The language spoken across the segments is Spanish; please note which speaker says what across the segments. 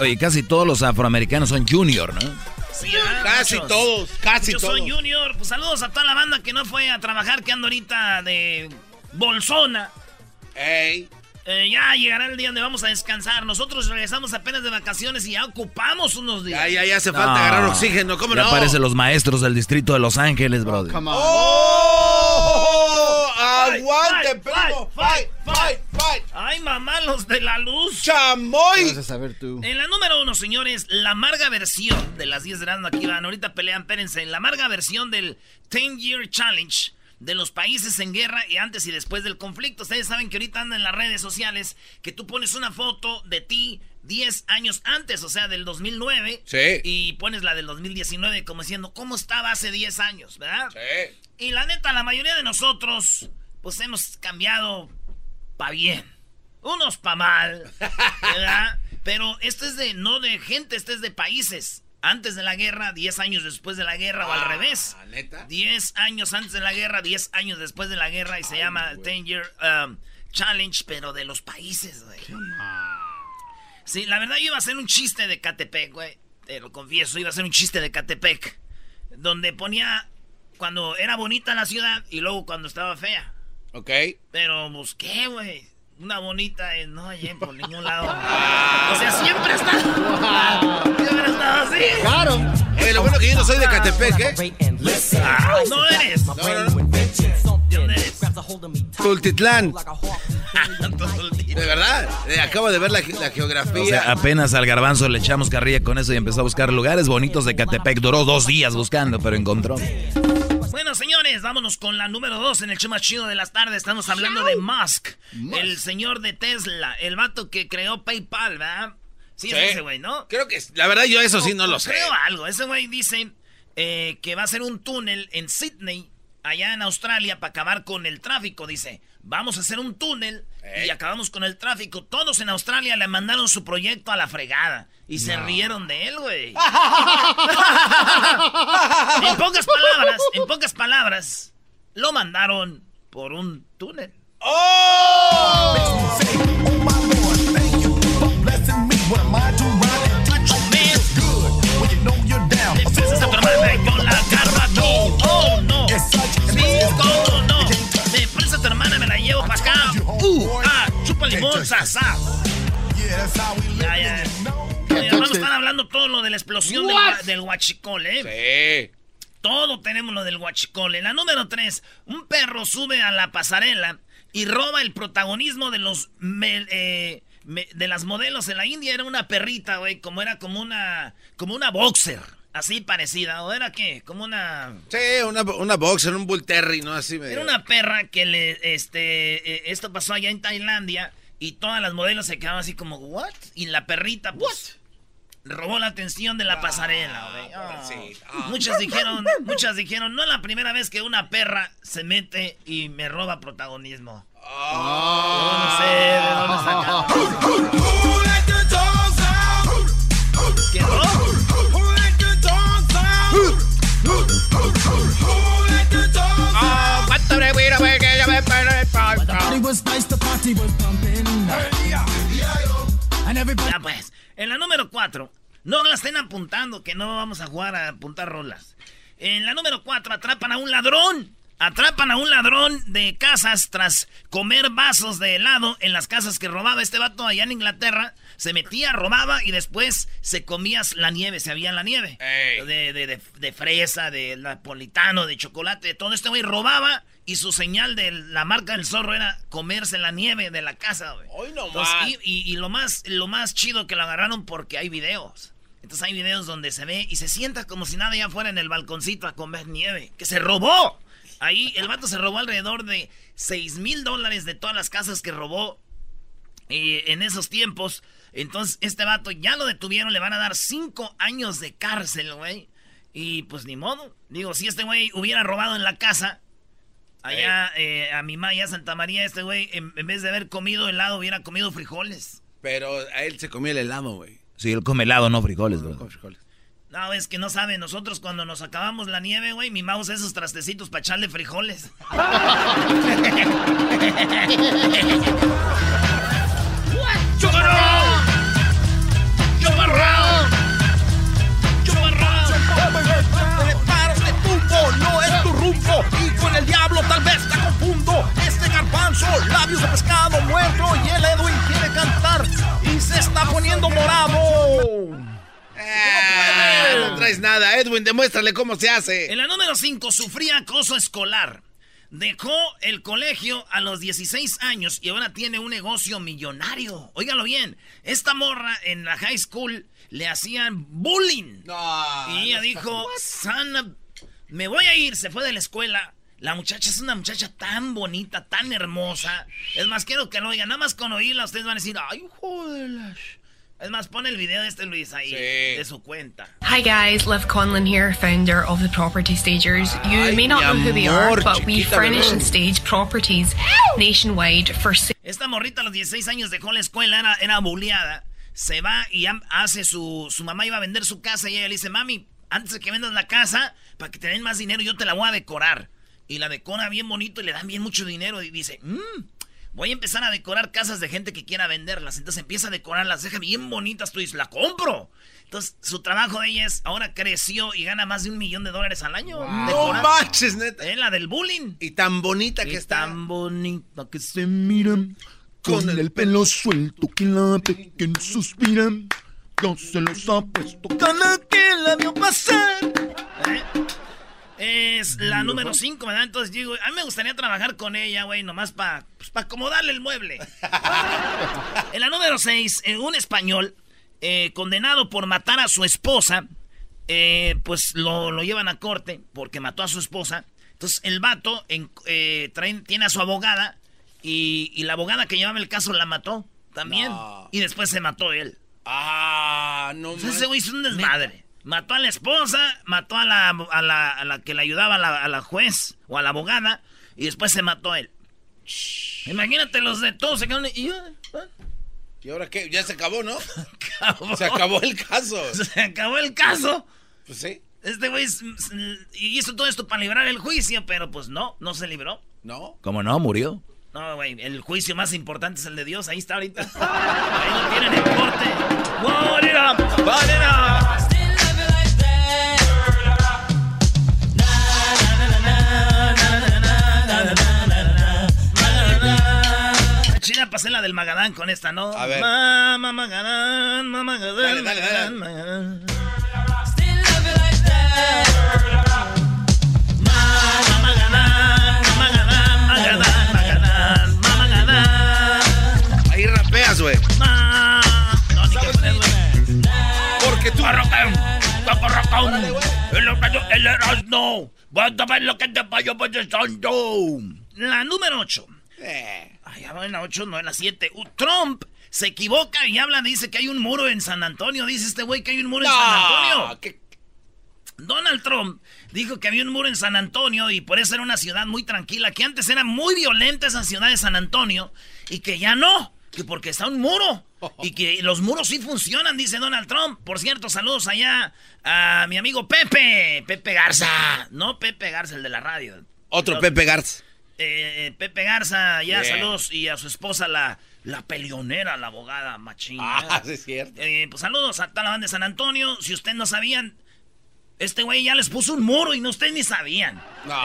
Speaker 1: Oye, casi todos los afroamericanos son junior, ¿no?
Speaker 2: Sí, ¿verdad?
Speaker 3: Casi
Speaker 2: Muchos.
Speaker 3: todos, casi
Speaker 2: Muchos
Speaker 3: todos.
Speaker 2: son Junior. Pues saludos a toda la banda que no fue a trabajar, que anda ahorita de bolsona.
Speaker 3: Ey.
Speaker 2: Eh, ya llegará el día donde vamos a descansar. Nosotros regresamos apenas de vacaciones y ya ocupamos unos días.
Speaker 3: Ya, ya, ya hace falta agarrar oxígeno, ¿cómo
Speaker 1: ya
Speaker 3: no?
Speaker 1: parecen los maestros del distrito de Los Ángeles, brother.
Speaker 3: ¡Oh!
Speaker 2: Fight,
Speaker 3: ¡Aguante,
Speaker 2: fight,
Speaker 3: primo!
Speaker 2: fight,
Speaker 3: ¡Fight, fight, fight!
Speaker 2: Ay, mamá, los de la luz.
Speaker 3: ¡Chamoy!
Speaker 1: saber tú?
Speaker 2: En la número uno, señores, la amarga versión de las 10 de Erasmo aquí van. Ahorita pelean, espérense. La amarga versión del 10 Year Challenge de los países en guerra y antes y después del conflicto. Ustedes saben que ahorita andan en las redes sociales que tú pones una foto de ti 10 años antes, o sea, del 2009.
Speaker 3: Sí.
Speaker 2: Y pones la del 2019 como diciendo, ¿cómo estaba hace 10 años? ¿Verdad?
Speaker 3: Sí.
Speaker 2: Y la neta, la mayoría de nosotros, pues hemos cambiado pa' bien. Unos pa' mal, ¿verdad? Pero esto es de, no de gente, este es de países. Antes de la guerra, 10 años después de la guerra, o al
Speaker 3: Ah,
Speaker 2: revés.
Speaker 3: ¿neta?
Speaker 2: 10 años antes de la guerra, 10 años después de la guerra, y se llama 10 Year um, Challenge, pero de los países, güey. Sí, la verdad yo iba a hacer un chiste de Catepec, güey. Te lo confieso, iba a hacer un chiste de Catepec. Donde ponía cuando era bonita la ciudad y luego cuando estaba fea.
Speaker 3: Ok.
Speaker 2: Pero busqué, güey. Una bonita y no hallé por ningún lado. O sea, siempre está. Siempre estado así.
Speaker 3: Claro. Oye, lo bueno que yo no soy de Catepec, ¿eh?
Speaker 2: Ah, no eres.
Speaker 3: No, no, no.
Speaker 2: ¿De dónde eres?
Speaker 3: Tultitlán. De verdad. Eh, acabo de ver la, la geografía.
Speaker 1: O sea, apenas al garbanzo le echamos carrilla con eso y empezó a buscar lugares bonitos de Catepec. Duró dos días buscando, pero encontró.
Speaker 2: Bueno, señores, vámonos con la número dos en el show más chido de las tardes. Estamos hablando de Musk, el señor de Tesla, el vato que creó PayPal, ¿verdad? Sí, es ese güey, ¿no?
Speaker 3: Creo que, la verdad, yo eso sí no lo sé.
Speaker 2: Creo algo. Ese güey dice eh, que va a hacer un túnel en Sydney, allá en Australia, para acabar con el tráfico. Dice, vamos a hacer un túnel y acabamos con el tráfico. Todos en Australia le mandaron su proyecto a la fregada. Y se rieron de él, güey. en pocas palabras, en pocas palabras, lo mandaron por un túnel. Te limón, sasa. Ya, ya. Mis hermanos están hablando todo lo de la explosión del, del huachicol, ¿eh?
Speaker 3: Sí.
Speaker 2: Todo tenemos lo del huachicol. La número 3, un perro sube a la pasarela y roba el protagonismo de los me- eh, me- de las modelos en la India. Era una perrita, güey, como era como una como una boxer, así parecida. ¿O era qué? Como una
Speaker 3: Sí, una, una boxer, un bull terry, ¿no? Así me...
Speaker 2: era una perra que le este eh, esto pasó allá en Tailandia y todas las modelos se quedaban así como what? Y la perrita pues robó la atención de la
Speaker 3: Ah,
Speaker 2: pasarela, güey. Oh.
Speaker 3: Ah.
Speaker 2: Muchas dijeron, muchas dijeron, no es la primera vez que una perra se mete y me roba protagonismo. Yo no sé de dónde sacaron. ¿Qué no? Ya pues, en la número 4, no la estén apuntando, que no vamos a jugar a apuntar rolas. En la número 4, atrapan a un ladrón. Atrapan a un ladrón de casas tras comer vasos de helado en las casas que robaba este vato allá en Inglaterra. Se metía, robaba y después se comía la nieve, se había la nieve. De, de, de, de fresa, de napolitano, de chocolate, de todo este güey robaba y su señal de la marca del zorro era comerse la nieve de la casa, güey.
Speaker 3: Hoy no
Speaker 2: Entonces,
Speaker 3: más.
Speaker 2: y, y- y lo más lo más chido que lo agarraron porque hay videos. Entonces hay videos donde se ve y se sienta como si nada ya fuera en el balconcito a comer nieve. ¡Que se robó! Ahí el vato se robó alrededor de 6 mil dólares de todas las casas que robó eh, en esos tiempos. Entonces este vato ya lo detuvieron, le van a dar 5 años de cárcel, güey. Y pues ni modo. Digo, si este güey hubiera robado en la casa, allá eh, a mi maya Santa María, este güey, en, en vez de haber comido helado, hubiera comido frijoles.
Speaker 3: Pero a él se comía el helado, güey.
Speaker 1: Sí, él come helado, no frijoles.
Speaker 3: Con frijoles.
Speaker 2: No, es que no sabe, nosotros cuando nos acabamos la nieve, güey, mi mouse esos trastecitos para echarle frijoles. ¡Chuparrón! ¡Chuparrón!
Speaker 4: Preparos de tumbo, no es tu rumbo. Y con el diablo tal vez te confundo. Este garbanzo, labios de pescado muerto. Y el Edwin quiere cantar y se está poniendo morado.
Speaker 3: Ah, no traes nada. Edwin, demuéstrale cómo se hace.
Speaker 2: En la número 5 sufría acoso escolar. Dejó el colegio a los 16 años y ahora tiene un negocio millonario. Óigalo bien, esta morra en la high school le hacían bullying.
Speaker 3: No,
Speaker 2: y ella
Speaker 3: no
Speaker 2: dijo, Sana, me voy a ir, se fue de la escuela. La muchacha es una muchacha tan bonita, tan hermosa. Es más, quiero que lo oigan. Nada más con oírla, ustedes van a decir, ay, joder. Es más, pon el video de este Luis ahí,
Speaker 3: Sí.
Speaker 2: de su cuenta.
Speaker 5: Hi guys, Liv Conlon here, founder of the Property Stagers. You
Speaker 3: Ay,
Speaker 5: may not know who we are, but we furnish and stage properties nationwide for sale.
Speaker 2: Esta morrita a los 16 años dejó la escuela, era, era bulleada. Se va y hace su... Su mamá iba a vender su casa y ella le dice, mami, antes de que vendas la casa, para que te den más dinero, yo te la voy a decorar. Y la decora bien bonito y le dan bien mucho dinero. Y dice, mmm, voy a empezar a decorar casas de gente que quiera venderlas. Entonces empieza a decorarlas, deja bien bonitas. Tú dices, la compro. Entonces su trabajo de ella es, ahora creció y gana más de un millón de dólares al año.
Speaker 3: No
Speaker 2: decorar.
Speaker 3: manches, neta.
Speaker 2: Es la del bullying.
Speaker 3: Y tan bonita que está.
Speaker 2: tan bonita que se miran
Speaker 3: Con
Speaker 6: Con
Speaker 3: el
Speaker 6: el pelo suelto que la pequen suspiran. Yo se los apuesto cada que la vio pasar.
Speaker 2: ¿Eh? Es la número 5, ¿verdad? Entonces digo, a mí me gustaría trabajar con ella, güey, nomás para pues, pa acomodarle el mueble. en la número 6, un español eh, condenado por matar a su esposa, eh, pues lo, lo llevan a corte porque mató a su esposa. Entonces el vato en- eh, traen- tiene a su abogada y, y la abogada que llevaba el caso la mató también.
Speaker 3: No.
Speaker 2: Y después se mató él.
Speaker 3: Ah, no
Speaker 2: Entonces ese güey hizo un desmadre. Mató a la esposa, mató a la, a la, a la que le ayudaba a la, a la juez o a la abogada y después se mató él. Imagínate los de todos se quedaron y
Speaker 3: ¿Y ahora qué? Ya se acabó, ¿no?
Speaker 2: acabó.
Speaker 3: Se acabó el caso.
Speaker 2: Se acabó el caso.
Speaker 3: Pues sí.
Speaker 2: Este güey s- s- hizo todo esto para librar el juicio, pero pues no, no se libró.
Speaker 3: ¿No?
Speaker 1: ¿Cómo no? Murió.
Speaker 2: No, güey, el juicio más importante es el de Dios, ahí está ahorita. Ahí lo tienen en corte. What Chida pasé la del Magadán con esta, ¿no?
Speaker 3: A ver.
Speaker 2: Mama Magadán, Mama Magadán.
Speaker 3: Dale, dale, dale.
Speaker 2: Magadán.
Speaker 3: Ahí rapeas, güey.
Speaker 2: Ma- No, ni que poner, güey.
Speaker 3: Porque tú.
Speaker 2: El Erasmo. Vas a ver lo que te pasando. La número 8.
Speaker 3: Eh.
Speaker 2: Ay, ya va en la 8, no en la 7. Trump se equivoca y habla, dice que hay un muro en San Antonio. Dice este güey que hay un muro en San Antonio. Donald Trump dijo que había un muro en San Antonio y por eso era una ciudad muy tranquila, que antes era muy violenta esa ciudad de San Antonio y que ya no, que porque está un muro y que los muros sí funcionan, dice Donald Trump. Por cierto, saludos allá a mi amigo Pepe, Pepe Garza, no Pepe Garza, el de la radio.
Speaker 3: Otro Pepe Garza.
Speaker 2: Eh, Pepe Garza, ya saludos y a su esposa la la peleonera, la abogada machina.
Speaker 3: Ah, sí es cierto.
Speaker 2: Eh, pues saludos a toda la banda de San Antonio. Si ustedes no sabían, este güey ya les puso un muro y no ustedes ni sabían.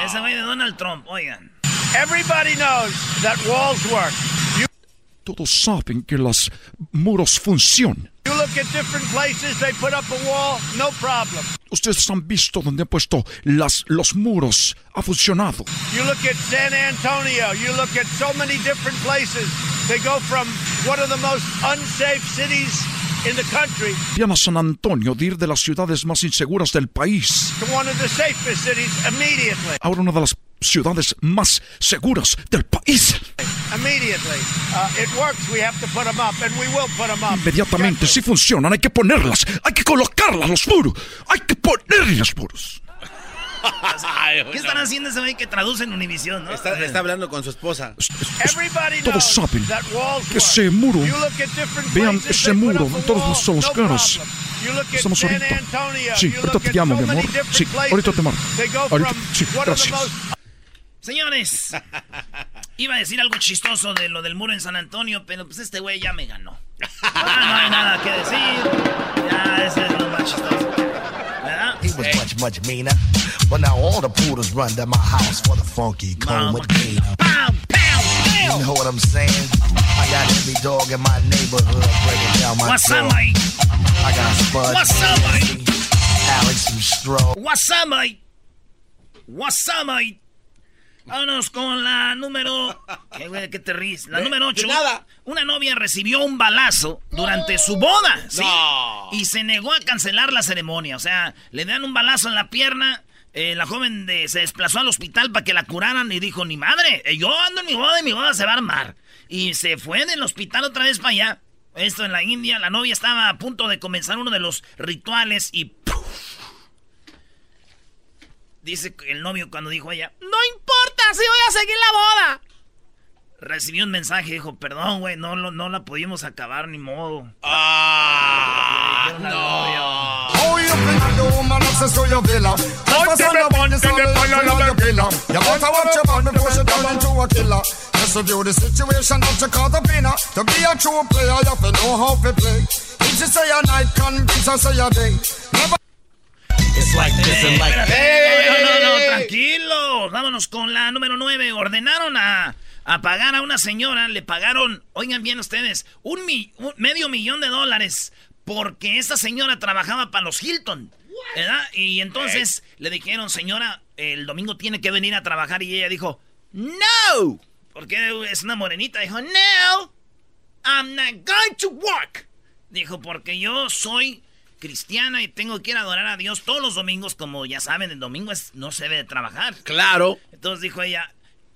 Speaker 2: Ese güey de Donald Trump, oigan.
Speaker 7: Everybody knows that walls work.
Speaker 6: Todos saben que los muros funcionan.
Speaker 7: You look at different places, they put up a wall, no problem.
Speaker 6: Ustedes han visto donde han puesto las, los muros. Ha funcionado.
Speaker 7: You look at San Antonio, you look at so many different places. They go from one of the most unsafe cities in the country.
Speaker 6: A San Antonio de ir de las ciudades más inseguras del país.
Speaker 7: To one of the safest cities immediately.
Speaker 6: Ahora una de las ciudades más seguras del país.
Speaker 7: Immediately. Uh, them up.
Speaker 6: Inmediatamente, si funcionan, hay que ponerlas, hay que colocarlas, los muros, hay que ponerles los muros.
Speaker 2: ¿Qué están haciendo ese güey que traduce en Univisión, no?
Speaker 3: Está, está hablando con su esposa.
Speaker 6: Todos saben que ese muro,
Speaker 7: You look at different
Speaker 6: vean
Speaker 7: places,
Speaker 6: ese muro todos los-
Speaker 7: look at
Speaker 6: Estamos
Speaker 7: San
Speaker 6: ahorita.
Speaker 7: Antonio,
Speaker 6: Sí, ahorita te llamo, mi
Speaker 7: many
Speaker 6: amor.
Speaker 7: different
Speaker 6: Sí,
Speaker 7: places.
Speaker 6: ahorita te marco.
Speaker 7: They go
Speaker 6: Ahorita,
Speaker 7: from
Speaker 6: sí,
Speaker 7: one of the
Speaker 6: gracias.
Speaker 2: Señores, iba a decir algo chistoso de lo del muro en San Antonio, pero pues este güey ya me ganó. Ah, no hay nada que decir. Ya, ese es lo más chistoso. ¿Verdad?
Speaker 8: He was much, much meaner. But now all the poodles run to my house for the funky comb with gator. You know what I'm saying? I got every dog in my neighborhood breaking down my
Speaker 2: What's up, Mike?
Speaker 8: I got Spud,
Speaker 2: What's up, Mike?
Speaker 8: Alex, and Stroh.
Speaker 2: What's up, mate? What's up, mate? Vámonos con la número... ¿Qué, güey? ¿Qué te ríes? La
Speaker 3: De-
Speaker 2: número
Speaker 3: de
Speaker 2: 8.
Speaker 3: nada.
Speaker 2: Una novia recibió un balazo durante su boda, ¿sí?
Speaker 3: No.
Speaker 2: Y se negó a cancelar la ceremonia. O sea, le dan un balazo en la pierna. eh, la joven de- se desplazó al hospital para que la curaran y dijo, ni madre, eh, yo ando en mi boda y mi boda se va a armar. Y se fue del hospital otra vez para allá. Esto en la India, la novia estaba a punto de comenzar uno de los rituales y ¡puf! Dice el novio cuando dijo ella, no importa, si voy a seguir la boda. Recibió un mensaje, dijo, perdón, güey, no, lo- no la pudimos acabar ni modo.
Speaker 3: Ah.
Speaker 8: Oh,
Speaker 4: It's like this and like
Speaker 2: ¡Eh! Tranquilos. Vámonos con la número 9. Ordenaron a, a pagar a una señora, le pagaron, oigan bien ustedes, un, mi- un medio millón de dólares porque esta señora trabajaba para los Hilton. ¿Verdad? Y entonces le dijeron, señora, el domingo tiene que venir a trabajar y ella dijo, no. Porque es una morenita. Dijo, no, I'm not going to work. Dijo, porque yo soy cristiana y tengo que ir a adorar a Dios todos los domingos, como ya saben, el domingo es, no se debe de trabajar.
Speaker 3: Claro.
Speaker 2: Entonces dijo ella,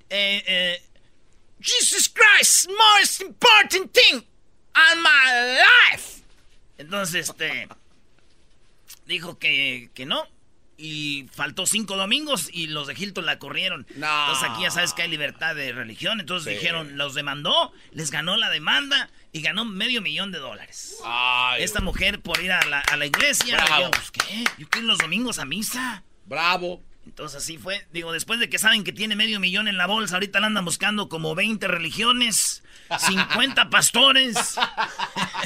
Speaker 2: eh, eh, Jesus Christ, most important thing in my life. Entonces, este, dijo que, que no. Y faltó cinco domingos y los de Hilton la corrieron.
Speaker 3: No.
Speaker 2: Entonces aquí ya sabes que hay libertad de religión. Entonces
Speaker 3: Sí.
Speaker 2: dijeron, los demandó, les ganó la demanda y ganó medio millón de dólares.
Speaker 3: Ay,
Speaker 2: Esta mujer por ir a la, a la iglesia. Pues, ¿qué? Yo quiero ir los domingos a misa.
Speaker 3: Bravo.
Speaker 2: Entonces así fue. Digo, después de que saben que tiene medio millón en la bolsa, ahorita la andan buscando como 20 religiones, 50 pastores.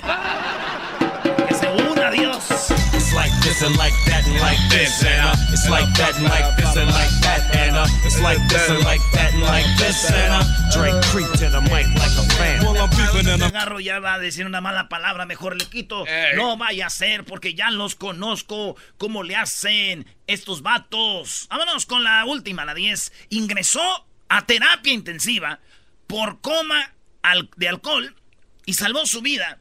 Speaker 2: que se una a Dios.
Speaker 4: It's like this and like that and like this and uh, it's like that and like this and like that and uh, it's like this and like that and like this and uh, Drake creep to the mic like a fan. Well, I'm peeping in a
Speaker 2: agarro ya va a decir una mala palabra, mejor le quito. No vaya a ser, porque ya los conozco cómo le hacen estos vatos. Vámonos con la última, la 10. Ingresó a terapia intensiva por coma de alcohol y salvó su vida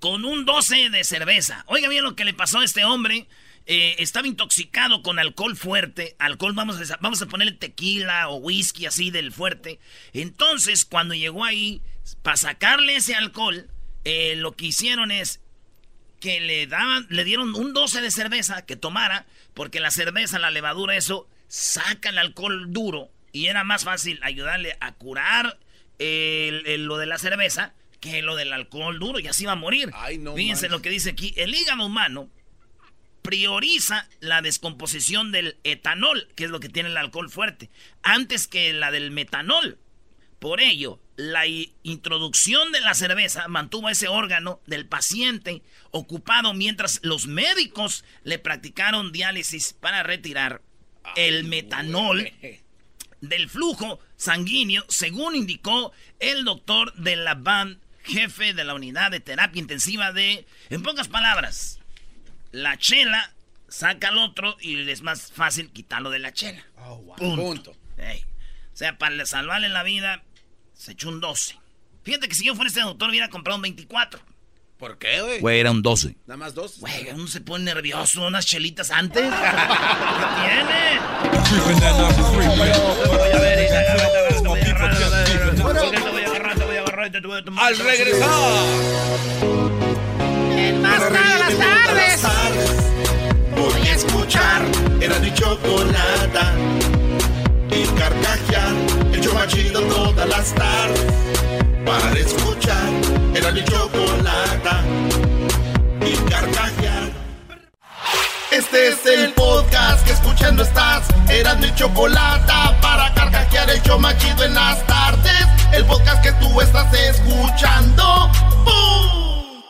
Speaker 2: con un 12 de cerveza. Oiga bien lo que le pasó a este hombre. Eh, estaba intoxicado con alcohol fuerte. Alcohol, vamos a, vamos a ponerle tequila o whisky así del fuerte. Entonces, cuando llegó ahí, para sacarle ese alcohol, eh, lo que hicieron es que le daban, le dieron un 12 de cerveza que tomara, porque la cerveza, la levadura, eso saca el alcohol duro y era más fácil ayudarle a curar lo de la cerveza que lo del alcohol duro, y así va a morir. Fíjense lo que dice aquí, el hígado humano prioriza la descomposición del etanol, que es lo que tiene el alcohol fuerte, antes que la del metanol. Por ello, la introducción de la cerveza mantuvo ese órgano del paciente ocupado mientras los médicos le practicaron diálisis para retirar el metanol del flujo sanguíneo, según indicó el doctor de la band, jefe de la unidad de terapia intensiva de, en pocas palabras, la chela saca al otro y es más fácil quitarlo de la chela. Oh, Punto. O sea, para salvarle la vida, se echó un 12. Fíjate que si yo fuera este doctor hubiera comprado un 24.
Speaker 3: ¿Por qué, güey?
Speaker 1: Güey, era un 12.
Speaker 3: Nada más dos.
Speaker 2: Güey, uno se pone nervioso, unas chelitas antes. ¿Qué tiene?
Speaker 3: Al regresar
Speaker 4: más tarde, las tardes. Voy a escuchar era mi chocolata y carcajear el chomachido todas las tardes. Para escuchar era mi chocolata y carcajear. Este es el podcast que escuchando estás. Eran mi chocolata para carcajear el chomachido en las tardes. El podcast que tú estás escuchando. ¡Bum!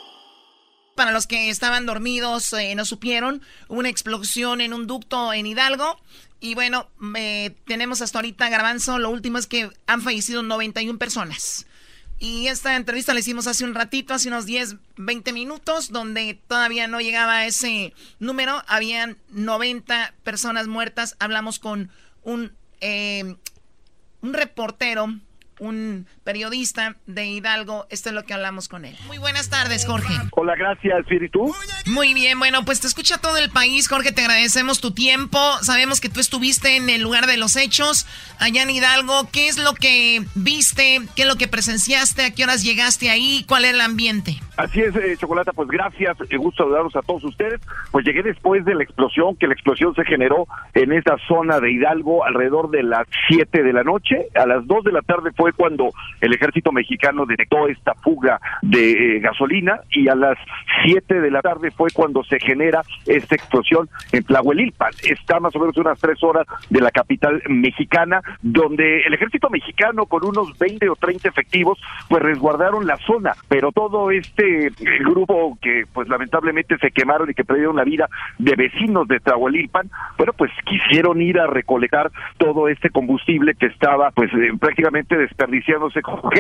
Speaker 9: Para los que estaban dormidos, eh, no supieron, una explosión en un ducto en Hidalgo. Y bueno, tenemos hasta ahorita, Garbanzo, lo último es que han fallecido 91 personas. Y esta entrevista la hicimos hace un ratito, hace unos 10, 20 minutos, donde todavía no llegaba ese número. Habían 90 personas muertas. Hablamos con un, eh, un reportero un periodista de Hidalgo. Esto es lo que hablamos con él. Muy buenas tardes, Jorge.
Speaker 10: Hola, gracias, ¿y tú?
Speaker 9: Muy bien, bueno, pues te escucha todo el país, Jorge, te agradecemos tu tiempo. Sabemos que tú estuviste en el lugar de los hechos, allá en Hidalgo. ¿Qué es lo que viste? ¿Qué es lo que presenciaste? ¿A qué horas llegaste ahí? ¿Cuál era el ambiente?
Speaker 10: Así es, eh, Chocolata, pues gracias, eh, gusto saludarlos a todos ustedes. Pues llegué después de la explosión, que la explosión se generó en esa zona de Hidalgo alrededor de las 7 de la noche. A las 2 de la tarde fue cuando el ejército mexicano detectó esta fuga de eh, gasolina y a las 7 de la tarde fue cuando se genera esta explosión en Tlahuelilpan. Está más o menos unas tres horas de la capital mexicana, donde el ejército mexicano con unos 20 o 30 efectivos pues resguardaron la zona, pero todo este eh, grupo que pues lamentablemente se quemaron y que perdieron la vida de vecinos de Tlahuelilpan, bueno pues quisieron ir a recolectar todo este combustible que estaba pues eh, prácticamente desperdiciándose con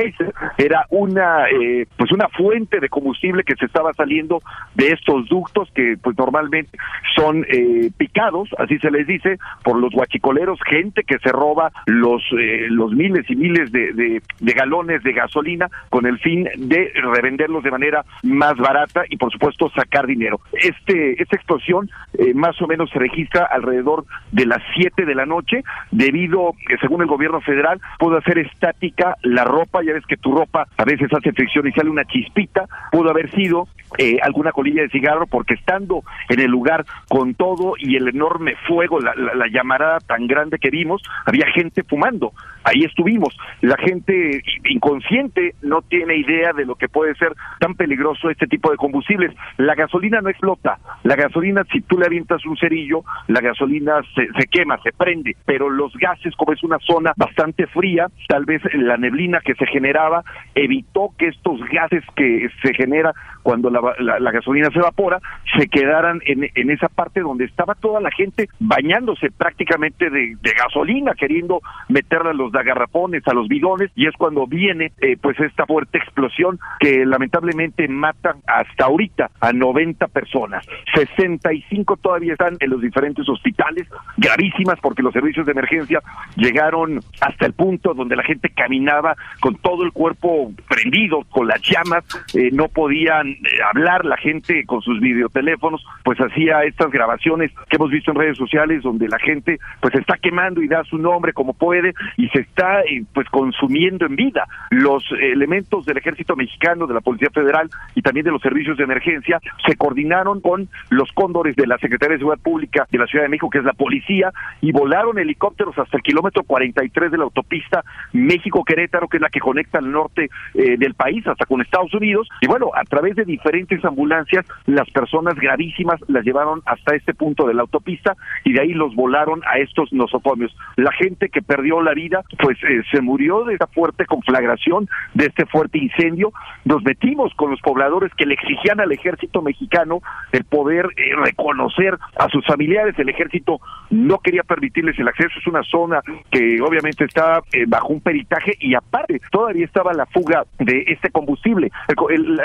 Speaker 10: era una eh, pues una fuente de combustible que se estaba saliendo de estos ductos que pues normalmente son eh, picados, así se les dice, por los guachicoleros, gente que se roba los eh, los miles y miles de, de, galones de gasolina con el fin de revenderlos de manera más barata y por supuesto sacar dinero. Este esta explosión más o menos se registra alrededor de las 7 de la noche debido que según el gobierno federal pudo hacer estática la ropa, ya ves que tu ropa a veces hace fricción y sale una chispita, pudo haber sido eh, alguna colilla de cigarro, porque estando en el lugar con todo y el enorme fuego, la, llamarada tan grande que vimos, había gente fumando. Ahí estuvimos. La gente inconsciente no tiene idea de lo que puede ser tan peligroso este tipo de combustibles. La gasolina no explota. La gasolina, si tú le avientas un cerillo, la gasolina se, se quema, se prende. Pero los gases, como es una zona bastante fría, tal vez la neblina que se generaba evitó que estos gases que se genera cuando la, la, gasolina se evapora se quedaran en, en, esa parte donde estaba toda la gente bañándose prácticamente de, gasolina, queriendo meterle a los agarrapones, a los bidones, y es cuando viene eh, pues esta fuerte explosión que lamentablemente mata hasta ahorita a 90 personas. 65 todavía están en los diferentes hospitales, gravísimas porque los servicios de emergencia llegaron hasta el punto donde la gente caminaba con todo el cuerpo prendido, con las llamas, eh, no podían hablar, la gente con sus videoteléfonos, pues hacía estas grabaciones que hemos visto en redes sociales donde la gente pues está quemando y da su nombre como puede y se está eh, pues consumiendo en vida. Los elementos del ejército mexicano, de la Policía Federal y también de los servicios de emergencia se coordinaron con los cóndores de la Secretaría de Seguridad Pública de la Ciudad de México, que es la policía, y volaron helicópteros hasta el kilómetro 43 de la autopista México-Querétaro, que es la que conecta al norte eh, del país hasta con Estados Unidos. Y bueno, a través de diferentes ambulancias, las personas gravísimas las llevaron hasta este punto de la autopista y de ahí los volaron a estos nosocomios. La gente que perdió la vida, pues eh, se murió de esta fuerte conflagración, de este fuerte incendio. Nos metimos con los pobladores que le exigían al ejército mexicano el poder eh, reconocer a sus familiares. El ejército no quería permitirles el acceso. Es una zona que obviamente está bajo un peritaje y aparte todavía estaba la fuga de este combustible.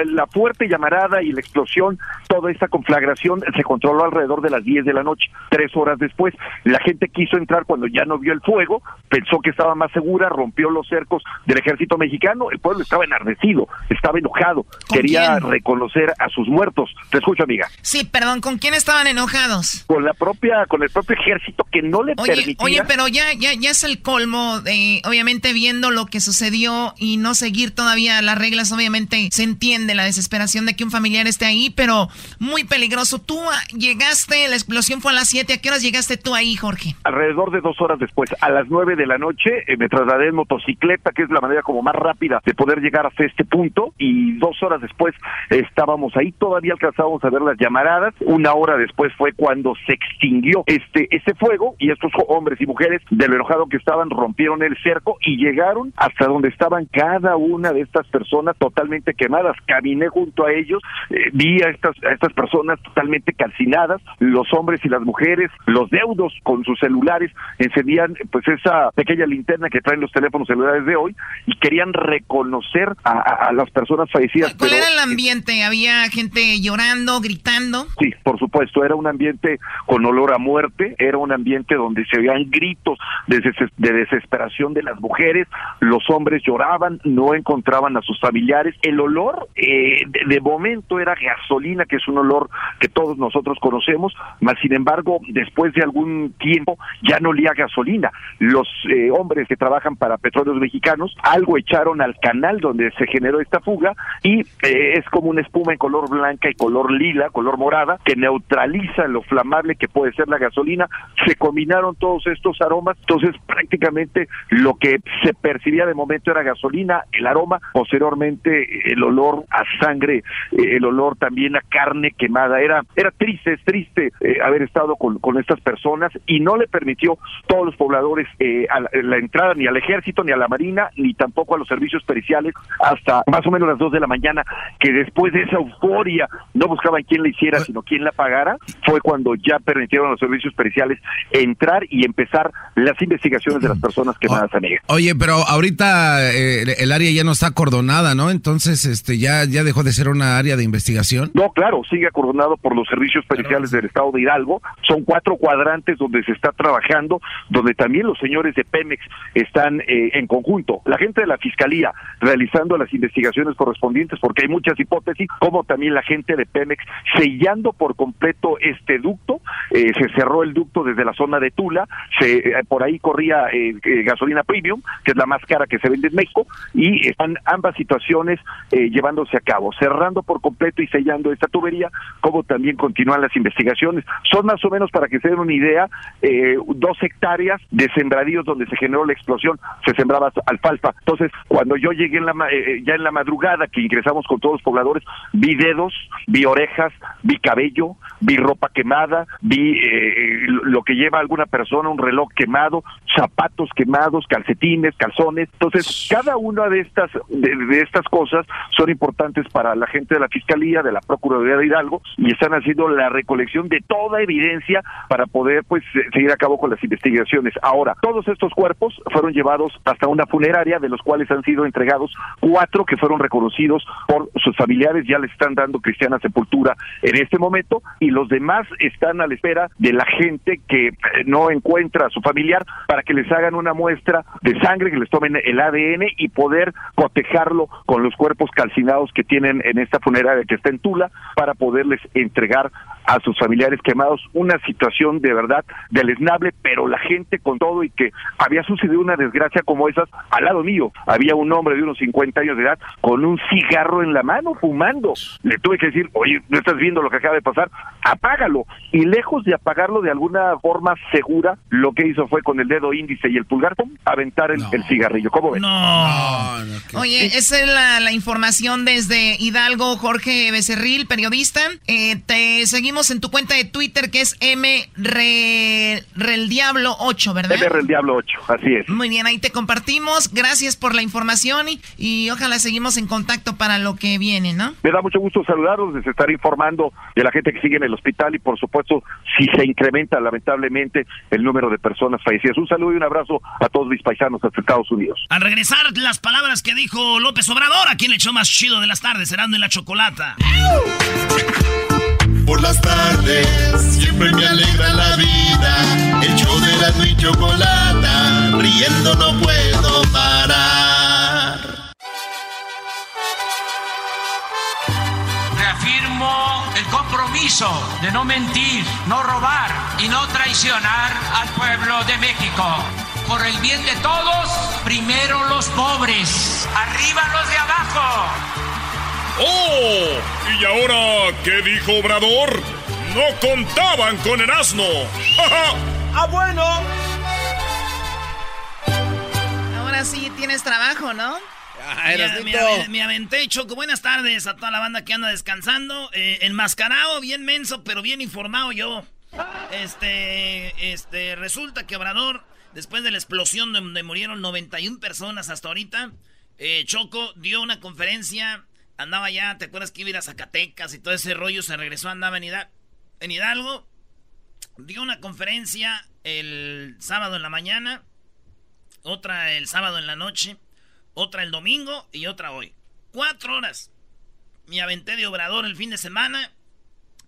Speaker 10: la, fuerte llamarada y la explosión, toda esta conflagración se controló alrededor de las 10 de la noche. Tres horas después, la gente quiso entrar cuando ya no vio el fuego, pensó que estaba más segura, rompió los cercos del ejército mexicano, el pueblo estaba enardecido, estaba enojado, quería reconocer a sus muertos. Te escucho, amiga.
Speaker 9: Sí, perdón, ¿con quién estaban enojados?
Speaker 10: Con la propia, con el propio ejército que no le
Speaker 9: oye,
Speaker 10: permitía.
Speaker 9: Oye, pero ya, ya, ya es el colmo de, obviamente viendo lo que sucedió y no seguir todavía las reglas, obviamente se entiende la desesperación de que un familiar esté ahí, pero muy peligroso. Tú ah, llegaste, la explosión fue a las 7, ¿a qué horas llegaste tú ahí, Jorge?
Speaker 10: Alrededor de dos horas después, a las 9 de la noche, eh, me trasladé en motocicleta, que es la manera como más rápida de poder llegar hasta este punto, y dos horas después estábamos ahí, todavía alcanzábamos a ver las llamaradas, una hora después fue cuando se extinguió este, este fuego, y estos hombres y mujeres, de lo enojado que estaban, rompieron el cerco y llegaron hasta donde estaban cada una de estas personas totalmente quemadas. Caminé junto a ellos, eh, vi a estas, a estas personas totalmente calcinadas, los hombres y las mujeres, los deudos con sus celulares, encendían pues esa pequeña linterna que traen los teléfonos celulares de hoy y querían reconocer a, las personas fallecidas.
Speaker 9: ¿Cuál era el ambiente? ¿Había gente llorando, gritando?
Speaker 10: Sí, por supuesto, era un ambiente con olor a muerte, era un ambiente donde se oían gritos de, de desesperación de las mujeres, los hombres lloraban, no encontraban a sus familiares. El olor eh, de, momento era gasolina, que es un olor que todos nosotros conocemos, mas sin embargo, después de algún tiempo ya no olía gasolina. Los eh, hombres que trabajan para petróleos mexicanos algo echaron al canal donde se generó esta fuga y eh, es como una espuma en color blanca y color lila, color morada, que neutraliza lo flamable que puede ser la gasolina. Se combinaron todos estos aromas, entonces prácticamente lo que se percibía de momento era gasolina, el aroma, posteriormente el olor a sangre, el olor también a carne quemada. Era, era triste, es triste eh, haber estado con, con, estas personas y no le permitió todos los pobladores eh, a la, entrada ni al ejército, ni a la marina, ni tampoco a los servicios periciales hasta más o menos las dos de la mañana, que después de esa euforia no buscaban quién la hiciera, sino quién la pagara, fue cuando ya permitieron a los servicios periciales entrar y empezar las investigaciones de las personas quemadas a
Speaker 3: Oye, pero ahorita el área ya no está acordonada, ¿no? Entonces, este, ya, ya dejó de ser una área de investigación.
Speaker 10: No, claro, sigue acordonado por los servicios periciales del estado de Hidalgo. Son cuatro cuadrantes donde se está trabajando, donde también los señores de Pemex están eh, en conjunto. La gente de la fiscalía realizando las investigaciones correspondientes, porque hay muchas hipótesis, como también la gente de Pemex sellando por completo este ducto. Eh, se cerró el ducto desde la zona de Tula, se, eh, por ahí corría gasolina premium, que es la más cara que se vende en México, y están ambas situaciones eh, llevándose a cabo, por completo y sellando esta tubería, como también continúan las investigaciones. Son más o menos, para que se den una idea, eh, dos hectáreas de sembradíos donde se generó la explosión, se sembraba alfalfa. Entonces, cuando yo llegué en la, eh, ya en la madrugada, que ingresamos con todos los pobladores, vi dedos, vi orejas, vi cabello, vi ropa quemada, vi lo que lleva alguna persona, un reloj quemado, zapatos quemados, calcetines, calzones. Entonces, cada una de estas de, estas cosas son importantes para la gente de la Fiscalía, de la Procuraduría de Hidalgo, y están haciendo la recolección de toda evidencia para poder pues seguir a cabo con las investigaciones. Ahora, todos estos cuerpos fueron llevados hasta una funeraria, de los cuales han sido entregados cuatro que fueron reconocidos por sus familiares, ya les están dando cristiana sepultura en este momento, y los demás están a la espera de la gente que eh, no encuentra a su familiar para que les hagan una muestra de sangre, que les tomen el ADN y poder cotejarlo con los cuerpos calcinados que tienen en esta funeraria que está en Tula para poderles entregar a sus familiares quemados una situación de verdad deleznable, pero la gente con todo y que había sucedido una desgracia como esas, al lado mío había un hombre de unos 50 años de edad con un cigarro en la mano fumando. Le tuve que decir, oye, ¿no estás viendo lo que acaba de pasar? Apágalo. Y lejos de apagarlo de alguna forma segura, lo que hizo fue con el dedo índice y el pulgar, ¡pum! aventar el, el cigarrillo. ¿Cómo ves?
Speaker 9: No. Oye, esa es la, la, información desde Hidalgo, Jorge Becerril, periodista. Eh, te seguimos en tu cuenta de Twitter que es M Rel Diablo 8, ¿verdad?
Speaker 10: M Rel Diablo 8, así es.
Speaker 9: Muy bien, ahí te compartimos. Gracias por la información y, y, ojalá seguimos en contacto para lo que viene, ¿no?
Speaker 10: Me da mucho gusto saludarlos, les estar informando de la gente que sigue en el hospital y por supuesto si se incrementa lamentablemente el número de personas fallecidas. Un saludo y un abrazo a todos mis paisanos hasta Estados Unidos.
Speaker 2: Al regresar, las palabras que dijo López Obrador, ¿a quién le echó más chido de las tardes? Serán en la chocolata.
Speaker 4: Por las tardes siempre me alegra la vida. El show de la y chocolata, riendo no puedo parar.
Speaker 11: Reafirmo el compromiso de no mentir, no robar y no traicionar al pueblo de México. Por el bien de todos, primero los pobres, arriba los de abajo.
Speaker 12: ¡Oh! ¿Y ahora qué dijo Obrador? No contaban con el asno.
Speaker 11: ¡Ah, bueno!
Speaker 9: Ahora sí tienes trabajo, ¿no?
Speaker 2: Me, me, me, aventé, Choco. Buenas tardes a toda la banda que anda descansando. Eh, enmascarado, bien menso, pero bien informado yo. Este, este, resulta que Obrador, después de la explosión donde murieron 91 personas hasta ahorita, eh, Choco dio una conferencia andaba ya, ¿te acuerdas que iba a ir a Zacatecas y todo ese rollo? Se regresó, andaba en, en Hidalgo. Dio una conferencia el sábado en la mañana, otra el sábado en la noche, otra el domingo y otra hoy. Cuatro horas. Me aventé de obrador el fin de semana.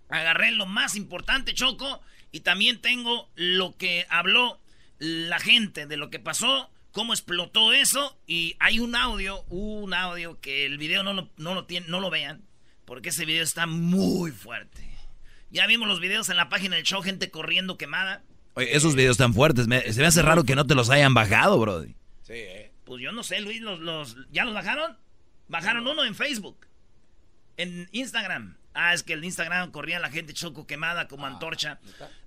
Speaker 2: Agarré lo más importante, Choco. Y también tengo lo que habló la gente de lo que pasó cómo explotó eso y hay un audio, un audio que el video no lo, no lo, tiene, no lo vean, porque ese video está muy fuerte. Ya vimos los videos en la página del show, gente corriendo quemada.
Speaker 13: Oye, esos videos están fuertes, se me hace raro que no te los hayan bajado, brody.
Speaker 2: Sí, eh. Pues yo no sé, Luis, los, los, ¿ya los bajaron? Bajaron uno en Facebook, en Instagram. Ah, es que el Instagram corría la gente choco quemada como antorcha.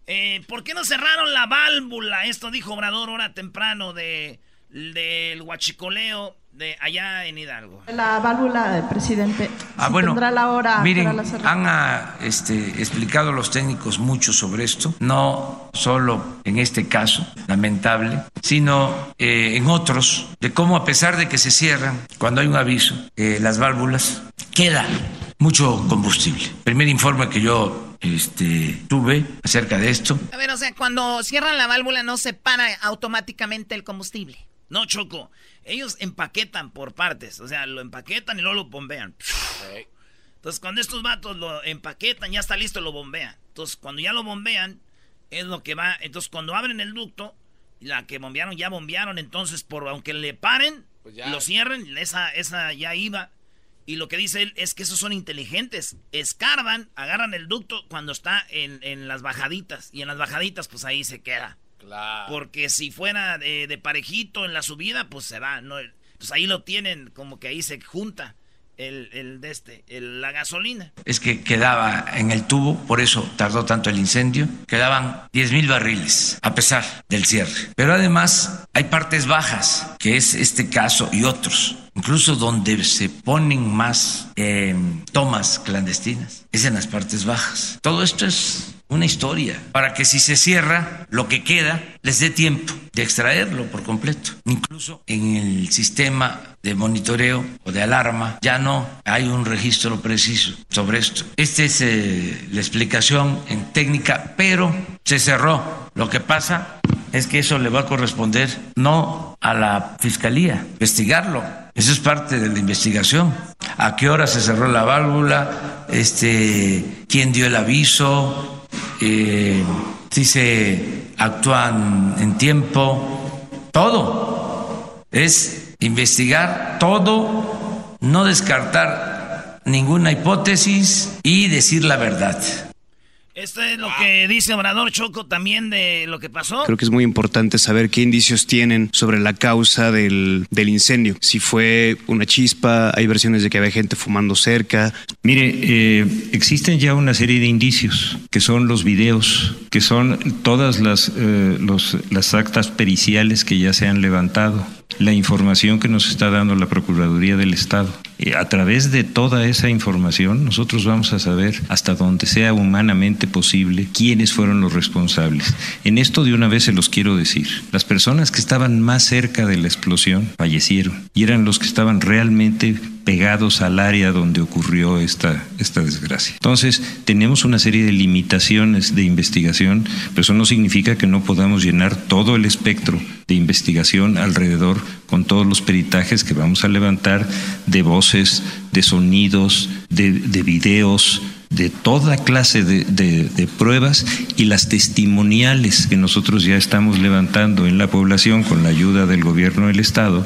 Speaker 2: Eh, ¿Por qué no cerraron la válvula? Esto dijo Obrador ahora temprano de del huachicoleo de allá en Hidalgo.
Speaker 14: La válvula del presidente.
Speaker 15: Ah, bueno, la hora miren, han ah, este, explicado los técnicos mucho sobre esto, no solo en este caso lamentable, sino eh, en otros, de cómo a pesar de que se cierran cuando hay un aviso, eh, las válvulas, queda mucho combustible. Primer informe que yo este, tuve acerca de esto.
Speaker 9: A ver, o sea, cuando cierran la válvula no se para automáticamente el combustible.
Speaker 2: No, Choco. Ellos empaquetan por partes. O sea, lo empaquetan y luego lo bombean. Entonces, cuando estos vatos lo empaquetan, ya está listo, lo bombean. Entonces, cuando ya lo bombean, es lo que va. Entonces, cuando abren el ducto, la que bombearon, ya bombearon. Entonces, por aunque le paren, pues lo cierren, esa, esa ya iba. Y lo que dice él es que esos son inteligentes. Escarban, agarran el ducto cuando está en, en las bajaditas. Y en las bajaditas, pues ahí se queda. Porque si fuera de, parejito en la subida, pues se va. ¿no? Pues ahí lo tienen, como que ahí se junta el, el de este, la gasolina.
Speaker 15: Es que quedaba en el tubo, por eso tardó tanto el incendio. Quedaban 10 mil barriles, a pesar del cierre. Pero además hay partes bajas, que es este caso y otros incluso donde se ponen más eh, tomas clandestinas, es en las partes bajas. Todo esto es una historia, para que si se cierra, lo que queda les dé tiempo de extraerlo por completo. Incluso en el sistema de monitoreo o de alarma ya no hay un registro preciso sobre esto. Esta es eh, la explicación en técnica, pero se cerró. Lo que pasa es que eso le va a corresponder no a la fiscalía, investigarlo. Eso es parte de la investigación. ¿A qué hora se cerró la válvula? Este, ¿Quién dio el aviso? Eh, si se actúan en tiempo, todo. Es investigar todo, no descartar
Speaker 16: ninguna hipótesis y decir la verdad.
Speaker 2: Esto es lo que dice Obrador Choco también de lo que pasó.
Speaker 17: Creo que es muy importante saber qué indicios tienen sobre la causa del, del incendio. Si fue una chispa, hay versiones de que había gente fumando cerca.
Speaker 18: Mire, eh, existen ya una serie de indicios, que son los videos, que son todas las, eh, los- las actas periciales que ya se han levantado, la información que nos está dando la Procuraduría del Estado. A través de toda esa información, nosotros vamos a saber hasta donde sea humanamente posible quiénes fueron los responsables. En esto de una vez se los quiero decir. Las personas que estaban más cerca de la explosión fallecieron y eran los que estaban realmente pegados al área donde ocurrió esta, esta desgracia. Entonces, tenemos una serie de limitaciones de investigación, pero eso no significa que no podamos llenar todo el espectro de investigación alrededor con todos los peritajes que vamos a levantar de voces, de sonidos, de, de videos, de toda clase de, pruebas y las testimoniales que nosotros ya estamos levantando en la población con la ayuda del gobierno del Estado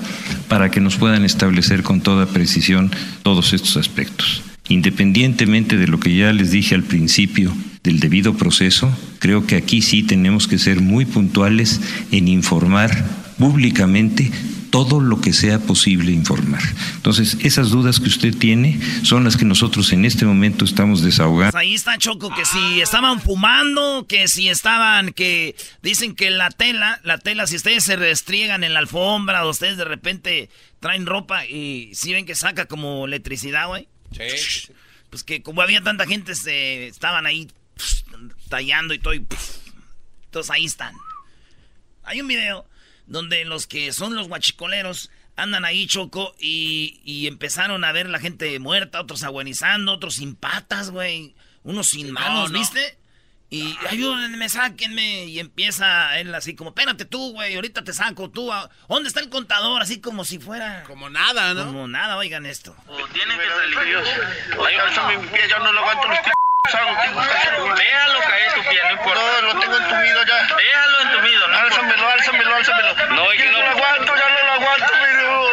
Speaker 18: para que nos puedan establecer con toda precisión todos estos aspectos. Independientemente de lo que ya les dije al principio del debido proceso, creo que aquí sí tenemos que ser muy puntuales en informar públicamente todo lo que sea posible informar. Entonces, esas dudas que usted tiene son las que nosotros en este momento estamos desahogando.
Speaker 2: Pues ahí está Choco, que si estaban fumando, que si estaban, que dicen que la tela, la tela, si ustedes se restriegan en la alfombra o ustedes de repente traen ropa y si ven que saca como electricidad, güey.
Speaker 19: Sí.
Speaker 2: Pues que como había tanta gente, se estaban ahí tallando y todo. y, entonces ahí están. Hay un video donde los que son los guachicoleros andan ahí, Choco, y, y empezaron a ver la gente muerta, otros agonizando, otros sin patas, güey. Unos sin manos,
Speaker 19: no.
Speaker 2: ¿viste? Y ayúdenme, sáquenme. Y empieza él así como, espérate tú, güey, ahorita te saco tú. ah, ¿Dónde está el contador? Así como si fuera...
Speaker 19: Como nada, ¿no?
Speaker 2: Como nada, oigan esto.
Speaker 19: Tienen que salir. Dios. Ay, alza mi pie, ya no Déjalo caer tu pie, no importa. No, lo tengo entumido ya. Déjalo entumido, no Álzamelo, álzamelo, álzamelo. No, es que no. lo aguanto, ya no lo aguanto, pero...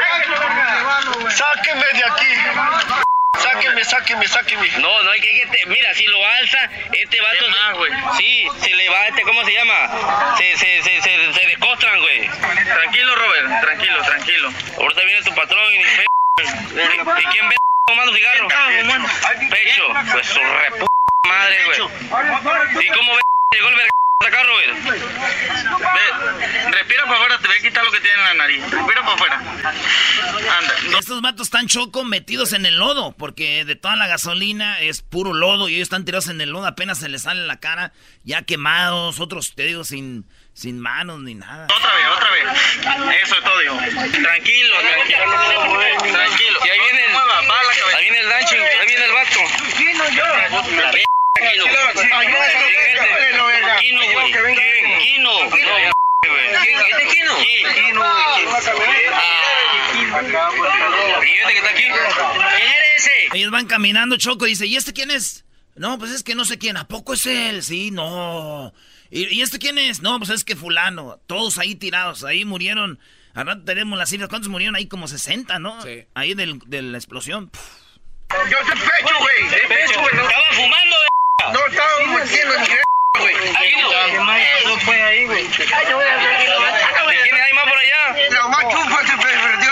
Speaker 19: Sáqueme de aquí. Sáqueme, sáqueme, sáqueme.
Speaker 20: No, no hay que, que te- mira, si lo alza, este vato se, sí, se le va, este, ¿cómo se llama? Se, se, se, se, se descostran, güey.
Speaker 19: Tranquilo, Robert, tranquilo, tranquilo.
Speaker 20: Ahorita viene tu patrón y ¿Y quién ve fumando cigarro? Pecho, pues su repu madre, güey. ¿Y cómo ve llegó el verga acá, Robert?
Speaker 19: Ve, respira para afuera, te voy a quitar lo que tiene en la nariz. Respira para afuera. Anda.
Speaker 2: Estos vatos están choco metidos en el lodo, porque de toda la gasolina es puro lodo y ellos están tirados en el lodo, apenas se les sale la cara, ya quemados, otros, te digo, sin, sin manos ni nada.
Speaker 19: Otra vez, otra vez. Eso es todo, hijo.
Speaker 20: Tranquilo, tranquilo. Tranquilo. Y ahí viene el, ahí viene el rancho, ahí viene el vato. La v- Kino. Kino, güey. ¿Quién? Kino. No, güey. ¿Este es Kino? Sí. Kino, Ah. ¿Y este que está aquí? ¿Quién era ese?
Speaker 2: Ellos van caminando, Choco, dice, ¿y este quién es? No, pues es que no sé quién, ¿a poco es él? Sí, no. ¿Y, y este quién es? No, pues es que fulano. Todos ahí tirados, ahí murieron. Rato tenemos las cifras, ¿cuántos murieron ahí? Como 60, ¿no? Sí. Ahí del, de la explosión. Puf.
Speaker 19: Yo soy pecho, güey. De pecho, güey.
Speaker 20: Estaba fumando, de
Speaker 19: No estaba metiendo en güey.
Speaker 20: ¿Qué pasó fue ahí, güey? ¿Quién hay más por allá?
Speaker 19: La más chupa se perdió.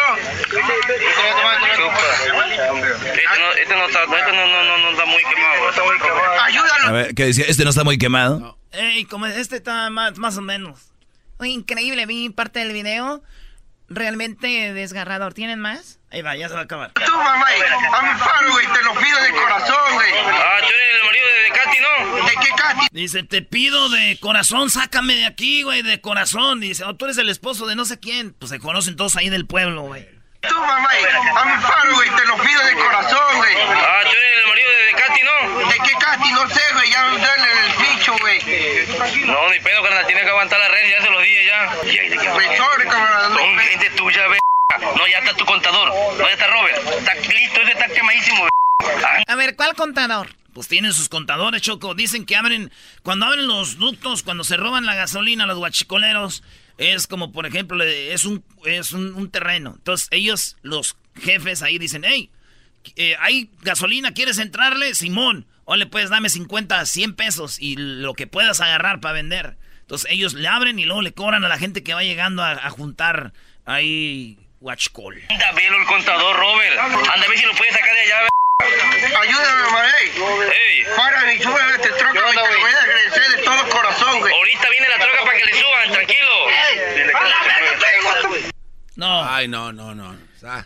Speaker 20: Este no, este no está, este no, no, no, no está muy quemado. No está muy quemado.
Speaker 19: Ayúdalo.
Speaker 1: A ver, ¿qué decía? ¿Este no está muy quemado?
Speaker 2: Ey, como este está más, más o menos.
Speaker 9: Increíble, vi parte del video. Realmente desgarrador. ¿Tienen más?
Speaker 2: Ahí va, ya se va a acabar.
Speaker 19: Tú, mamá, a mi paro, güey. Te lo pido de corazón, güey.
Speaker 20: Ah, tú eres el marido de, de Katy, ¿no?
Speaker 19: ¿De qué Katy?
Speaker 2: Dice, te pido de corazón, sácame de aquí, güey, de corazón. Dice, oh, tú eres el esposo de no sé quién. Pues se conocen todos ahí del pueblo, güey.
Speaker 19: Tú, mamá, a mi paro, güey. Te lo pido de corazón, güey.
Speaker 20: Ah, tú eres el marido de, de Katy, ¿no?
Speaker 19: ¿De qué Katy? No sé, güey. Ya me duele el bicho, güey.
Speaker 20: No, ni pedo, carnal, tiene que aguantar la red, ya se los dije ya.
Speaker 19: Camarada.
Speaker 20: Son gente tuya, ve. No, ya está tu contador. No, ya está Robert. Está listo, ese está quemadísimo,
Speaker 9: A ver, ¿cuál contador?
Speaker 2: Pues tienen sus contadores, Choco. Dicen que abren, cuando abren los ductos, cuando se roban la gasolina, los guachicoleros, es como, por ejemplo, le- es un, es un, un terreno. Entonces ellos, los jefes ahí dicen, hey, eh, ¿hay gasolina? ¿Quieres entrarle? Simón. O le puedes dame 50, 100 pesos y lo que puedas agarrar para vender. Entonces ellos le abren y luego le cobran a la gente que va llegando a, a juntar ahí watch call.
Speaker 20: Anda, velo el contador, Robert. Anda, si lo puedes sacar de allá.
Speaker 21: Ayúdame, Marey.
Speaker 20: Ey.
Speaker 21: Para y sube a este troca, güey, te lo voy a agradecer de todo corazón, güey.
Speaker 20: Ahorita viene la troca para que le suban, tranquilo. Que
Speaker 2: No.
Speaker 3: Ay, no, no, no. Ah.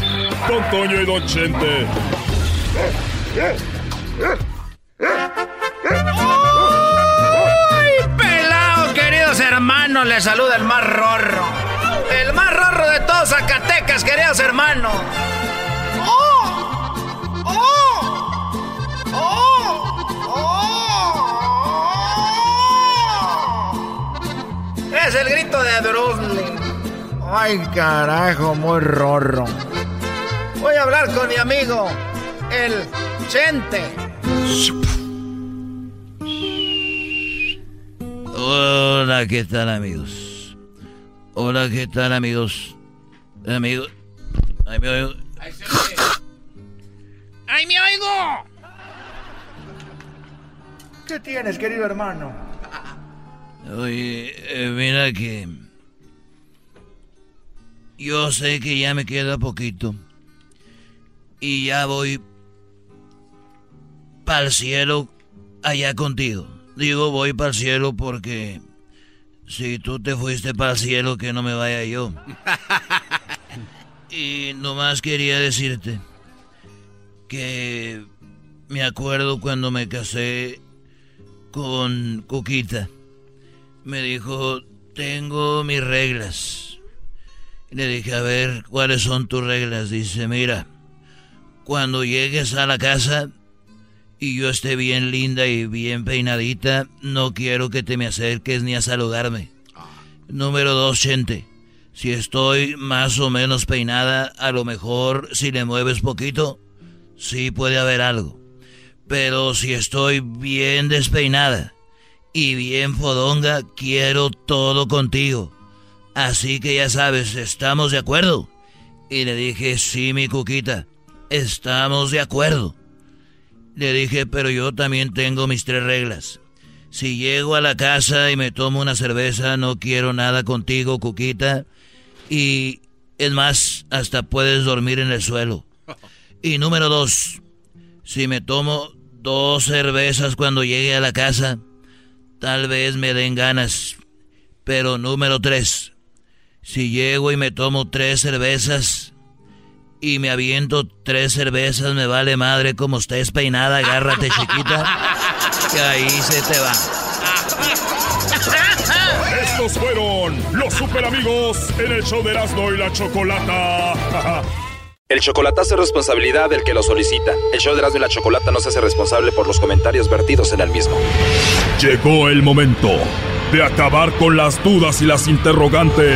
Speaker 12: Don Toño y Don Chente.
Speaker 22: ¡Ay, pelado, queridos hermanos! Les saluda el más rorro. El más rorro de todos Zacatecas, queridos hermanos. ¡Oh! ¡Oh! ¡Oh! Es el grito de Brooklyn. Ay, carajo, muy rorro. Voy a hablar con mi amigo, el Chente.
Speaker 13: Hola, ¿qué tal amigos? Hola, ¿qué tal amigos? Amigos. Ay, me oigo.
Speaker 22: ¡Ay, me oigo! ¿Qué tienes, querido hermano?
Speaker 13: Oye, eh, mira que... Yo sé que ya me queda poquito. Y ya voy para el cielo allá contigo. Digo, voy para el cielo porque si tú te fuiste para el cielo, que no me vaya yo. y nomás quería decirte que me acuerdo cuando me casé con Cuquita. Me dijo, tengo mis reglas. Y le dije, a ver, ¿cuáles son tus reglas? Dice, mira, cuando llegues a la casa y yo esté bien linda y bien peinadita, no quiero que te me acerques ni a saludarme. Número dos, gente. Si estoy más o menos peinada, a lo mejor si le mueves poquito, sí puede haber algo. Pero si estoy bien despeinada y bien fodonga, quiero todo contigo. Así que ya sabes, ¿estamos de acuerdo? Y le dije, sí, mi cuquita, estamos de acuerdo. Le dije, pero yo también tengo mis tres reglas. Si llego a la casa y me tomo una cerveza, no quiero nada contigo, Cuquita. Y es más, hasta puedes dormir en el suelo. Y número dos, si me tomo dos cervezas cuando llegue a la casa, tal vez me den ganas. Pero número tres, si llego y me tomo tres cervezas y me aviento tres cervezas, me vale madre como estés peinada, agárrate chiquita, que ahí se te va.
Speaker 12: Estos fueron los super amigos en el show de Erasmo y la Chocolata.
Speaker 23: El chocolatazo es responsabilidad del que lo solicita. El show de Erasmo y la Chocolata no se hace responsable por los comentarios vertidos en el mismo.
Speaker 12: Llegó el momento de acabar con las dudas y las interrogantes.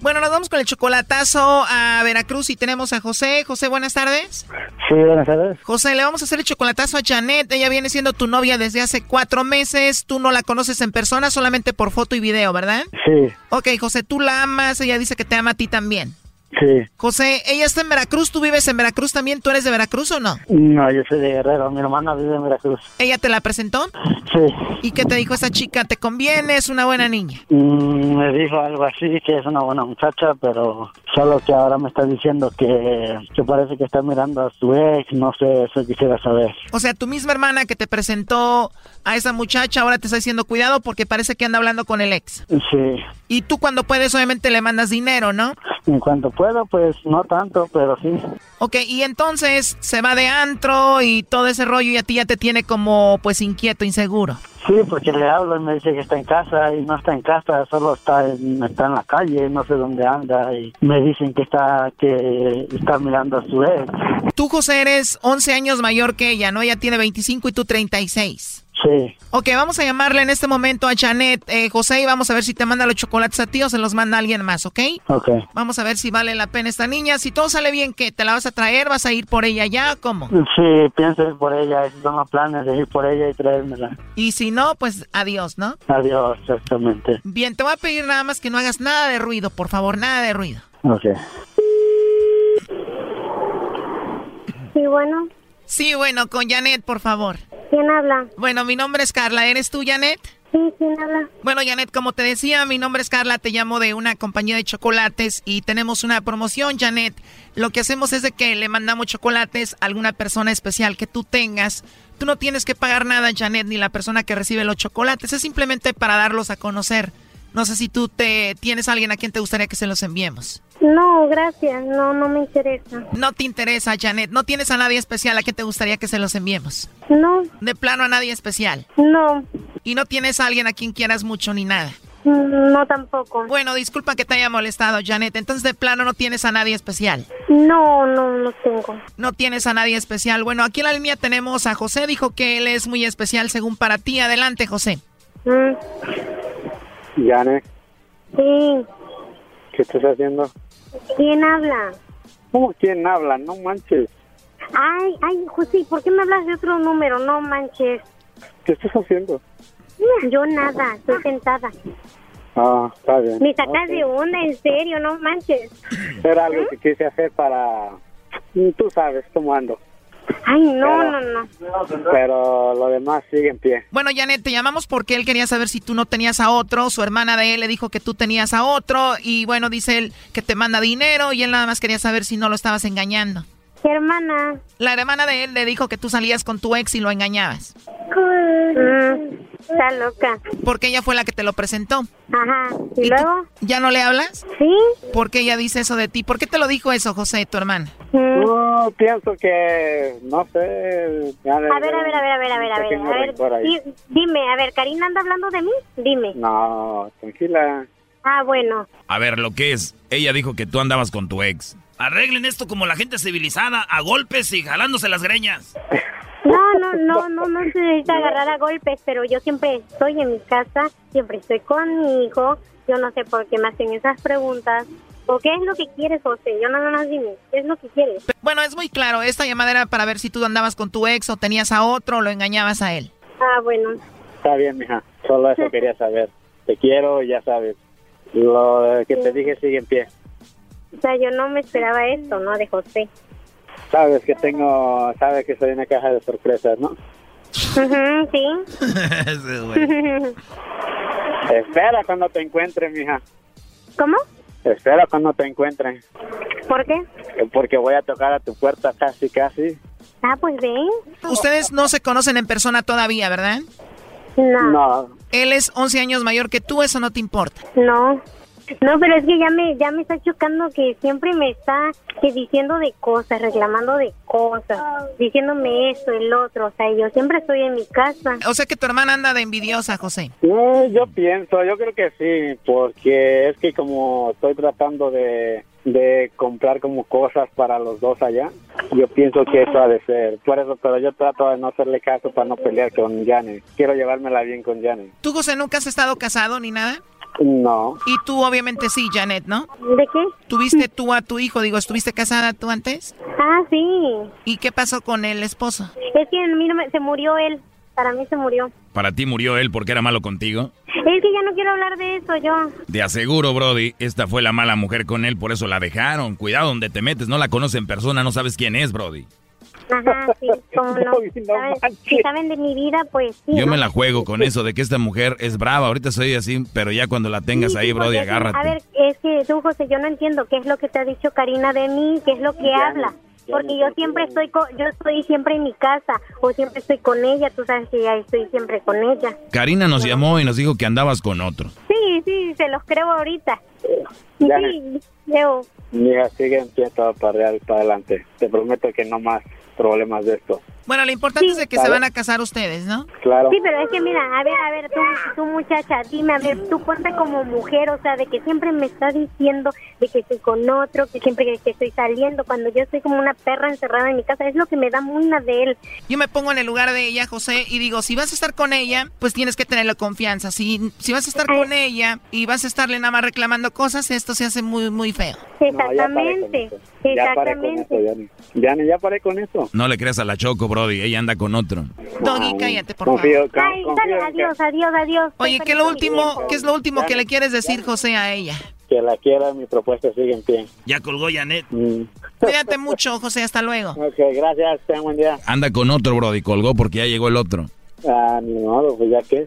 Speaker 9: Bueno, nos vamos con el chocolatazo a Veracruz y tenemos a José. José, buenas tardes.
Speaker 24: Sí, buenas tardes.
Speaker 9: José, le vamos a hacer el chocolatazo a Janet. Ella viene siendo tu novia desde hace cuatro meses. Tú no la conoces en persona, solamente por foto y video, ¿verdad?
Speaker 24: Sí.
Speaker 9: Ok, José, tú la amas. Ella dice que te ama a ti también.
Speaker 24: Sí.
Speaker 9: José, ella está en Veracruz, ¿tú vives en Veracruz también? ¿Tú eres de Veracruz o no?
Speaker 24: No, yo soy de Guerrero, mi hermana vive en Veracruz.
Speaker 9: ¿Ella te la presentó?
Speaker 24: Sí.
Speaker 9: ¿Y qué te dijo esa chica? ¿Te conviene? ¿Es una buena niña?
Speaker 24: Mm, me dijo algo así, que es una buena muchacha, pero solo que ahora me está diciendo que, que parece que está mirando a su ex, no sé, eso quisiera saber.
Speaker 9: O sea, tu misma hermana que te presentó a esa muchacha ahora te está diciendo cuidado porque parece que anda hablando con el ex.
Speaker 24: Sí.
Speaker 9: Y tú cuando puedes obviamente le mandas dinero, ¿no?
Speaker 24: En cuanto puedo, pues no tanto, pero sí.
Speaker 9: Ok, y entonces se va de antro y todo ese rollo y a ti ya te tiene como pues inquieto, inseguro.
Speaker 24: Sí, porque le hablo y me dice que está en casa y no está en casa, solo está en, está en la calle, no sé dónde anda y me dicen que está que está mirando a su ex.
Speaker 9: Tú, José, eres 11 años mayor que ella, ¿no? Ella tiene 25 y tú 36.
Speaker 24: Sí.
Speaker 9: Ok, vamos a llamarle en este momento a Janet, eh, José, y vamos a ver si te manda los chocolates a ti o se los manda alguien más, ¿ok?
Speaker 24: Ok.
Speaker 9: Vamos a ver si vale la pena esta niña. Si todo sale bien, ¿qué? ¿Te la vas a traer? ¿Vas a ir por ella ya? ¿Cómo?
Speaker 24: Sí, pienso ir por ella, tengo planes de ir por ella y traérmela.
Speaker 9: Y si no, pues adiós, ¿no?
Speaker 24: Adiós, exactamente.
Speaker 9: Bien, te voy a pedir nada más que no hagas nada de ruido, por favor, nada de ruido.
Speaker 24: Ok.
Speaker 25: Sí, bueno.
Speaker 9: Sí, bueno, con Janet, por favor.
Speaker 25: ¿Quién habla?
Speaker 9: Bueno, mi nombre es Carla. ¿Eres tú, Janet?
Speaker 25: Sí, ¿quién habla?
Speaker 9: Bueno, Janet, como te decía, mi nombre es Carla, te llamo de una compañía de chocolates y tenemos una promoción, Janet. Lo que hacemos es de que le mandamos chocolates a alguna persona especial que tú tengas. Tú no tienes que pagar nada, Janet, ni la persona que recibe los chocolates. Es simplemente para darlos a conocer. No sé si tú te tienes a alguien a quien te gustaría que se los enviemos.
Speaker 25: No, gracias. No, no me interesa.
Speaker 9: No te interesa, Janet. No tienes a nadie especial a quien te gustaría que se los enviemos.
Speaker 25: No.
Speaker 9: De plano a nadie especial.
Speaker 25: No.
Speaker 9: Y no tienes a alguien a quien quieras mucho ni nada.
Speaker 25: Mm, No tampoco.
Speaker 9: Bueno, disculpa que te haya molestado, Janet. Entonces, de plano no tienes a nadie especial.
Speaker 25: No, no, no tengo.
Speaker 9: No tienes a nadie especial. Bueno, aquí en la línea tenemos a José. Dijo que él es muy especial según para ti. Adelante, José.
Speaker 25: Mm,
Speaker 24: Janet,
Speaker 25: Sí.
Speaker 24: ¿qué estás haciendo?
Speaker 25: ¿Quién habla?
Speaker 24: ¿Cómo quién habla? No manches.
Speaker 25: Ay, ay, José, ¿por qué me hablas de otro número? No manches.
Speaker 24: ¿Qué estás haciendo?
Speaker 25: Yo nada, estoy sentada.
Speaker 24: Ah, está bien.
Speaker 25: Me sacas de onda, en serio, no manches.
Speaker 24: Era algo que quise hacer para... Tú sabes cómo ando.
Speaker 25: Ay, no,
Speaker 24: Pero-
Speaker 25: no, no.
Speaker 24: Pero lo demás sigue en pie.
Speaker 9: Bueno, Janet, te llamamos porque él quería saber si tú no tenías a otro. Su hermana de él le dijo que tú tenías a otro. Y bueno, dice él que te manda dinero. Y él nada más quería saber si no lo estabas engañando.
Speaker 25: ¿Qué hermana?
Speaker 9: La hermana de él le dijo que tú salías con tu ex y lo engañabas.
Speaker 25: Mm, está loca.
Speaker 9: Porque ella fue la que te lo presentó.
Speaker 25: Ajá. ¿Y, luego?
Speaker 9: ¿Ya no le hablas?
Speaker 25: Sí.
Speaker 9: ¿Por qué ella dice eso de ti? ¿Por qué te lo dijo eso, José, tu hermana?
Speaker 25: Mm.
Speaker 24: No, pienso que... No sé...
Speaker 25: A ver, a ver, a ver, a ver, a ver, a ver. A ver, di- dime, a ver, ¿Karina anda hablando de mí? Dime.
Speaker 24: No, tranquila.
Speaker 25: Ah, bueno.
Speaker 13: A ver, lo que es, ella dijo que tú andabas con tu ex.
Speaker 2: Arreglen esto como la gente civilizada, a golpes y jalándose las greñas.
Speaker 25: No, no, no, no, no se necesita agarrar a golpes, pero yo siempre estoy en mi casa, siempre estoy con mi hijo. Yo no sé por qué me hacen esas preguntas. ¿O qué es lo que quieres, José? Yo nada más dime, ¿qué es lo que quieres?
Speaker 9: Bueno, es muy claro. Esta llamada era para ver si tú andabas con tu ex o tenías a otro o lo engañabas a él.
Speaker 25: Ah, bueno.
Speaker 24: Está bien, mija. Solo eso quería saber. Te quiero, ya sabes. Lo que te dije sigue en pie.
Speaker 25: O sea, yo no me esperaba esto, ¿no? De José.
Speaker 24: Sabes que tengo... Sabes que soy una caja de sorpresas, ¿no?
Speaker 25: Sí.
Speaker 24: Espera cuando te encuentre, mija.
Speaker 25: ¿Cómo?
Speaker 24: Espera cuando te encuentre.
Speaker 25: ¿Por qué?
Speaker 24: Porque voy a tocar a tu puerta casi, casi.
Speaker 25: Ah, pues ven.
Speaker 9: Ustedes no se conocen en persona todavía, ¿verdad?
Speaker 25: No.
Speaker 24: No.
Speaker 9: Él es 11 años mayor que tú, eso no te importa.
Speaker 25: No. No, pero es que ya me ya me está chocando que siempre me está que diciendo de cosas, reclamando de cosas, diciéndome esto, el otro, o sea, yo siempre estoy en mi casa.
Speaker 9: O sea que tu hermana anda de envidiosa, José.
Speaker 24: No, yo pienso, yo creo que sí, porque es que como estoy tratando de, de comprar como cosas para los dos allá, yo pienso que eso ha de ser. Por eso, pero yo trato de no hacerle caso para no pelear con Janet. Quiero llevármela bien con Janet.
Speaker 9: ¿Tú, José, nunca has estado casado ni nada?
Speaker 24: No.
Speaker 9: Y tú, obviamente, sí, Janet, ¿no?
Speaker 25: ¿De qué?
Speaker 9: ¿Tuviste tú a tu hijo? Digo, ¿estuviste casada tú antes?
Speaker 25: Ah, sí.
Speaker 9: ¿Y qué pasó con el esposo?
Speaker 25: Es que mira, se murió él para mí se murió.
Speaker 13: ¿Para ti murió él porque era malo contigo?
Speaker 25: Es que ya no quiero hablar de eso yo.
Speaker 13: De aseguro, Brody, esta fue la mala mujer con él, por eso la dejaron. Cuidado donde te metes, no la conoces en persona, no sabes quién es, Brody.
Speaker 25: Ajá, sí, como no. ¿Saben? Si saben de mi vida, pues sí.
Speaker 13: Yo
Speaker 25: ¿no?
Speaker 13: me la juego con eso de que esta mujer es brava. Ahorita soy así, pero ya cuando la tengas
Speaker 25: Sí,
Speaker 13: ahí,
Speaker 25: sí,
Speaker 13: Brody, agárrate.
Speaker 25: A ver, es que tú, José, yo no entiendo qué es lo que te ha dicho Karina de mí, qué es lo que
Speaker 24: Ya,
Speaker 25: habla.
Speaker 24: ya
Speaker 25: Porque
Speaker 24: no
Speaker 25: yo siempre estoy co- yo estoy siempre en mi casa o siempre estoy con ella, tú sabes que ya estoy siempre con ella.
Speaker 13: Karina nos llamó y nos dijo que andabas con otro.
Speaker 25: Sí, sí, se los creo ahorita. Sí,
Speaker 24: Ya.
Speaker 25: Leo.
Speaker 24: Mira, sigue en pie todo para, real, para adelante. Te prometo que no más problemas de esto.
Speaker 9: Bueno, lo importante es de que se van a casar ustedes, ¿no?
Speaker 24: Claro.
Speaker 25: Sí, pero es que mira, a ver, a ver, tú, tú muchacha, dime, a ver, tú ponte como mujer, o sea, de que siempre me está diciendo de que estoy con otro, que siempre que, que estoy saliendo, cuando yo estoy como una perra encerrada en mi casa, es lo que me da muy una de él.
Speaker 9: Yo me pongo en el lugar de ella, José, y digo, si vas a estar con ella, pues tienes que tenerle confianza. Si, si vas a estar con ella y vas a estarle nada más reclamando cosas, esto se hace muy, muy feo.
Speaker 25: Exactamente,
Speaker 24: Ya paré con eso,
Speaker 25: exactamente.
Speaker 24: Yanni, ya paré con eso.
Speaker 13: No le creas a la Choco, Brody, ella anda con otro.
Speaker 9: Doggy, cállate, por
Speaker 24: Confío,
Speaker 9: favor.
Speaker 25: Ay, dale, adiós, adiós, adiós.
Speaker 9: Oye, ¿qué es lo último, qué es lo último que le quieres decir, José, a ella?
Speaker 24: Que la quiera, mi propuesta sigue en pie.
Speaker 13: Ya colgó Janet.
Speaker 9: Cuídate mucho, José, hasta luego.
Speaker 24: Ok, gracias, ten buen día.
Speaker 13: Anda con otro, Brody, colgó porque ya llegó el otro.
Speaker 24: Ah, ni modo, pues ya que.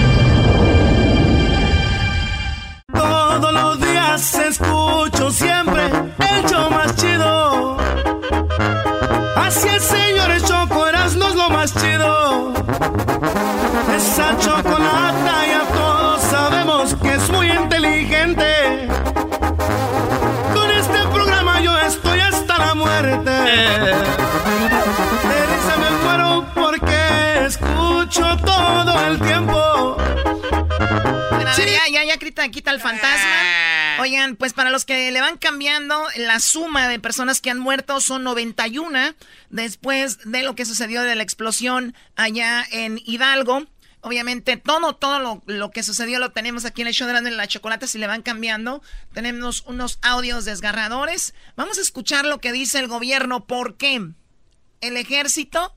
Speaker 9: fantasma. Oigan, pues para los que le van cambiando, la suma de personas que han muerto son 91 después de lo que sucedió de la explosión allá en Hidalgo. Obviamente todo, todo lo, lo que sucedió lo tenemos aquí en el show de la chocolate. Si le van cambiando, tenemos unos audios desgarradores. Vamos a escuchar lo que dice el gobierno. ¿Por qué? El ejército,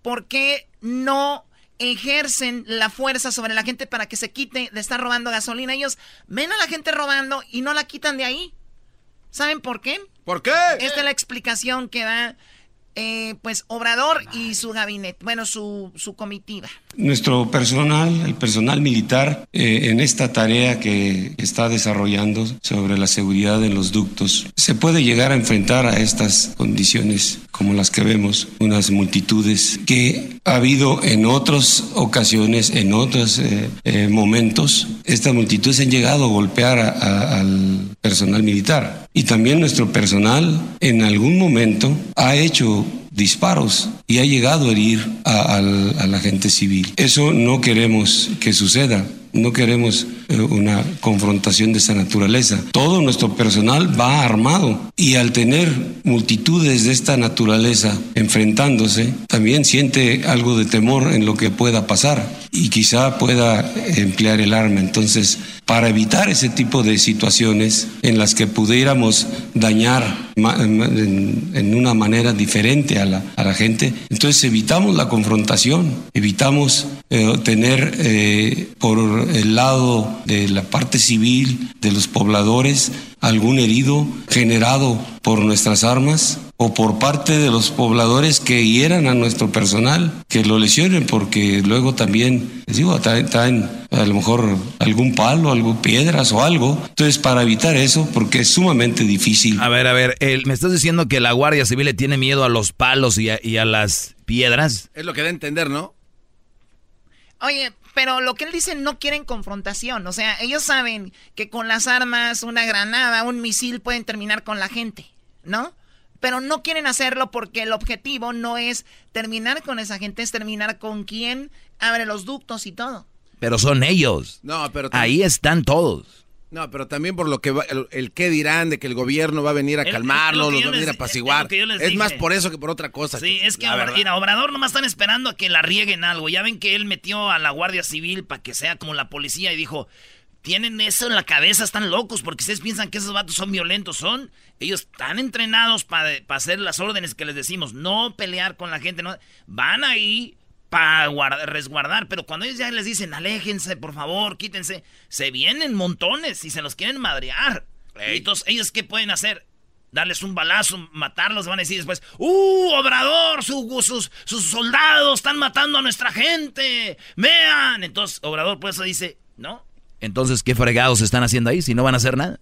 Speaker 9: ¿por qué no ejercen la fuerza sobre la gente para que se quite de estar robando gasolina? Ellos ven a la gente robando y no la quitan de ahí. ¿Saben por qué?
Speaker 3: ¿Por qué?
Speaker 9: Esta es la explicación que da, eh, pues, Obrador y su gabinete, bueno, su, su comitiva.
Speaker 26: Nuestro personal, el personal militar, eh, en esta tarea que está desarrollando sobre la seguridad en los ductos, se puede llegar a enfrentar a estas condiciones como las que vemos, unas multitudes que ha habido en otras ocasiones, en otros eh, eh, momentos, estas multitudes han llegado a golpear al personal militar. Y también nuestro personal en algún momento ha hecho disparos y ha llegado a herir a, la gente civil. Eso no queremos que suceda. No queremos eh, una confrontación de esa naturaleza. Todo nuestro personal va armado y al tener multitudes de esta naturaleza enfrentándose, también siente algo de temor en lo que pueda pasar y quizá pueda emplear el arma. Entonces, para evitar ese tipo de situaciones en las que pudiéramos dañar en una manera diferente a la, a la gente, entonces evitamos la confrontación, evitamos eh, tener eh, por el lado de la parte civil de los pobladores algún herido generado por nuestras armas o por parte de los pobladores que hieran a nuestro personal, que lo lesionen porque luego también, les digo, traen, traen a lo mejor algún palo, algo, piedras o algo. Entonces, para evitar eso, porque es sumamente difícil.
Speaker 13: A ver, a ver, el- ¿me estás diciendo que la Guardia Civil le tiene miedo a los palos y a, y a las piedras?
Speaker 3: Es lo que da a entender, ¿no?
Speaker 9: Oye, pero lo que él dice no quieren confrontación. O sea, ellos saben que con las armas, una granada, un misil pueden terminar con la gente, ¿no? Pero no quieren hacerlo porque el objetivo no es terminar con esa gente, es terminar con quien abre los ductos y todo.
Speaker 13: Pero son ellos.
Speaker 3: No, pero
Speaker 13: Ahí están todos.
Speaker 3: No, pero también por lo que va, el, el qué dirán de que el gobierno va a venir a
Speaker 2: El- es
Speaker 3: calmarlo,
Speaker 2: lo que
Speaker 3: los va a venir a apaciguar.
Speaker 2: es que
Speaker 3: Es más por eso que por otra cosa.
Speaker 2: Sí, es que
Speaker 3: la
Speaker 2: Obra-
Speaker 3: verdad.
Speaker 2: mira, Obrador nomás están esperando a que la rieguen algo. Ya ven que él metió a la Guardia Civil para que sea como la policía y dijo, tienen eso en la cabeza, están locos porque ustedes piensan que esos vatos son violentos. Son, ellos están entrenados para hacer las órdenes que les decimos, no pelear con la gente, no. Van ahí para resguardar, pero cuando ellos ya les dicen, aléjense, por favor, quítense, se vienen montones y se los quieren madrear. Y Entonces, ¿ellos qué pueden hacer? Darles un balazo, matarlos, van a decir después, ¡Uh, Obrador! su- sus, sus soldados están matando a nuestra gente. ¡Vean! Entonces, Obrador por eso dice, ¿no?
Speaker 13: Entonces, ¿qué fregados están haciendo ahí si no van a hacer nada?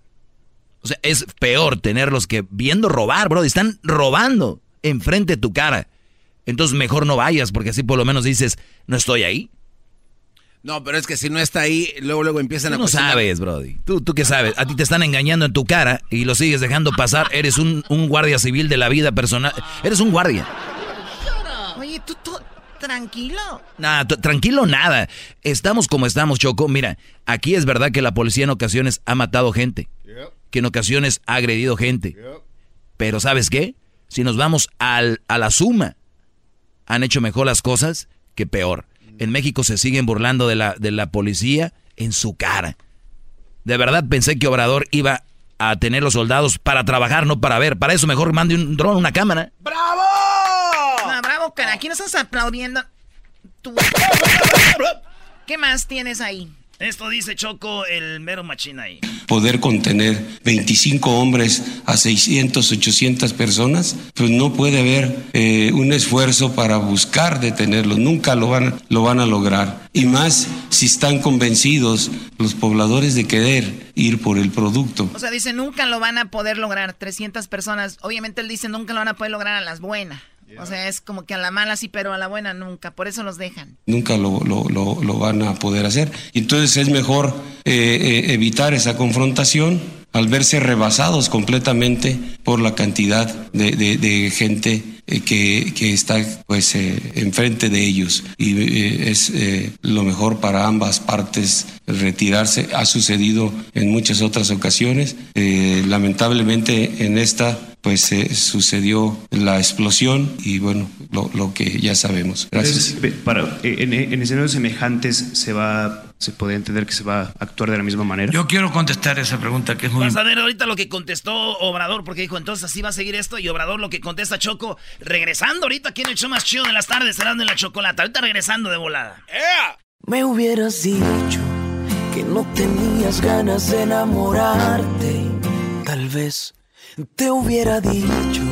Speaker 13: O sea, es peor tenerlos que viendo robar, bro. Están robando enfrente de tu cara. Entonces, mejor no vayas porque así por lo menos dices, no estoy ahí.
Speaker 3: No, pero es que si no está ahí, luego luego empiezan
Speaker 13: Tú
Speaker 3: a
Speaker 13: no sabes, Brody. ¿Tú, tú qué sabes. A ti te están engañando en tu cara y lo sigues dejando pasar. Eres un, un guardia civil de la vida personal. Eres un guardia.
Speaker 9: Oye, tú, tú, tranquilo.
Speaker 13: Nada, tranquilo, nada. Estamos como estamos, Choco. Mira, aquí es verdad que la policía en ocasiones ha matado gente. Que en ocasiones ha agredido gente. Pero ¿sabes qué? Si nos vamos al, a la suma, han hecho mejor las cosas que peor. En México se siguen burlando de la, de la policía en su cara. De verdad pensé que Obrador iba a tener los soldados para trabajar, no para ver. Para eso mejor mande un dron, una cámara.
Speaker 9: ¡Bravo! No, bravo, cara. Aquí no estás aplaudiendo. Tú. ¿Qué más tienes ahí?
Speaker 2: Esto dice Choco, el mero machín ahí.
Speaker 26: poder contener 25 hombres a 600, 800 personas, pues no puede haber eh, un esfuerzo para buscar detenerlos, nunca lo van, lo van a lograr. Y más si están convencidos los pobladores de querer ir por el producto.
Speaker 9: O sea, dice, nunca lo van a poder lograr. 300 personas. Obviamente él dice, nunca lo van a poder lograr a las buenas. O sea, es como que a la mala sí, pero a la buena nunca. Por eso los dejan.
Speaker 26: Nunca lo, lo- lo- lo van a poder hacer. Y Entonces es mejor eh, eh, evitar esa confrontación al verse rebasados completamente por la cantidad de, de- de gente eh, que, que está pues eh, enfrente de ellos. Y eh, es eh, lo mejor para ambas partes retirarse. Ha sucedido en muchas otras ocasiones. Eh, lamentablemente en esta pues eh, sucedió la explosión y bueno, lo, lo que ya sabemos. Gracias.
Speaker 17: Entonces, para, eh, en, en escenarios semejantes se va, se puede entender que se va a actuar de la misma manera.
Speaker 16: Yo quiero contestar esa pregunta que es muy
Speaker 2: Vas a ver ahorita lo que contestó Obrador, porque dijo, entonces así va a seguir esto. Y Obrador lo que contesta Choco, regresando ahorita aquí en el show más chido de las tardes, cerrando en la chocolata. Ahorita regresando de volada.
Speaker 27: Me hubieras dicho que no tenías ganas de enamorarte. Tal vez te hubiera dicho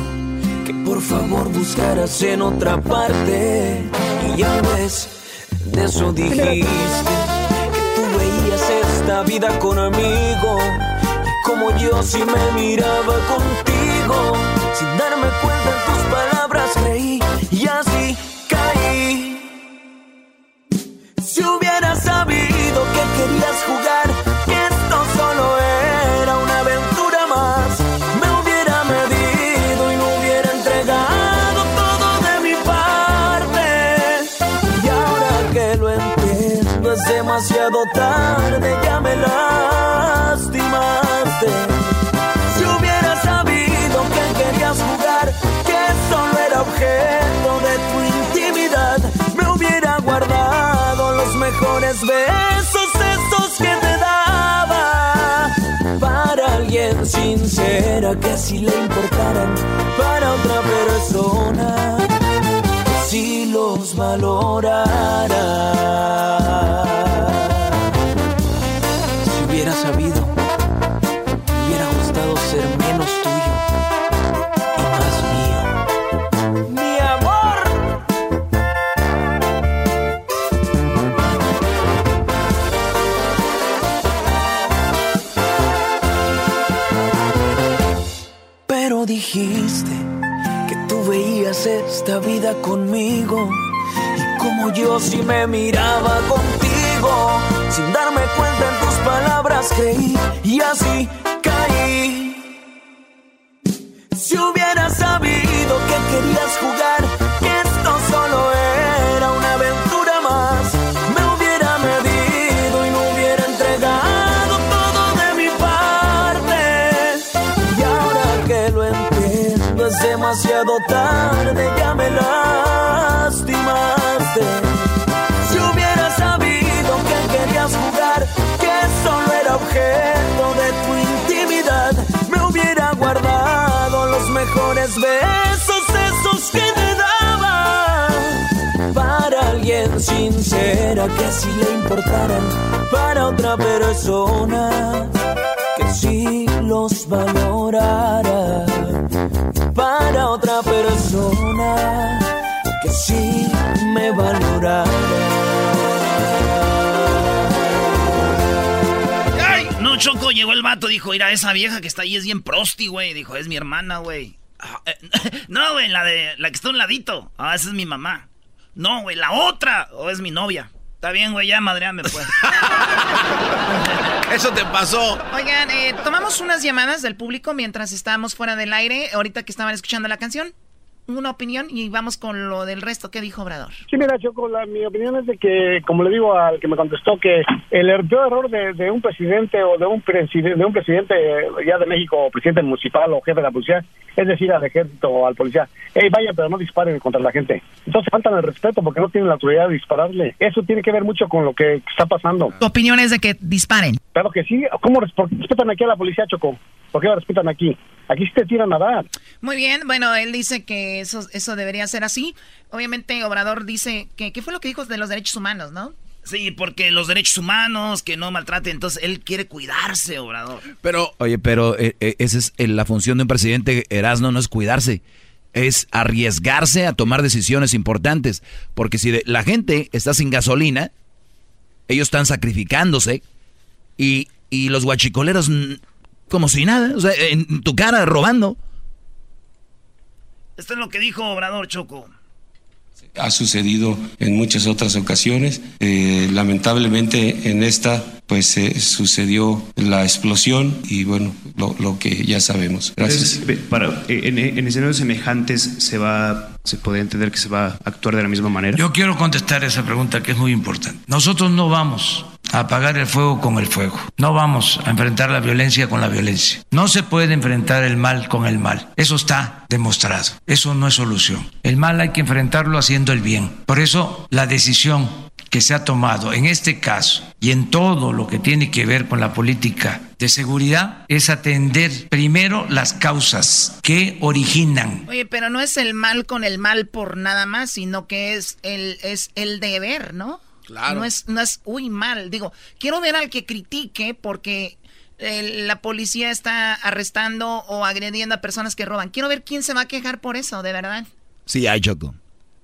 Speaker 27: que por favor buscaras en otra parte. Y ya ves, de eso dijiste esta vida conmigo. Y como yo si me miraba contigo, sin darme cuenta en tus palabras creí y así caí. Si hubiera que si le importaran, para otra persona, si los valorara. Si hubiera sabido, esta vida conmigo. Y como yo si me miraba contigo, sin darme cuenta en tus palabras creí. Y así que si le importaran, para otra persona que sí los valorara para otra persona que sí me valorara.
Speaker 2: ¡Ay! No, Choco, llegó el vato, dijo, mira, esa vieja que está ahí es bien prosti, güey. Dijo, es mi hermana, güey. Ah, eh, no, güey, la de la que está a un ladito. Ah, esa es mi mamá. No, güey, la otra. O es mi novia. Está bien, güey, ya madreame, pues.
Speaker 3: Eso te pasó.
Speaker 9: Oigan, eh, tomamos unas llamadas del público mientras estábamos fuera del aire, ahorita que estaban escuchando la canción. Una opinión y vamos con lo del resto. ¿Qué dijo Obrador?
Speaker 24: Sí, mira, Choco, la, mi opinión es de que, como le digo al que me contestó, que el peor error de, de un presidente o de un, presidente de un presidente eh, ya de México, o presidente municipal o jefe de la policía, es decir, al ejército o al policía, hey, vaya, pero no disparen contra la gente. Entonces faltan el respeto porque no tienen la autoridad de dispararle. Eso tiene que ver mucho con lo que está pasando.
Speaker 9: Tu opinión es de que disparen.
Speaker 24: Claro que sí. ¿Cómo respetan aquí a la policía, Choco? ¿Por qué la respetan aquí? Aquí sí te tiran a dar.
Speaker 9: Muy bien, bueno, él dice que eso, eso debería ser así. Obviamente, Obrador dice que, ¿qué fue lo que dijo de los derechos humanos, no?
Speaker 2: Sí, porque los derechos humanos, que no maltraten, entonces él quiere cuidarse, Obrador.
Speaker 3: Pero,
Speaker 13: Oye, pero eh, eh, esa es eh, la función de un presidente, Erasno, no es cuidarse, es arriesgarse a tomar decisiones importantes. Porque si de- la gente está sin gasolina, ellos están sacrificándose y, y los guachicoleros como si nada, o sea, en tu cara robando.
Speaker 2: Esto es lo que dijo Obrador, Choco.
Speaker 26: Ha sucedido en muchas otras ocasiones. Eh, lamentablemente en esta pues eh, sucedió la explosión y bueno, lo, lo que ya sabemos. Gracias.
Speaker 17: Entonces, para, eh, en, en escenarios semejantes se va, se puede entender que se va a actuar de la misma manera.
Speaker 16: Yo quiero contestar esa pregunta que es muy importante. Nosotros no vamos apagar el fuego con el fuego. No vamos a enfrentar la violencia con la violencia. No se puede enfrentar el mal con el mal. Eso está demostrado. Eso no es solución. El mal hay que enfrentarlo haciendo el bien. Por eso la decisión que se ha tomado en este caso y en todo lo que tiene que ver con la política de seguridad es atender primero las causas que originan
Speaker 9: Oye, pero no es el mal con el mal por nada más, sino que es el, es el deber, ¿no?
Speaker 3: Claro.
Speaker 9: No es, no es, uy, mal. Digo, quiero ver al que critique porque eh, la policía está arrestando o agrediendo a personas que roban. Quiero ver quién se va a quejar por eso, de verdad.
Speaker 13: Sí, hay choco.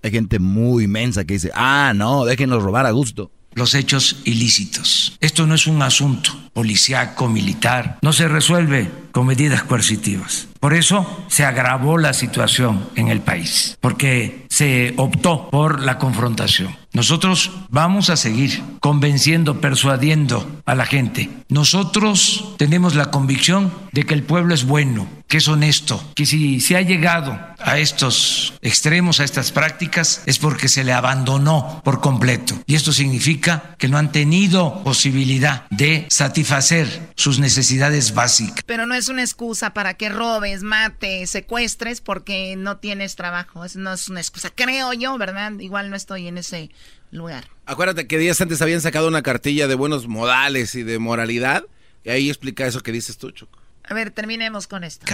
Speaker 13: Hay gente muy inmensa que dice, ah, no, déjenos robar a gusto.
Speaker 16: los hechos ilícitos. Esto no es un asunto policíaco, militar, no se resuelve con medidas coercitivas. Por eso se agravó la situación en el país, porque se optó por la confrontación. Nosotros vamos a seguir convenciendo, persuadiendo a la gente. Nosotros tenemos la convicción de que el pueblo es bueno, que es honesto, que si se ha llegado a estos extremos, a estas prácticas, es porque se le abandonó por completo. Y esto significa que no han tenido posibilidad de satisfacer sus necesidades básicas.
Speaker 9: Pero no es una excusa para que robes, mates, secuestres porque no tienes trabajo. Eso no es una excusa. Creo yo, ¿verdad? Igual no estoy en ese lugar.
Speaker 3: acuérdate que días antes habían sacado una cartilla de buenos modales y de moralidad. Y ahí explica eso que dices tú, Choco.
Speaker 9: A ver, terminemos con esto.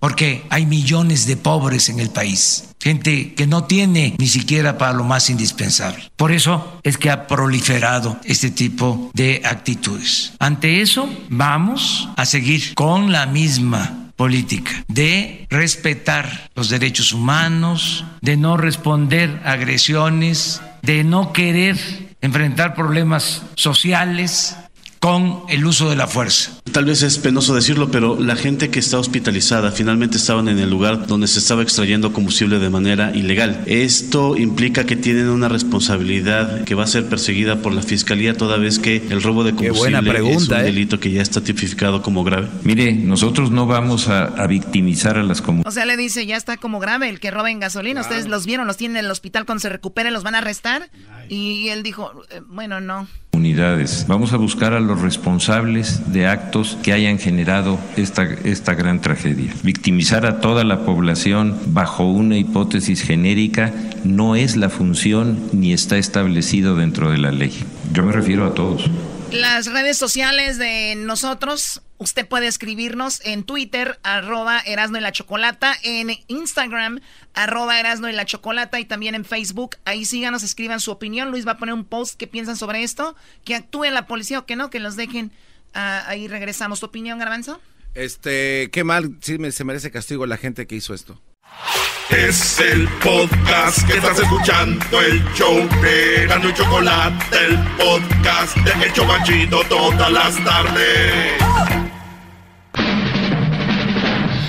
Speaker 16: Porque hay millones de pobres en el país, gente que no tiene ni siquiera para lo más indispensable. Por eso es que ha proliferado este tipo de actitudes. Ante eso, vamos a seguir con la misma política de respetar los derechos humanos, de no responder agresiones, de no querer enfrentar problemas sociales con el uso de la fuerza.
Speaker 28: Tal vez es penoso decirlo, pero la gente que está hospitalizada finalmente estaban en el lugar donde se estaba extrayendo combustible de manera ilegal. Esto implica que tienen una responsabilidad que va a ser perseguida por la fiscalía toda vez que el robo de combustible
Speaker 13: buena pregunta,
Speaker 28: es un
Speaker 13: ¿eh?
Speaker 28: delito que ya está tipificado como grave.
Speaker 18: Mire, nosotros no vamos a, a victimizar a las comunidades.
Speaker 9: O sea, le dice, ya está como grave el que roben gasolina. Ustedes los vieron, los tienen en el hospital cuando se recuperen, los van a arrestar. Y él dijo, eh, bueno, no.
Speaker 18: Unidades. Vamos a buscar a los responsables de actos que hayan generado esta, esta gran tragedia. Victimizar a toda la población bajo una hipótesis genérica no es la función ni está establecido dentro de la ley. Yo me refiero a todos.
Speaker 9: Las redes sociales de nosotros, usted puede escribirnos en Twitter, arroba Erasno y la Chocolata, en Instagram, arroba Erasno y la Chocolata, y también en Facebook. Ahí síganos, escriban su opinión. Luis va a poner un post que piensan sobre esto, que actúe la policía o que no, que los dejen. Ah, ahí regresamos. ¿Tu opinión, Garbanzo?
Speaker 3: Este, qué mal, sí se merece castigo la gente que hizo esto.
Speaker 4: Es el podcast que estás escuchando, el show de Gano y Chocolate, el podcast de Hecho Machito todas las tardes.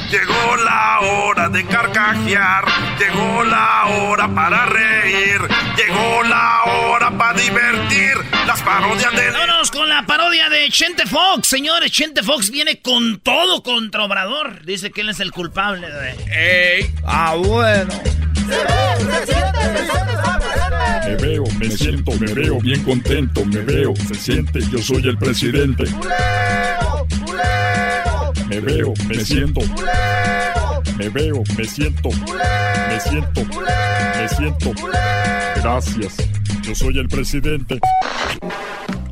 Speaker 4: Llegó la hora de carcajear, llegó la hora para reír, llegó la hora para divertir. Las parodias de.
Speaker 2: Vámonos con la parodia de Chente Fox. Señores, Chente Fox viene con todo contra Obrador. Dice que él es el culpable de.
Speaker 22: ¡Ey! ¡Ah, bueno!
Speaker 29: Me veo, me siento, me veo bien contento, me veo, se siente, yo soy el presidente. Me veo, me siento. Me veo, me siento. Me siento. Me siento. Gracias. Yo soy el presidente.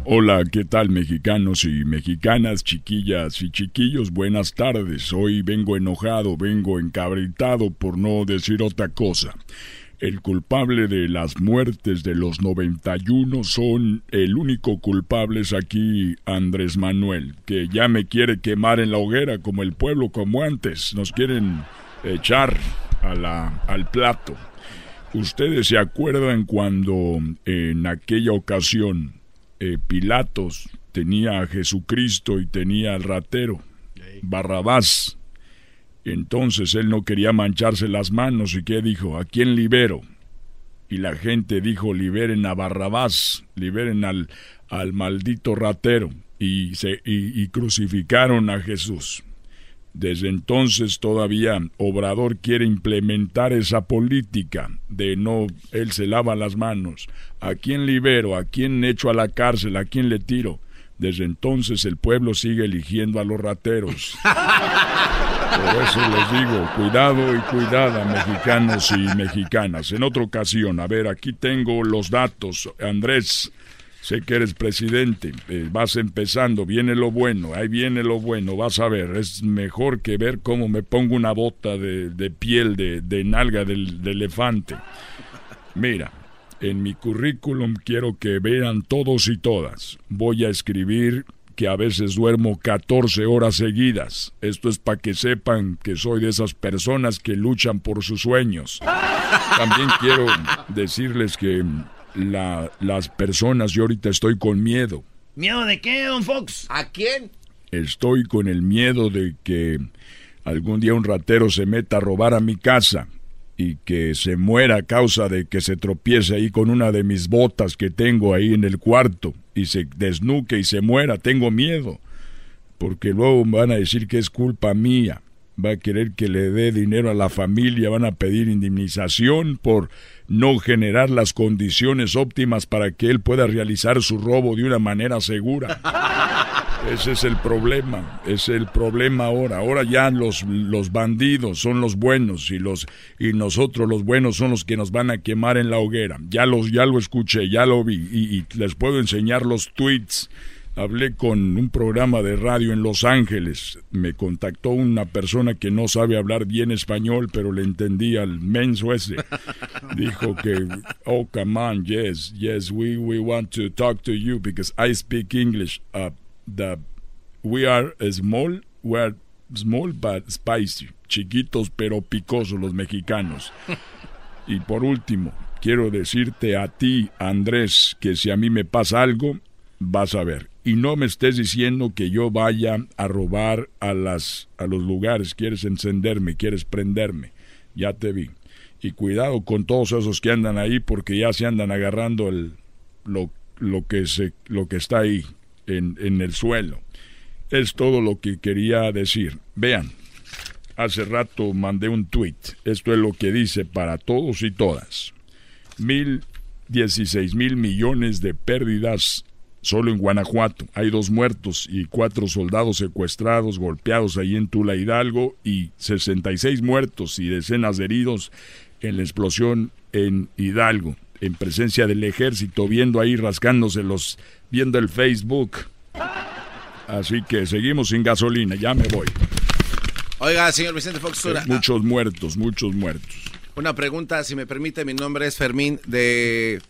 Speaker 29: Hola, ¿qué tal mexicanos y mexicanas, chiquillas y chiquillos? Buenas tardes. Hoy vengo enojado, vengo encabritado por no decir otra cosa. El culpable de las muertes de los 91 son el único culpable es aquí Andrés Manuel, que ya me quiere quemar en la hoguera como el pueblo como antes. Nos quieren echar a la, al plato. Ustedes se acuerdan cuando en aquella ocasión eh, Pilatos tenía a Jesucristo y tenía al ratero, Barrabás. Entonces él no quería mancharse las manos y ¿qué dijo? ¿A quién libero? Y la gente dijo, liberen a Barrabás, liberen al, al maldito ratero. Y, crucificaron a Jesús. Desde entonces todavía Obrador quiere implementar esa política de no, él se lava las manos. ¿A quién libero? ¿A quién echo a la cárcel? ¿A quién le tiro? Desde entonces el pueblo sigue eligiendo a los rateros. Por eso les digo, cuidado y cuidada, mexicanos y mexicanas. En otra ocasión, a ver, aquí tengo los datos. Andrés, sé que eres presidente, eh, vas empezando, viene lo bueno, ahí viene lo bueno, vas a ver, es mejor que ver cómo me pongo una bota de, piel de, de nalga del, de elefante. Mira, en mi currículum quiero que vean todos y todas. Voy a escribir que a veces duermo 14 horas seguidas. Esto es para que sepan que soy de esas personas que luchan por sus sueños. También quiero decirles que la, las personas, yo ahorita estoy con miedo.
Speaker 2: ¿Miedo de qué, don Fox?
Speaker 22: ¿A quién?
Speaker 29: Estoy con el miedo de que algún día un ratero se meta a robar a mi casa y que se muera a causa de que se tropiece ahí con una de mis botas que tengo ahí en el cuarto y se desnuque y se muera, tengo miedo, porque luego van a decir que es culpa mía, va a querer que le dé dinero a la familia, van a pedir indemnización por no generar las condiciones óptimas para que él pueda realizar su robo de una manera segura. Ese es el problema, es el problema ahora. Ahora ya los, los bandidos son los buenos y los y nosotros los buenos son los que nos van a quemar en la hoguera. Ya los ya lo escuché, ya lo vi y, y les puedo enseñar los tweets. Hablé con un programa de radio en Los Ángeles. Me contactó una persona que no sabe hablar bien español, pero le entendía al menso ese. Dijo que, oh, come on, yes, yes, we, we want to talk to you because I speak English. Uh, the we are small, we are small but spicy, chiquitos pero picosos los mexicanos. Y por último, quiero decirte a ti, Andrés, que si a mí me pasa algo, vas a ver. Y no me estés diciendo que yo vaya a robar a las a los lugares, quieres encenderme, quieres prenderme. Ya te vi. Y cuidado con todos esos que andan ahí porque ya se andan agarrando el lo, lo que se lo que está ahí en, en el suelo. Es todo lo que quería decir. Vean, hace rato mandé un tweet. Esto es lo que dice para todos y todas. Mil 16 mil millones de pérdidas solo en Guanajuato. Hay dos muertos y cuatro soldados secuestrados, golpeados ahí en Tula Hidalgo y 66 muertos y decenas de heridos en la explosión en Hidalgo, en presencia del ejército, viendo ahí rascándose los, viendo el Facebook. Así que seguimos sin gasolina, ya me voy.
Speaker 3: Oiga, señor Vicente Fox.
Speaker 29: muchos muertos, muchos muertos.
Speaker 3: Una pregunta, si me permite, mi nombre es Fermín de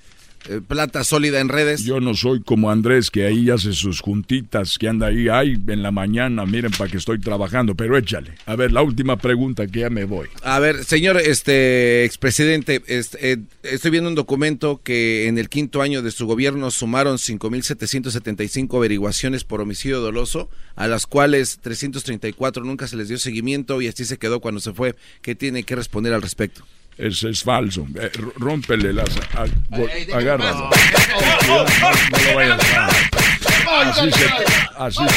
Speaker 3: eh, plata sólida en redes.
Speaker 29: Yo no soy como Andrés, que ahí hace sus juntitas, que anda ahí, ay, en la mañana, miren para que estoy trabajando, pero échale. A ver, la última pregunta, que ya me voy.
Speaker 3: A ver, señor este expresidente, este, estoy viendo un documento que en el quinto año de su gobierno sumaron 5.775 averiguaciones por homicidio doloso, a las cuales 334 nunca se les dio seguimiento y así se quedó cuando se fue. ¿Qué tiene que responder al respecto?
Speaker 29: Es, es falso. Eh, rómpele las. agarra. No, lo vayas a. Así se. Así se.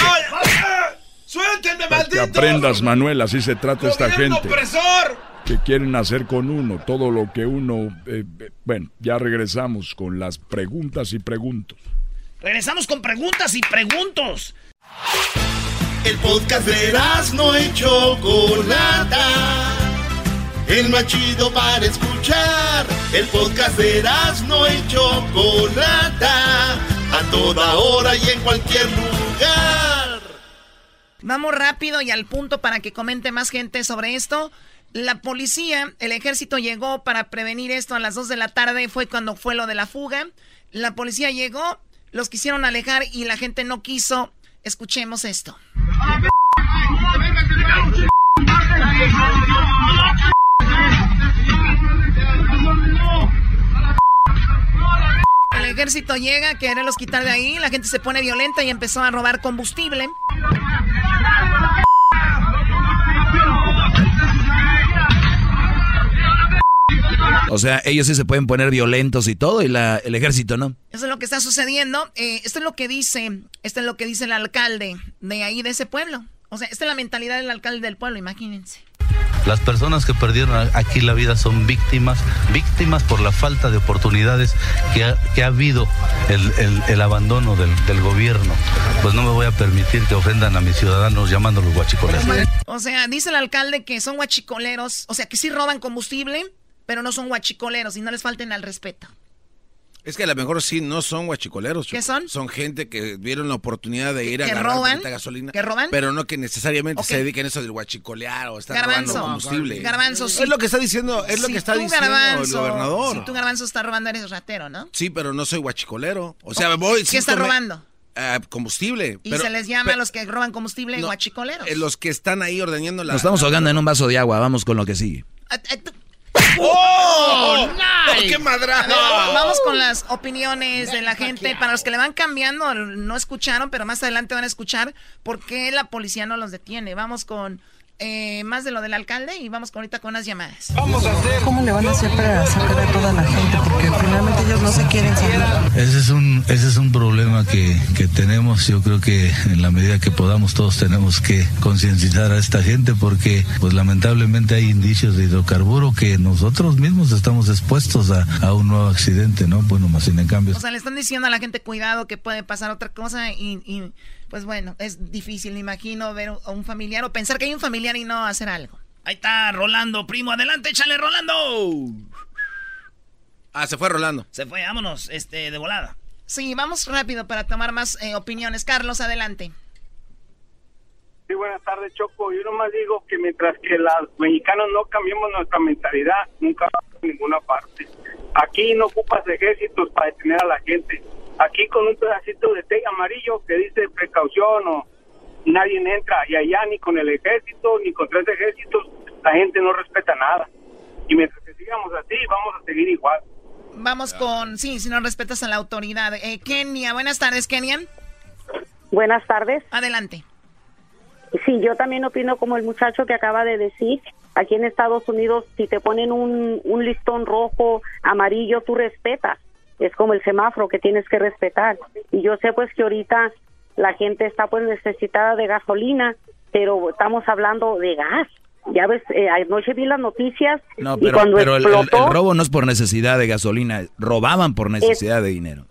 Speaker 22: ¡Suéltenme, maldito! Que
Speaker 29: aprendas, Manuel, así se trata esta gente. Opresor! Que quieren hacer con uno todo lo que uno. Eh, bueno, ya regresamos con las preguntas y preguntos.
Speaker 2: Regresamos con preguntas y preguntos.
Speaker 4: El podcast de las no hecho Chocolata el más chido para escuchar. El podcast de no y Chocolata, a toda hora y en cualquier lugar.
Speaker 9: Vamos rápido y al punto para que comente más gente sobre esto. La policía, el ejército llegó para prevenir esto a las 2 de la tarde, fue cuando fue lo de la fuga. La policía llegó, los quisieron alejar y la gente no quiso. Escuchemos esto. El ejército llega, los quitar de ahí, la gente se pone violenta y empezó a robar combustible.
Speaker 13: O sea, ellos sí se pueden poner violentos y todo, y la, el ejército no.
Speaker 9: Eso es lo que está sucediendo. Eh, esto es lo que dice, esto es lo que dice el alcalde de ahí, de ese pueblo. O sea, esta es la mentalidad del alcalde del pueblo, imagínense.
Speaker 30: Las personas que perdieron aquí la vida son víctimas, víctimas por la falta de oportunidades que ha, habido el, abandono del, del, gobierno. Pues no me voy a permitir que ofendan a mis ciudadanos llamándolos guachicoleros.
Speaker 9: O sea, dice el alcalde que son guachicoleros, o sea, que sí roban combustible, pero no son guachicoleros y no les falten al respeto.
Speaker 3: Es que a lo mejor sí no son guachicoleros.
Speaker 9: ¿Qué son?
Speaker 3: Son gente que vieron la oportunidad de ir a
Speaker 9: agarrar
Speaker 3: gasolina.
Speaker 9: ¿Que roban?
Speaker 3: Pero no que necesariamente se dediquen a eso del guachicolear o estar robando combustible.
Speaker 9: Garbanzo, sí.
Speaker 3: Es lo que está diciendo, es lo que está diciendo el gobernador.
Speaker 9: Si tú garbanzo está robando, eres ratero, ¿no?
Speaker 3: Sí, pero no soy guachicolero. O sea, voy...
Speaker 9: ¿Qué está robando?
Speaker 3: Uh, combustible.
Speaker 9: Y se les llama a los que roban combustible guachicoleros.
Speaker 3: Eh, los que están ahí ordeñando la...
Speaker 13: Nos estamos ahogando en un vaso de agua, vamos con lo que sigue.
Speaker 9: Ah, ah,
Speaker 22: ¡Oh! ¡Qué madrazo!
Speaker 9: vamos con las opiniones de la gente. Para los que le van cambiando, no escucharon, pero más adelante van a escuchar por qué la policía no los detiene. Vamos con eh, más de lo del alcalde y vamos con, ahorita con unas llamadas.
Speaker 31: Vamos a hacer. ¿Cómo le van a hacer para sacar a toda la gente? Porque finalmente ellos no se quieren salir.
Speaker 30: Ese es un, ese es un problema que, que tenemos. Yo creo que en la medida que podamos todos tenemos que concienciar a esta gente porque pues lamentablemente hay indicios de hidrocarburo que nosotros mismos estamos expuestos a, a un nuevo accidente, ¿no? Bueno, más sin en cambio.
Speaker 9: O sea, le están diciendo a la gente cuidado que puede pasar otra cosa y, y pues bueno, es difícil, me imagino, ver a un familiar o pensar que hay un familiar y no hacer algo.
Speaker 2: Ahí está Rolando, primo, adelante, échale Rolando.
Speaker 3: Ah, se fue Rolando.
Speaker 2: Se fue, vámonos, este, de volada.
Speaker 9: Sí, vamos rápido para tomar más eh, opiniones. Carlos, adelante.
Speaker 32: Sí, buenas tardes, Choco. Yo nomás digo que mientras que los mexicanos no cambiemos nuestra mentalidad, nunca vamos a ninguna parte. Aquí no ocupas ejércitos para detener a la gente aquí con un pedacito de té amarillo que dice precaución o nadie entra y allá ni con el ejército ni con tres ejércitos la gente no respeta nada. Y mientras que sigamos así vamos a seguir igual.
Speaker 9: Vamos con sí si no respetas a la autoridad. Eh, Kenia buenas tardes Kenia.
Speaker 33: Buenas tardes.
Speaker 9: Adelante.
Speaker 33: Sí yo también opino como el muchacho que acaba de decir. Aquí en Estados Unidos si te ponen un, un listón rojo amarillo tú respetas es como el semáforo que tienes que respetar. Y yo sé pues que ahorita la gente está pues necesitada de gasolina, pero estamos hablando de gas.
Speaker 34: Ya ves, eh, anoche vi las noticias
Speaker 13: No,
Speaker 34: y
Speaker 13: pero,
Speaker 34: cuando
Speaker 13: pero el, el robo no es por necesidad de gasolina, robaban por necesidad de dinero.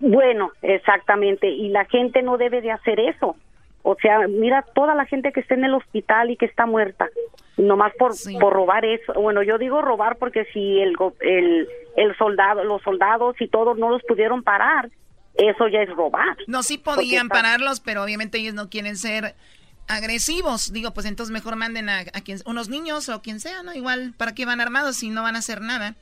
Speaker 34: Bueno, exactamente, y la gente no debe de hacer eso. O sea, mira toda la gente que está en el hospital y que está muerta, nomás por, por robar eso. Bueno, yo digo robar porque si el, el, el soldado, los soldados y todos no los pudieron parar, eso ya es robar.
Speaker 9: No, sí podían pararlos, pero obviamente ellos no quieren ser agresivos. Digo, pues entonces mejor manden a, a quien, unos niños o quien sea, ¿no? Igual, ¿para qué van armados si no van a hacer nada?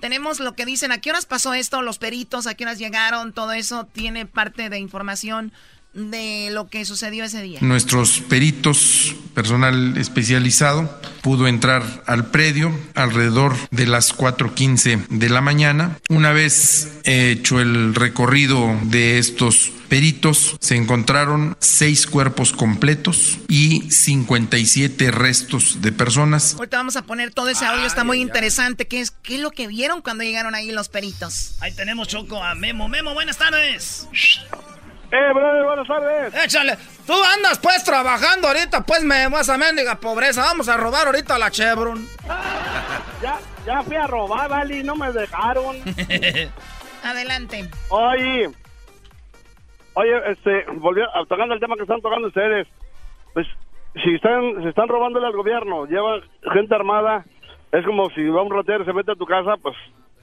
Speaker 9: Tenemos lo que dicen, ¿a qué horas pasó esto? Los peritos, ¿a qué horas llegaron? Todo eso tiene parte de información de lo que sucedió ese día.
Speaker 35: Nuestros peritos, personal especializado, pudo entrar al predio alrededor de las 4.15 de la mañana. Una vez hecho el recorrido de estos peritos, se encontraron seis cuerpos completos y 57 restos de personas.
Speaker 9: Ahorita vamos a poner todo ese audio, está muy interesante. ¿Qué es, ¿Qué es lo que vieron cuando llegaron ahí los peritos?
Speaker 2: Ahí tenemos, Choco, a Memo. Memo, buenas tardes.
Speaker 22: Eh, brother, buenas tardes. Échale. Tú andas pues trabajando ahorita, pues me vas a mendiga pobreza. Vamos a robar ahorita a la Chevron.
Speaker 24: Ya, ya fui a robar, vale, y no me dejaron.
Speaker 9: Adelante.
Speaker 24: Oye, oye, este, volvió, a- tocando el tema que están tocando ustedes, pues, si están, se están robándole al gobierno, lleva gente armada, es como si va un ratero y se mete a tu casa, pues,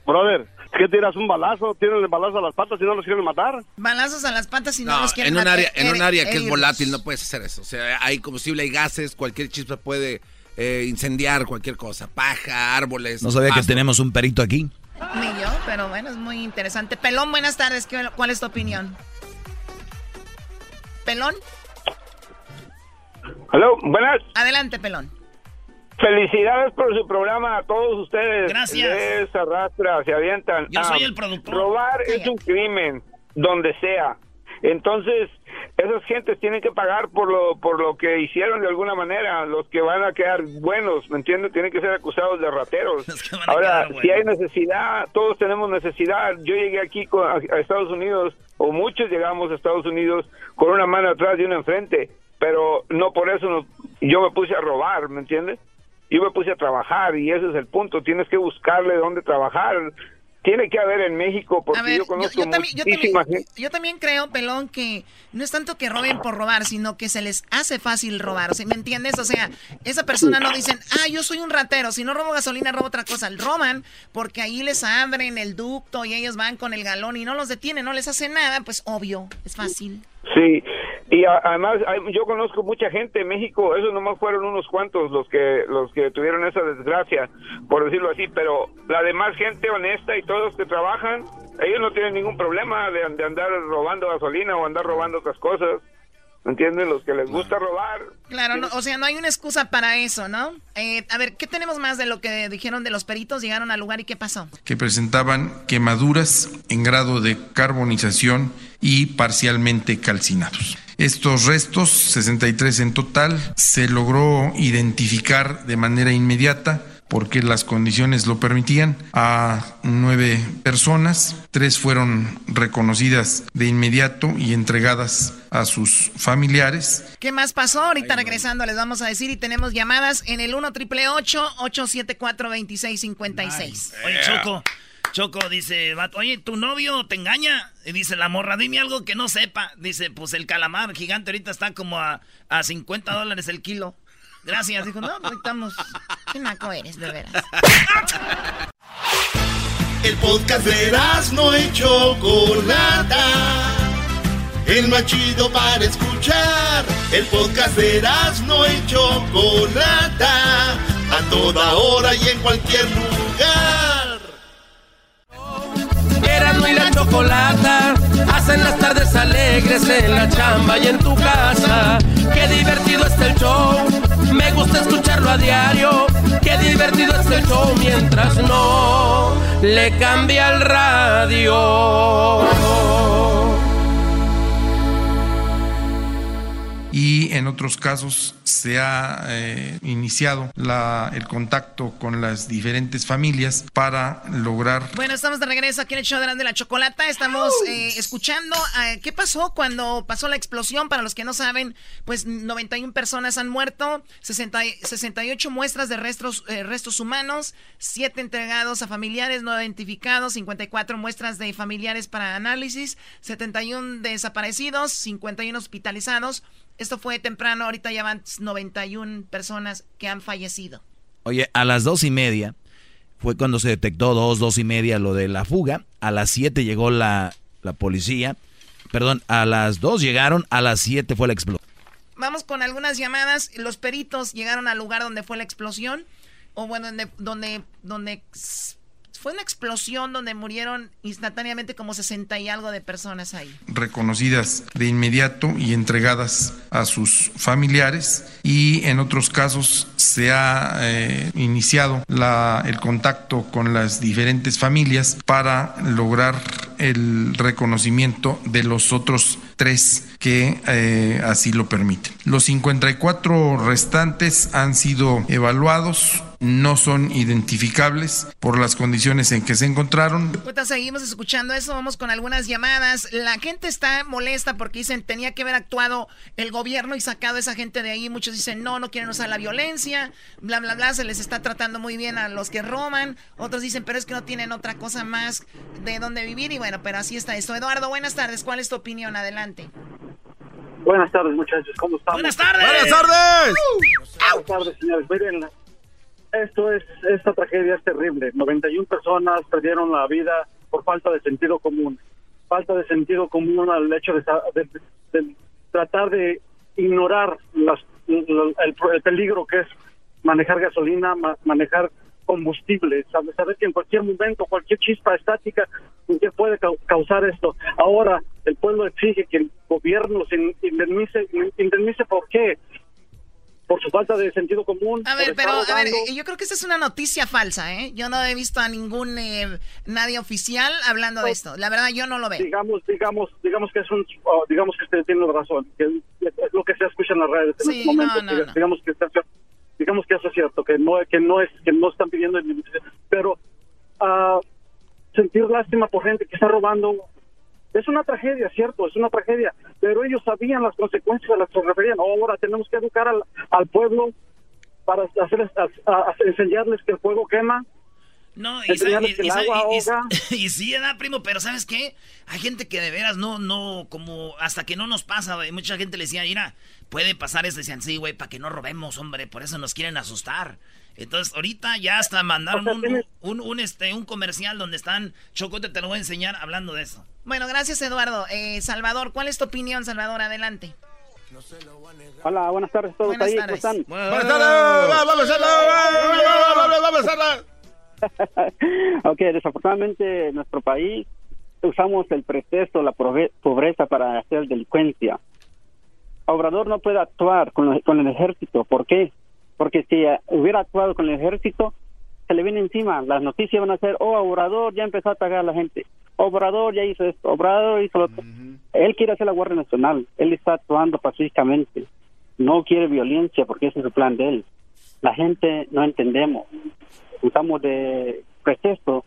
Speaker 24: brother, ¿qué tiras un balazo? Tienen el balazo a las patas y no los quieren matar.
Speaker 9: Balazos a las patas y no,
Speaker 3: No,
Speaker 9: los quieren
Speaker 3: en un
Speaker 9: matar.
Speaker 3: área, en un área que es volátil no puedes hacer eso. O sea, hay combustible, hay gases, cualquier chispa puede eh, incendiar cualquier cosa, paja, árboles.
Speaker 13: No sabía que tenemos un perito aquí.
Speaker 9: Ni yo, pero bueno, es muy interesante. Pelón, buenas tardes. ¿qué- ¿Cuál es tu opinión? Pelón,
Speaker 36: Aló, buenas.
Speaker 9: adelante, Pelón.
Speaker 36: Felicidades por su programa a todos ustedes.
Speaker 2: Gracias.
Speaker 36: Les arrastra, se avientan.
Speaker 2: Yo soy el productor.
Speaker 36: Robar es un crimen, donde sea. Entonces, esas gentes tienen que pagar por lo por lo que hicieron de alguna manera. Los que van a quedar buenos, ¿me entiendes? Tienen que ser acusados de rateros. Ahora, si hay necesidad, todos tenemos necesidad. Yo llegué aquí con- a, a Estados Unidos, o muchos llegamos a Estados Unidos con una mano atrás y una enfrente, pero no por eso nos- yo me puse a robar, ¿me entiendes? Yo me puse a trabajar y ese es el punto. Tienes que buscarle dónde trabajar. Tiene que haber en México, porque
Speaker 9: ver,
Speaker 36: yo conozco
Speaker 9: yo también, yo, también,
Speaker 36: gente.
Speaker 9: yo también creo, Pelón, que no es tanto que roben por robar, sino que se les hace fácil robar. Sea, ¿me entiendes? O sea, esa persona no dicen, ah, yo soy un ratero, si no robo gasolina, robo otra cosa. Roban porque ahí les abren el ducto y ellos van con el galón y no los detienen, no les hacen nada, pues obvio, es fácil.
Speaker 36: Sí, y a- además hay- yo conozco mucha gente en México, esos nomás fueron unos cuantos los que los que tuvieron esa desgracia, por decirlo así, pero la demás gente honesta y todos que trabajan, ellos no tienen ningún problema de, de andar robando gasolina o andar robando otras cosas, ¿me entienden? Los que les gusta robar,
Speaker 9: Claro, no, o sea, no hay una excusa para eso, ¿no? Eh, a ver, ¿qué tenemos más de lo que dijeron de los peritos? Llegaron al lugar y ¿qué pasó?
Speaker 35: que presentaban quemaduras en grado de carbonización y parcialmente calcinados. Estos restos, 63 en total, se logró identificar de manera inmediata porque las condiciones lo permitían, a nueve personas. Tres fueron reconocidas de inmediato y entregadas a sus familiares.
Speaker 9: ¿Qué más pasó? Ahorita regresando les vamos a decir y tenemos llamadas en el 1 triple 874 2656.
Speaker 2: Oye, Choco. Choco dice, oye, ¿tu novio te engaña? Y dice la morra, dime algo que no sepa. Dice, pues el calamar gigante ahorita está como a, a 50 dólares el kilo. Gracias. Dijo, no, pues estamos...
Speaker 9: Qué naco eres, de veras.
Speaker 4: El podcast de no y Chocolata. El más chido para escuchar. El podcast de no y Chocolata. A toda hora y en cualquier lugar.
Speaker 27: Erasmo y la chocolata hacen las tardes alegres en la chamba y en tu casa. Qué divertido está el show, me gusta escucharlo a diario. Qué divertido está el show mientras no le cambia el radio.
Speaker 35: Y en otros casos se ha eh, iniciado la, el contacto con las diferentes familias para lograr...
Speaker 9: Bueno, estamos de regreso aquí en el show de la chocolata. Estamos eh, escuchando eh, qué pasó cuando pasó la explosión. Para los que no saben, pues 91 personas han muerto, 60, 68 muestras de restos, restos humanos, 7 entregados a familiares no identificados, 54 muestras de familiares para análisis, 71 desaparecidos, 51 hospitalizados. Esto fue temprano, ahorita ya van 91 personas que han fallecido.
Speaker 13: Oye, a las dos y media fue cuando se detectó dos, dos y media lo de la fuga. A las siete llegó la, la policía. Perdón, a las dos llegaron, a las siete fue la explosión.
Speaker 9: Vamos con algunas llamadas. Los peritos llegaron al lugar donde fue la explosión. O bueno, donde, donde, donde fue una explosión donde murieron instantáneamente como 60 y algo de personas ahí.
Speaker 35: Reconocidas de inmediato y entregadas a sus familiares y en otros casos se ha eh, iniciado la, el contacto con las diferentes familias para lograr el reconocimiento de los otros tres que eh, así lo permiten. Los 54 restantes han sido evaluados, no son identificables por las condiciones en que se encontraron.
Speaker 9: Seguimos escuchando eso, vamos con algunas llamadas. La gente está molesta porque dicen tenía que haber actuado el gobierno y sacado a esa gente de ahí. Muchos dicen no, no quieren usar la violencia, bla, bla, bla, se les está tratando muy bien a los que roban. Otros dicen, pero es que no tienen otra cosa más de dónde vivir y bueno, pero así está esto. Eduardo, buenas tardes, ¿cuál es tu opinión? Adelante.
Speaker 32: Buenas tardes, muchachos, ¿cómo están?
Speaker 9: Buenas tardes.
Speaker 32: Buenas tardes. Buenas tardes, señores. Miren, esto es, esta tragedia es terrible. 91 personas perdieron la vida por falta de sentido común. Falta de sentido común al hecho de, tratar de ignorar las, el, peligro que es manejar gasolina, manejar combustible, saber, saber que en cualquier momento, cualquier chispa estática puede causar esto. Ahora, el pueblo exige que el gobierno se indemnice, indemnice ¿por qué? Por su falta de sentido común.
Speaker 9: A ver, pero a ver, yo creo que esta es una noticia falsa, ¿eh? Yo no he visto a ningún eh, nadie oficial hablando de esto. La verdad, yo no lo veo.
Speaker 32: Digamos, digamos, digamos que es un, oh, digamos que usted tiene razón, que es lo que se escucha en las redes en este momento. digamos que está digamos que eso es cierto, que no, que no es, que no están pidiendo pero uh, sentir lástima por gente que está robando es una tragedia, cierto, es una tragedia, pero ellos sabían las consecuencias de las que Ahora tenemos que educar al, al pueblo para hacer, enseñarles que el fuego quema,
Speaker 2: no, y, y, sí, da primo, pero ¿sabes qué? Hay gente que de veras no, no, como hasta que no nos pasa, mucha gente le decía, mira, puede pasar eso, decían, sí, güey, para que no robemos, hombre, por eso nos quieren asustar. Entonces, ahorita ya hasta mandaron un, un, este, un comercial donde están, Chocote, te lo voy a enseñar hablando de eso.
Speaker 9: Bueno, gracias, Eduardo. Eh, Salvador, ¿cuál es tu opinión, Salvador? Adelante.
Speaker 32: Hola, buenas tardes a todos
Speaker 9: buenas
Speaker 32: ahí,
Speaker 9: tardes.
Speaker 32: ¿cómo están?
Speaker 37: Buenas tardes, vamos a vamos a
Speaker 32: ok, desafortunadamente en nuestro país usamos el pretexto, la pobreza para hacer delincuencia. Obrador no puede actuar con, con el ejército. ¿Por qué? Porque si hubiera actuado con el ejército, se le viene encima. Las noticias van a ser, oh, Obrador ya empezó a atacar a la gente. Obrador ya hizo esto, Obrador hizo lo otro. Él quiere hacer la Guardia Nacional. Él está actuando pacíficamente. No quiere violencia porque ese es el plan de él. La gente no entendemos. Usamos de pretexto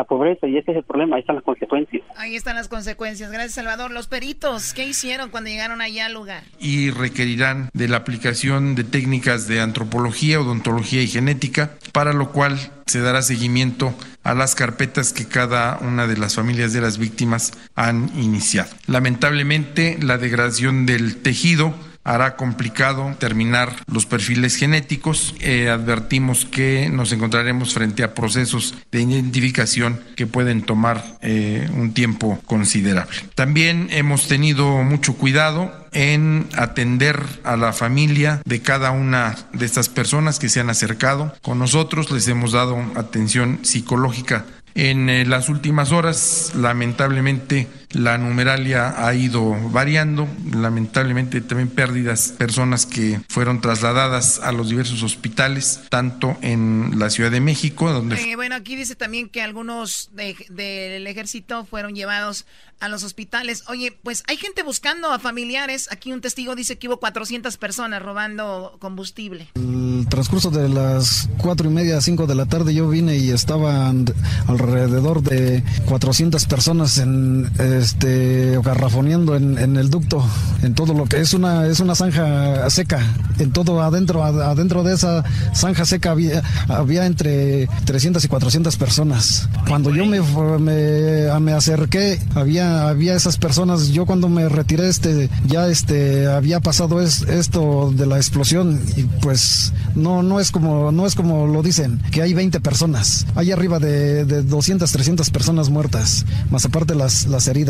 Speaker 32: la pobreza y ese es el problema, ahí están las consecuencias.
Speaker 9: Ahí están las consecuencias. Gracias, Salvador. Los peritos, ¿qué hicieron cuando llegaron allá al lugar?
Speaker 35: Y requerirán de la aplicación de técnicas de antropología, odontología y genética, para lo cual se dará seguimiento a las carpetas que cada una de las familias de las víctimas han iniciado. Lamentablemente, la degradación del tejido hará complicado terminar los perfiles genéticos. Eh, advertimos que nos encontraremos frente a procesos de identificación que pueden tomar eh, un tiempo considerable. También hemos tenido mucho cuidado en atender a la familia de cada una de estas personas que se han acercado con nosotros. Les hemos dado atención psicológica en eh, las últimas horas, lamentablemente, La numeralia ha ido variando, lamentablemente también pérdidas, personas que fueron trasladadas a los diversos hospitales, tanto en la Ciudad de México, donde...
Speaker 9: Eh, bueno, aquí dice también que algunos del ejército fueron llevados a los hospitales. Oye, pues hay gente buscando a familiares. Aquí un testigo dice que hubo 400 personas robando combustible.
Speaker 38: El transcurso de las cuatro y media, cinco de la tarde yo vine y estaban alrededor de 400 personas en este garrafoneando en, el ducto, en todo lo que es una es una zanja seca. En todo adentro adentro de esa zanja seca había había entre 300 y 400 personas. Cuando yo me, me, me acerqué había había, esas personas. Yo cuando me retiré, este, ya este, había pasado es, esto de la explosión y pues no, no es como, no es como lo dicen, que hay 20 personas. Hay arriba de, de 200, 300 personas muertas, más aparte las, las heridas.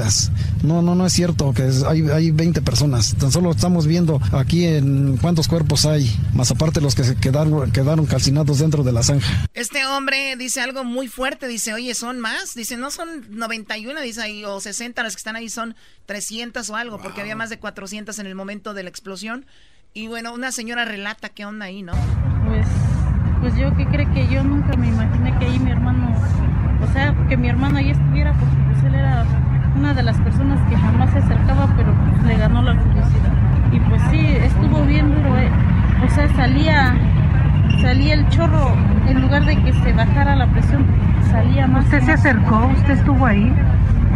Speaker 38: No, no, no es cierto que hay, hay 20 personas. Tan solo estamos viendo aquí en cuántos cuerpos hay, más aparte los que se quedaron, quedaron calcinados dentro de la zanja.
Speaker 9: Este hombre dice algo muy fuerte, dice, oye, son más, dice, no son 91, dice ahí, o 60 las que están ahí son 300 o algo, porque había más de 400 en el momento de la explosión. Y bueno, una señora relata qué onda ahí, ¿no?
Speaker 39: Pues, pues yo que cree que yo nunca me imaginé que ahí mi hermano, o sea, que mi hermano ahí estuviera, porque pues él era una de las personas que jamás se acercaba, pero pues, le ganó la curiosidad. Y pues sí, estuvo bien duro, eh. o sea, salía, salía el chorro, en lugar de que se bajara la presión, salía más.
Speaker 40: ¿Usted se acercó? ¿Usted estuvo ahí?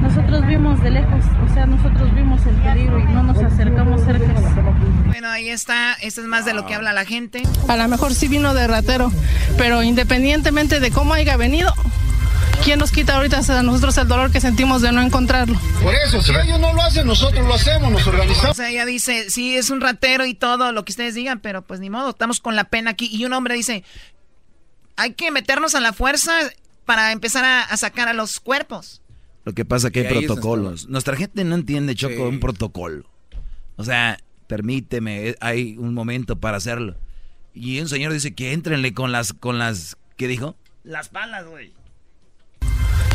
Speaker 39: Nosotros vimos de lejos, o sea, nosotros vimos el peligro y no nos acercamos cerca.
Speaker 9: Bueno, ahí está, esto es más de lo que habla la gente.
Speaker 40: A lo mejor sí vino de ratero, pero independientemente de cómo haya venido, ¿quién nos quita ahorita a nosotros el dolor que sentimos de no encontrarlo?
Speaker 41: Por eso, si ellos no lo hacen, nosotros lo hacemos, nos organizamos. O
Speaker 9: sea, ella dice, sí, es un ratero y todo lo que ustedes digan, pero pues ni modo, estamos con la pena aquí. Y un hombre dice, hay que meternos a la fuerza para empezar a, a sacar a los cuerpos.
Speaker 13: Lo que pasa es que hay protocolos. Nuestra gente no entiende, Choco, un protocolo. O sea, permíteme, eh, hay un momento para hacerlo. Y un señor dice que entrenle con las, con las, ¿qué dijo?
Speaker 9: Las palas, güey.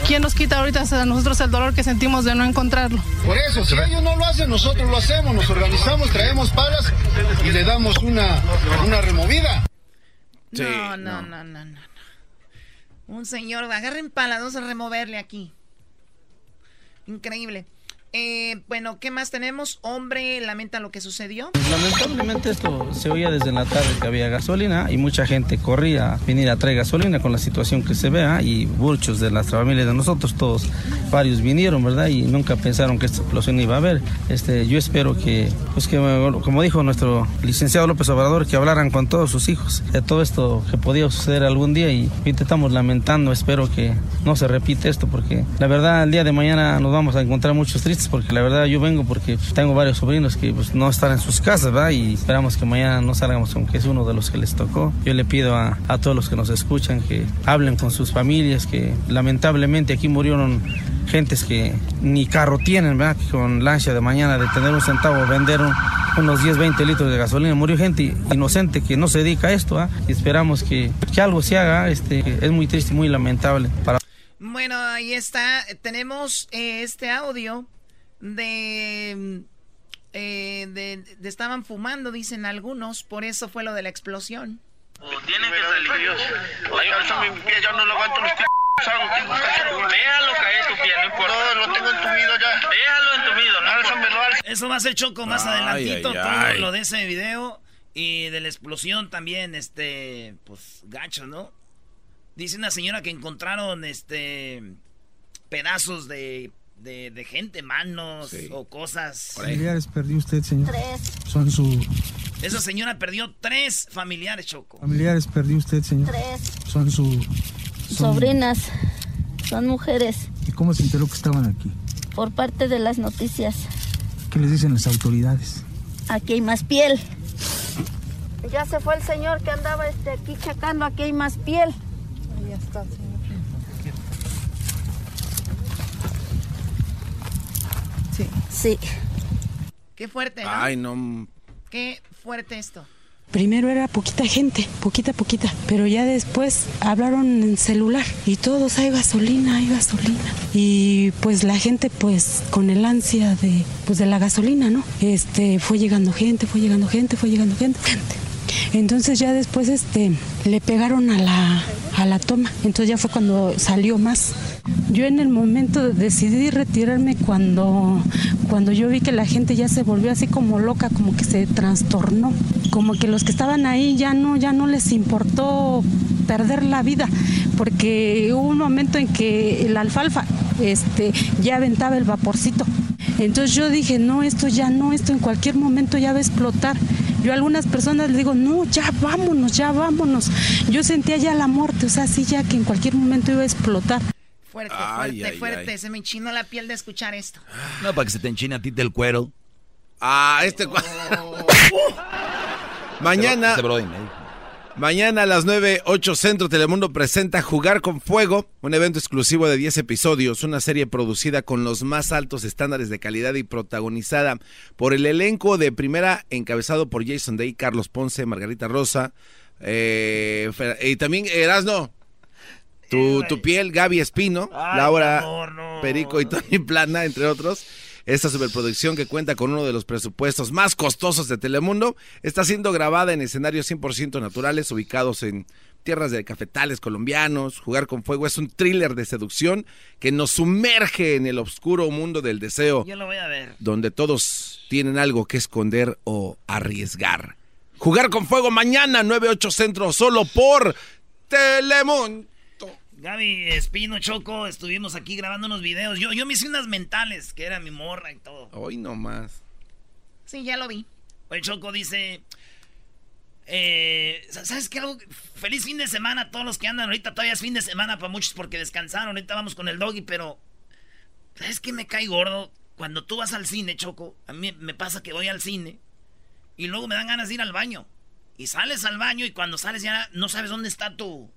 Speaker 40: ¿Quién nos quita ahorita a nosotros el dolor que sentimos de no encontrarlo?
Speaker 41: Por eso, si ellos no lo hacen, nosotros lo hacemos, nos organizamos, traemos palas y le damos una, una removida.
Speaker 9: no, no, no, no, no, Un señor, agarren palas, vamos a removerle aquí. Increíble. Eh, bueno, ¿qué más tenemos? Hombre lamenta lo que sucedió.
Speaker 42: Lamentablemente esto se oía desde la tarde que había gasolina y mucha gente corría a venir a traer gasolina con la situación que se vea y muchos de las familias de nosotros, todos, varios vinieron, ¿verdad? Y nunca pensaron que esta explosión iba a haber. Este, yo espero que, pues que, como dijo nuestro licenciado López Obrador, que hablaran con todos sus hijos de todo esto que podía suceder algún día y ahorita estamos lamentando, espero que no se repite esto porque la verdad el día de mañana nos vamos a encontrar muchos tristes porque la verdad yo vengo porque tengo varios sobrinos que pues, no están en sus casas, ¿verdad? Y esperamos que mañana no salgamos aunque es uno de los que les tocó. Yo le pido a, a todos los que nos escuchan que hablen con sus familias, que lamentablemente aquí murieron gentes que ni carro tienen, ¿verdad? Con la ansia de mañana de tener un centavo, vender unos 10, 20 litros de gasolina. Murió gente inocente que no se dedica a esto, ¿ah? Y esperamos que, que, algo se haga. Este, es muy triste muy lamentable. Para...
Speaker 9: Bueno, ahí está. Tenemos eh, este audio de, eh, de, de, estaban fumando, dicen algunos, por eso fue lo de la explosión.
Speaker 43: O tienen que salir. Ay, yo no lo aguanto los Déjalo caer tu pie, no importa. No, lo tengo entumido ya. Déjalo entumido, no
Speaker 9: Eso va a ser choco más ay, adelantito, ay, todo lo de ese video. Y de la explosión también, este, pues, gacho, ¿no? Dice una señora que encontraron, este, pedazos de de, de gente, manos o cosas.
Speaker 40: Familiares perdió usted, señor.
Speaker 34: Tres.
Speaker 40: Son su.
Speaker 9: Esa señora perdió tres familiares, Choco.
Speaker 40: Familiares perdió usted, señor.
Speaker 34: Tres.
Speaker 40: Son su.
Speaker 34: Son... Sobrinas. Son mujeres.
Speaker 40: ¿Y cómo se enteró que estaban aquí?
Speaker 34: Por parte de las noticias.
Speaker 40: ¿Qué les dicen las autoridades?
Speaker 34: Aquí hay más piel. Ya se fue el señor que andaba este, aquí chacando, aquí hay más piel.
Speaker 40: Ahí está, señor.
Speaker 34: Sí.
Speaker 9: Qué fuerte, ¿no?
Speaker 3: Ay, no.
Speaker 9: Qué fuerte esto.
Speaker 44: Primero era poquita gente, poquita, poquita, pero ya después hablaron en celular y todos hay gasolina, hay gasolina. Y pues la gente pues con el ansia de pues de la gasolina, ¿no? Este fue llegando gente, fue llegando gente, fue llegando gente, gente. Entonces ya después este le pegaron a la a la toma. Entonces ya fue cuando salió más. Yo en el momento decidí retirarme cuando, cuando yo vi que la gente ya se volvió así como loca, como que se trastornó, como que los que estaban ahí ya no, ya no les importó perder la vida, porque hubo un momento en que el alfalfa este, ya aventaba el vaporcito. Entonces yo dije, no, esto ya no, esto en cualquier momento ya va a explotar. Yo a algunas personas les digo, no, ya vámonos, ya vámonos. Yo sentía ya la muerte, o sea, sí, ya que en cualquier momento iba a explotar.
Speaker 9: Fuerte, fuerte, fuerte. Se me enchinó la piel de escuchar esto.
Speaker 13: No, para que se te enchine a ti del cuero.
Speaker 3: Ah, este. Mañana. Mañana a las 9, 8 Centro Telemundo presenta Jugar con Fuego, un evento exclusivo de 10 episodios, una serie producida con los más altos estándares de calidad y protagonizada por el elenco de primera encabezado por Jason Day, Carlos Ponce, Margarita Rosa, eh, y también Erasno. Tu, tu piel, Gaby Espino, Laura Perico y Tony Plana, entre otros. Esta superproducción que cuenta con uno de los presupuestos más costosos de Telemundo está siendo grabada en escenarios 100% naturales ubicados en tierras de cafetales colombianos. Jugar con Fuego es un thriller de seducción que nos sumerge en el oscuro mundo del deseo.
Speaker 9: Yo lo voy a ver.
Speaker 3: Donde todos tienen algo que esconder o arriesgar. Jugar con Fuego mañana 98 Centro solo por Telemundo.
Speaker 2: Gaby Espino, Choco, estuvimos aquí grabando unos videos. Yo, yo me hice unas mentales, que era mi morra y todo.
Speaker 3: Hoy nomás.
Speaker 9: Sí, ya lo vi.
Speaker 2: Oye, Choco dice... Eh, ¿Sabes qué? Feliz fin de semana a todos los que andan ahorita. Todavía es fin de semana para muchos porque descansaron. Ahorita vamos con el doggy, pero... ¿Sabes qué me cae gordo? Cuando tú vas al cine, Choco, a mí me pasa que voy al cine y luego me dan ganas de ir al baño. Y sales al baño y cuando sales ya no sabes dónde está tu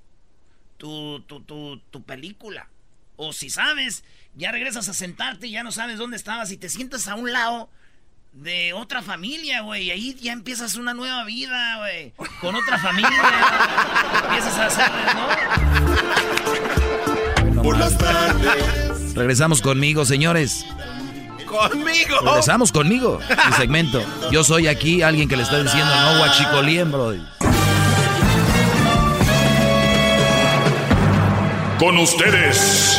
Speaker 2: tu, tu, tu, película. O si sabes, ya regresas a sentarte y ya no sabes dónde estabas y te sientas a un lado de otra familia, güey. Y ahí ya empiezas una nueva vida, güey. Con otra familia. empiezas a hacer,
Speaker 13: ¿no? Por las tardes. Regresamos conmigo, señores.
Speaker 3: ¡Conmigo!
Speaker 13: Regresamos conmigo. Mi segmento. Yo soy aquí alguien que le está diciendo no guachicolien, bro.
Speaker 12: Con ustedes.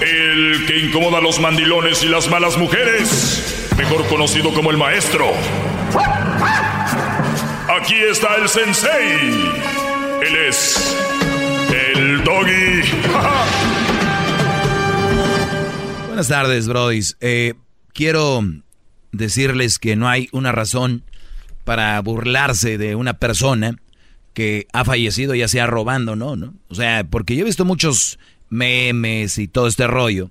Speaker 12: El que incomoda a los mandilones y las malas mujeres. Mejor conocido como el maestro. Aquí está el sensei. Él es el doggy.
Speaker 13: Buenas tardes, brodis. Eh, quiero decirles que no hay una razón para burlarse de una persona que ha fallecido ya sea robando, ¿no? ¿no? O sea, porque yo he visto muchos memes y todo este rollo.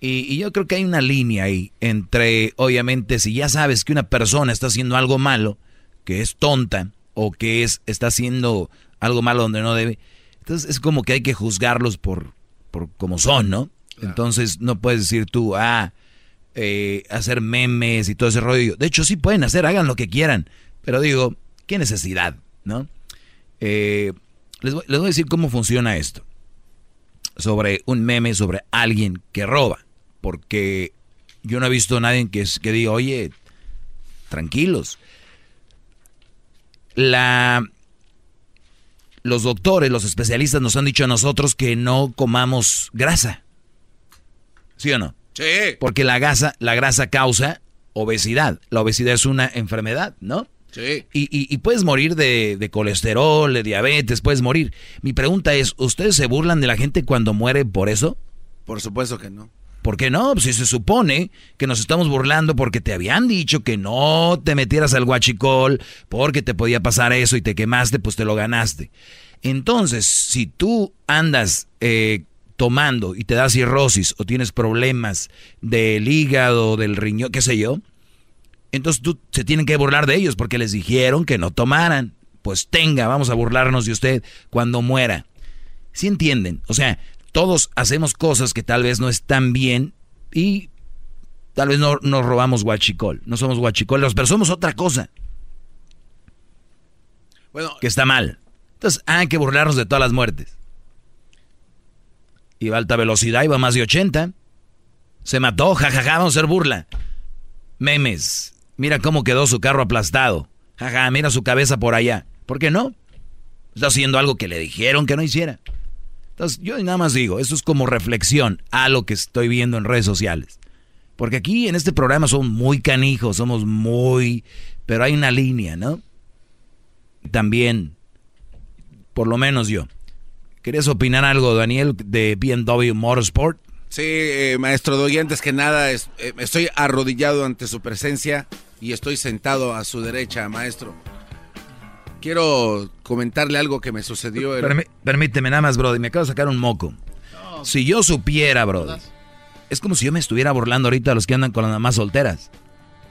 Speaker 13: Y, yo creo que hay una línea ahí entre, obviamente, si ya sabes que una persona está haciendo algo malo, que es tonta, o que es, está haciendo algo malo donde no debe, entonces es como que hay que juzgarlos por, por como son, ¿no? Entonces no puedes decir tú, ah, eh, hacer memes y todo ese rollo. De hecho, sí pueden hacer, hagan lo que quieran. Pero digo, ¿qué necesidad, no? Eh, les, voy, a decir cómo funciona esto. Sobre un meme sobre alguien que roba. Porque yo no he visto a nadie que, que diga, oye, tranquilos. La, los doctores, los especialistas nos han dicho a nosotros que no comamos grasa. ¿Sí o no?
Speaker 3: Sí.
Speaker 13: Porque la grasa, la grasa causa obesidad. La obesidad es una enfermedad, ¿no?
Speaker 3: Sí.
Speaker 13: Y, puedes morir de, colesterol, de diabetes, puedes morir. Mi pregunta es, ¿ustedes se burlan de la gente cuando muere por eso?
Speaker 3: Por supuesto que no.
Speaker 13: ¿Por qué no? Pues si se supone que nos estamos burlando porque te habían dicho que no te metieras al guachicol, porque te podía pasar eso y te quemaste, pues te lo ganaste. Entonces, si tú andas eh, tomando y te da cirrosis o tienes problemas del hígado, del riñón, qué sé yo, entonces tú, se tienen que burlar de ellos porque les dijeron que no tomaran. Pues tenga, vamos a burlarnos de usted cuando muera. ¿Sí entienden? O sea, todos hacemos cosas que tal vez no están bien y Tal vez no nos robamos guachicol, no somos guachicoleros, pero somos otra cosa.
Speaker 3: Bueno,
Speaker 13: que está mal. Entonces, hay que burlarnos de todas las muertes. Iba a alta velocidad, iba a más de 80. Se mató, jajaja, vamos a hacer burla. Memes. Mira cómo quedó su carro aplastado. Jaja, mira su cabeza por allá. ¿Por qué no? Está haciendo algo que le dijeron que no hiciera. Entonces, yo nada más digo, eso es como reflexión a lo que estoy viendo en redes sociales. Porque aquí en este programa somos muy canijos, somos muy... Pero hay una línea, ¿no? También, por lo menos yo. ¿Querías opinar algo, Daniel, de BMW Motorsport?
Speaker 3: Sí, eh, maestro Doggy, antes que nada, es- eh, estoy arrodillado ante su presencia y estoy sentado a su derecha, maestro. Quiero comentarle algo que me sucedió. el-
Speaker 13: Permí- permíteme nada más, Brody, me acabo de sacar un moco. Si yo supiera, Brody, es como si yo me estuviera burlando ahorita a los que andan con las mamás solteras.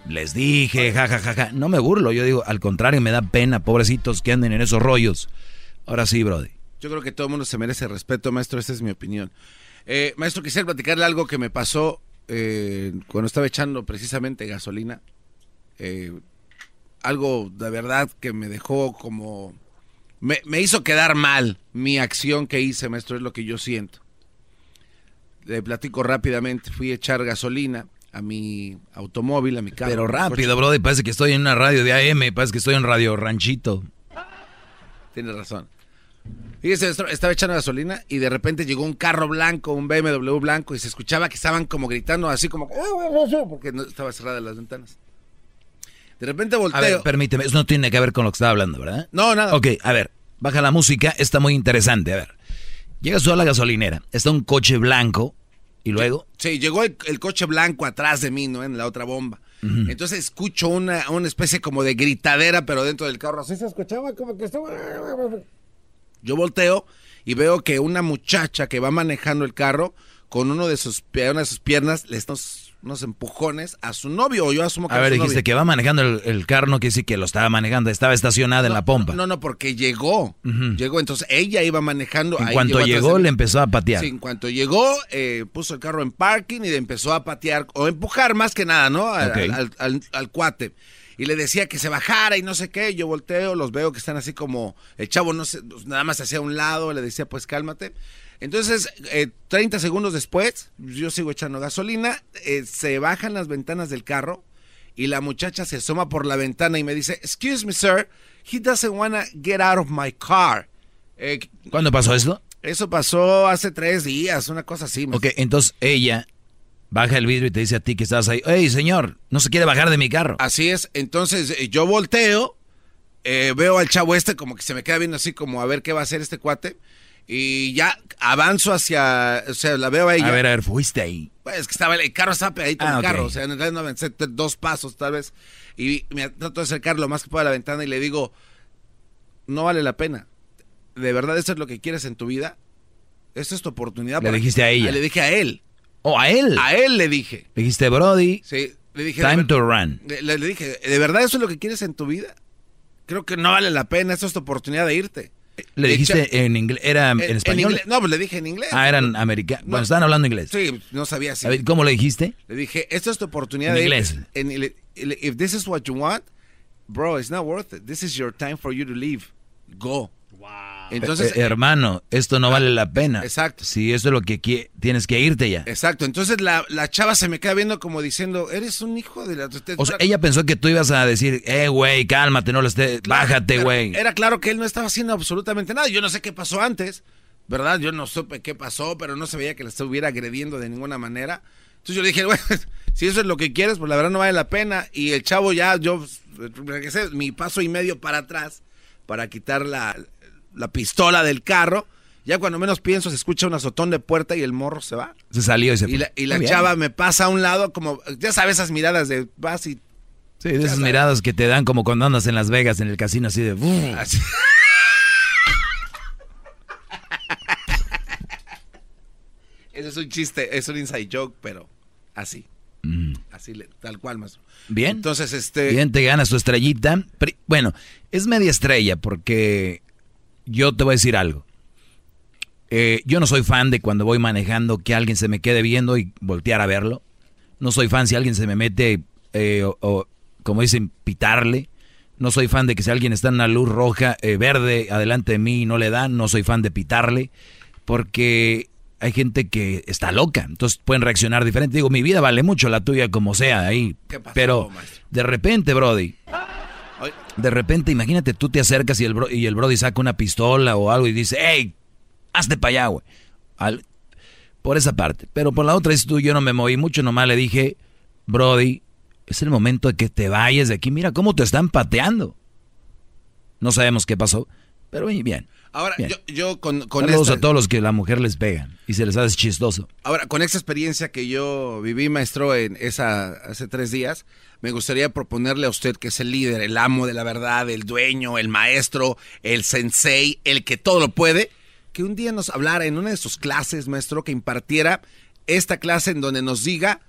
Speaker 13: Les dije, jajajaja. No me burlo, yo digo, al contrario, me da pena, pobrecitos que anden en esos rollos. Ahora sí, Brody.
Speaker 3: Yo creo que todo el mundo se merece respeto, maestro, esa es mi opinión. Eh, maestro, quisiera platicarle algo que me pasó eh, cuando estaba echando precisamente gasolina. Eh, algo de verdad que me dejó como... Me, me hizo quedar mal mi acción que hice, maestro, es lo que yo siento. Le platico rápidamente, fui a echar gasolina a mi automóvil, a mi carro.
Speaker 13: Pero rápido. Brody, parece que estoy en una radio de AM, parece que estoy en Radio Ranchito.
Speaker 3: Tienes razón. Fíjese, estaba echando gasolina y de repente llegó un carro blanco, un BMW blanco, y se escuchaba que estaban como gritando así como... Porque no estaba cerrada las ventanas. De repente
Speaker 13: A
Speaker 3: volteo.
Speaker 13: ver, permíteme, eso no tiene que ver con lo que estaba hablando, ¿verdad?
Speaker 3: No, nada.
Speaker 13: Ok, a ver, baja la música, está muy interesante, a ver. Llegas tú a la gasolinera, está un coche blanco, y luego...
Speaker 3: Sí, llegó el, el coche blanco atrás de mí, ¿no? En la otra bomba. Entonces escucho una, una especie como de gritadera, pero dentro del carro. Así se escuchaba como que estaba... Yo volteo y veo que una muchacha que va manejando el carro con uno de sus, una de sus piernas le está unos, empujones a su novio. O yo asumo que
Speaker 13: A
Speaker 3: era
Speaker 13: ver,
Speaker 3: su
Speaker 13: dijiste
Speaker 3: novio.
Speaker 13: que va manejando el, el carro, no quiere decir que lo estaba manejando, estaba estacionada en la pompa.
Speaker 3: No, no, porque llegó. Llegó, entonces ella iba manejando.
Speaker 13: En
Speaker 3: ahí
Speaker 13: cuanto llegó,
Speaker 3: de
Speaker 13: le empezó a patear.
Speaker 3: Sí, en cuanto llegó, eh, puso el carro en parking y le empezó a patear, o empujar más que nada, ¿no? Al,
Speaker 13: Ok.
Speaker 3: al- al- al cuate. Y le decía que se bajara y no sé qué. Yo volteo, los veo que están así como. El chavo no sé, nada más hacia un lado, le decía, pues cálmate. Entonces, eh, 30 segundos después, yo sigo echando gasolina, eh, se bajan las ventanas del carro y la muchacha se asoma por la ventana y me dice, excuse me, sir, he doesn't wanna get out of my car. Eh,
Speaker 13: ¿Cuándo pasó esto?
Speaker 3: eso pasó hace tres días, una cosa así.
Speaker 13: Ok, entonces ella baja el vidrio y te dice a ti que estás ahí, hey señor, no se quiere bajar de mi carro.
Speaker 3: Así es, entonces eh, yo volteo, eh, veo al chavo este como que se me queda viendo así como a ver qué va a hacer este cuate y ya avanzo hacia, o sea, la veo a ella.
Speaker 13: A ver, a ver, fuiste ahí.
Speaker 3: Pues es que estaba, el carro estaba pegadito
Speaker 13: Ah,
Speaker 3: al carro, o sea, en realidad no avancé dos pasos tal vez y me trato de acercar lo más que pueda a la ventana y le digo, no vale la pena. ¿De verdad eso es lo que quieres en tu vida? Esta es tu oportunidad.
Speaker 13: Le
Speaker 3: para-
Speaker 13: dijiste a ella.
Speaker 3: Le dije a él.
Speaker 13: ¿O a él?
Speaker 3: A él le dije.
Speaker 13: Le dijiste, Brody,
Speaker 3: Sí, le dije.
Speaker 13: time to run.
Speaker 3: Le, le dije, ¿de verdad eso es lo que quieres en tu vida? Creo que no vale la pena, esta es tu oportunidad de irte.
Speaker 13: Le
Speaker 3: De
Speaker 13: dijiste
Speaker 3: hecho-
Speaker 13: en inglés, era en, español.
Speaker 3: inglés. No, pues le dije en inglés.
Speaker 13: Ah, eran americanos.
Speaker 3: No.
Speaker 13: Bueno, estaban hablando inglés.
Speaker 3: Sí, no sabía si.
Speaker 13: ¿Cómo le dijiste?
Speaker 3: Le dije, esta es tu oportunidad
Speaker 13: En
Speaker 3: de
Speaker 13: inglés.
Speaker 3: irte. En- le- if this is what you want, bro, it's not worth it. This is your time for you to leave. Go. Entonces,
Speaker 13: Eh, eh, hermano, esto no vale la pena.
Speaker 3: exacto.
Speaker 13: Si eso es lo que qui- tienes que irte ya.
Speaker 3: Exacto. Entonces la, la chava se me queda viendo como diciendo, eres un hijo de la...
Speaker 13: O sea, ella pensó que tú ibas a decir, eh, güey, cálmate, no lo estés, bájate, güey.
Speaker 3: Era claro que él no estaba haciendo absolutamente nada. Yo no sé qué pasó antes, ¿verdad? Yo no supe qué pasó, pero no se veía que le estuviera agrediendo de ninguna manera. Entonces yo le dije, bueno, si eso es lo que quieres, pues la verdad no vale la pena. Y el chavo ya, yo regresé mi paso y medio para atrás para quitar la, la pistola del carro. Ya cuando menos pienso se escucha un azotón de puerta y el morro se va.
Speaker 13: Se salió y se
Speaker 3: Y
Speaker 13: fue.
Speaker 3: la, y la chava me pasa a un lado como, ya sabes, esas miradas de vas y...
Speaker 13: Sí, de esas miradas que te dan como cuando andas en Las Vegas en el casino así de...
Speaker 3: Así. Ese es un chiste, es un inside joke, pero así. Así, le- tal cual.
Speaker 13: Mm. Bien.
Speaker 3: Entonces, este...
Speaker 13: Bien, te ganas tu estrellita. Bueno, es media estrella porque yo te voy a decir algo. Eh, yo no soy fan de cuando voy manejando que alguien se me quede viendo y voltear a verlo. No soy fan si alguien se me mete, eh, o, como dicen, pitarle. No soy fan de que si alguien está en una luz roja, eh, verde, adelante de mí y no le dan. No soy fan de pitarle. Porque hay gente que está loca. Entonces pueden reaccionar diferente. Digo, mi vida vale mucho, la tuya como sea ahí. Pero de repente, Brody. De repente, imagínate, tú te acercas y el, y el Brody saca una pistola o algo y dice, hey, hazte para allá, güey. por esa parte. Pero por la otra, es tú, yo no me moví mucho, nomás le dije, Brody, es el momento de que te vayas de aquí. Mira cómo te están pateando. No sabemos qué pasó, pero bien.
Speaker 3: Ahora, yo, yo, con, con
Speaker 13: Saludos a todos los que la mujer les pega y se les hace chistoso.
Speaker 3: Ahora, con esa experiencia que yo viví, maestro, en esa hace tres días, me gustaría proponerle a usted que es el líder, el amo de la verdad, el dueño, el maestro, el sensei, el que todo lo puede, que un día nos hablara en una de sus clases, maestro, que impartiera esta clase en donde nos diga,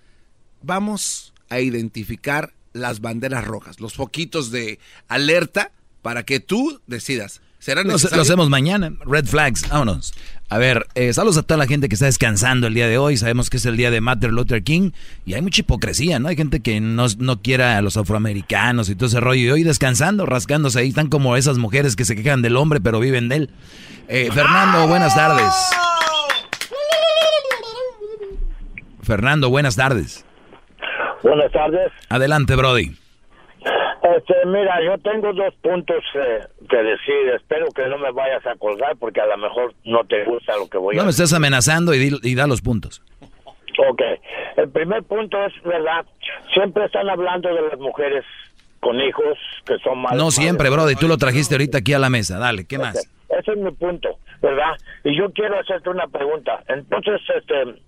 Speaker 3: vamos a identificar las banderas rojas, los foquitos de alerta para que tú decidas. ¿Será
Speaker 13: Lo, hacemos mañana. Red flags, vámonos. A ver, eh, saludos a toda la gente que está descansando el día de hoy. Sabemos que es el día de Martin Luther King y hay mucha hipocresía, ¿no? Hay gente que no, no quiere a los afroamericanos y todo ese rollo. Y hoy descansando, rascándose ahí. Están como esas mujeres que se quejan del hombre pero viven de él. Eh, Fernando, buenas tardes. Fernando, buenas tardes.
Speaker 45: Buenas tardes.
Speaker 13: Adelante, Brody.
Speaker 45: Este, mira, yo tengo dos puntos eh, que decir. Espero que no me vayas a colgar porque a lo mejor no te gusta lo que voy
Speaker 13: a
Speaker 45: decir.
Speaker 13: No me estés amenazando y, y da los puntos.
Speaker 45: Ok. El primer punto es, ¿verdad? Siempre están hablando de las mujeres con hijos que son malas.
Speaker 13: No siempre, Brody. Tú lo trajiste ahorita aquí a la mesa. Dale, ¿qué más?
Speaker 45: Ese es mi punto, ¿verdad? Y yo quiero hacerte una pregunta. Entonces, este,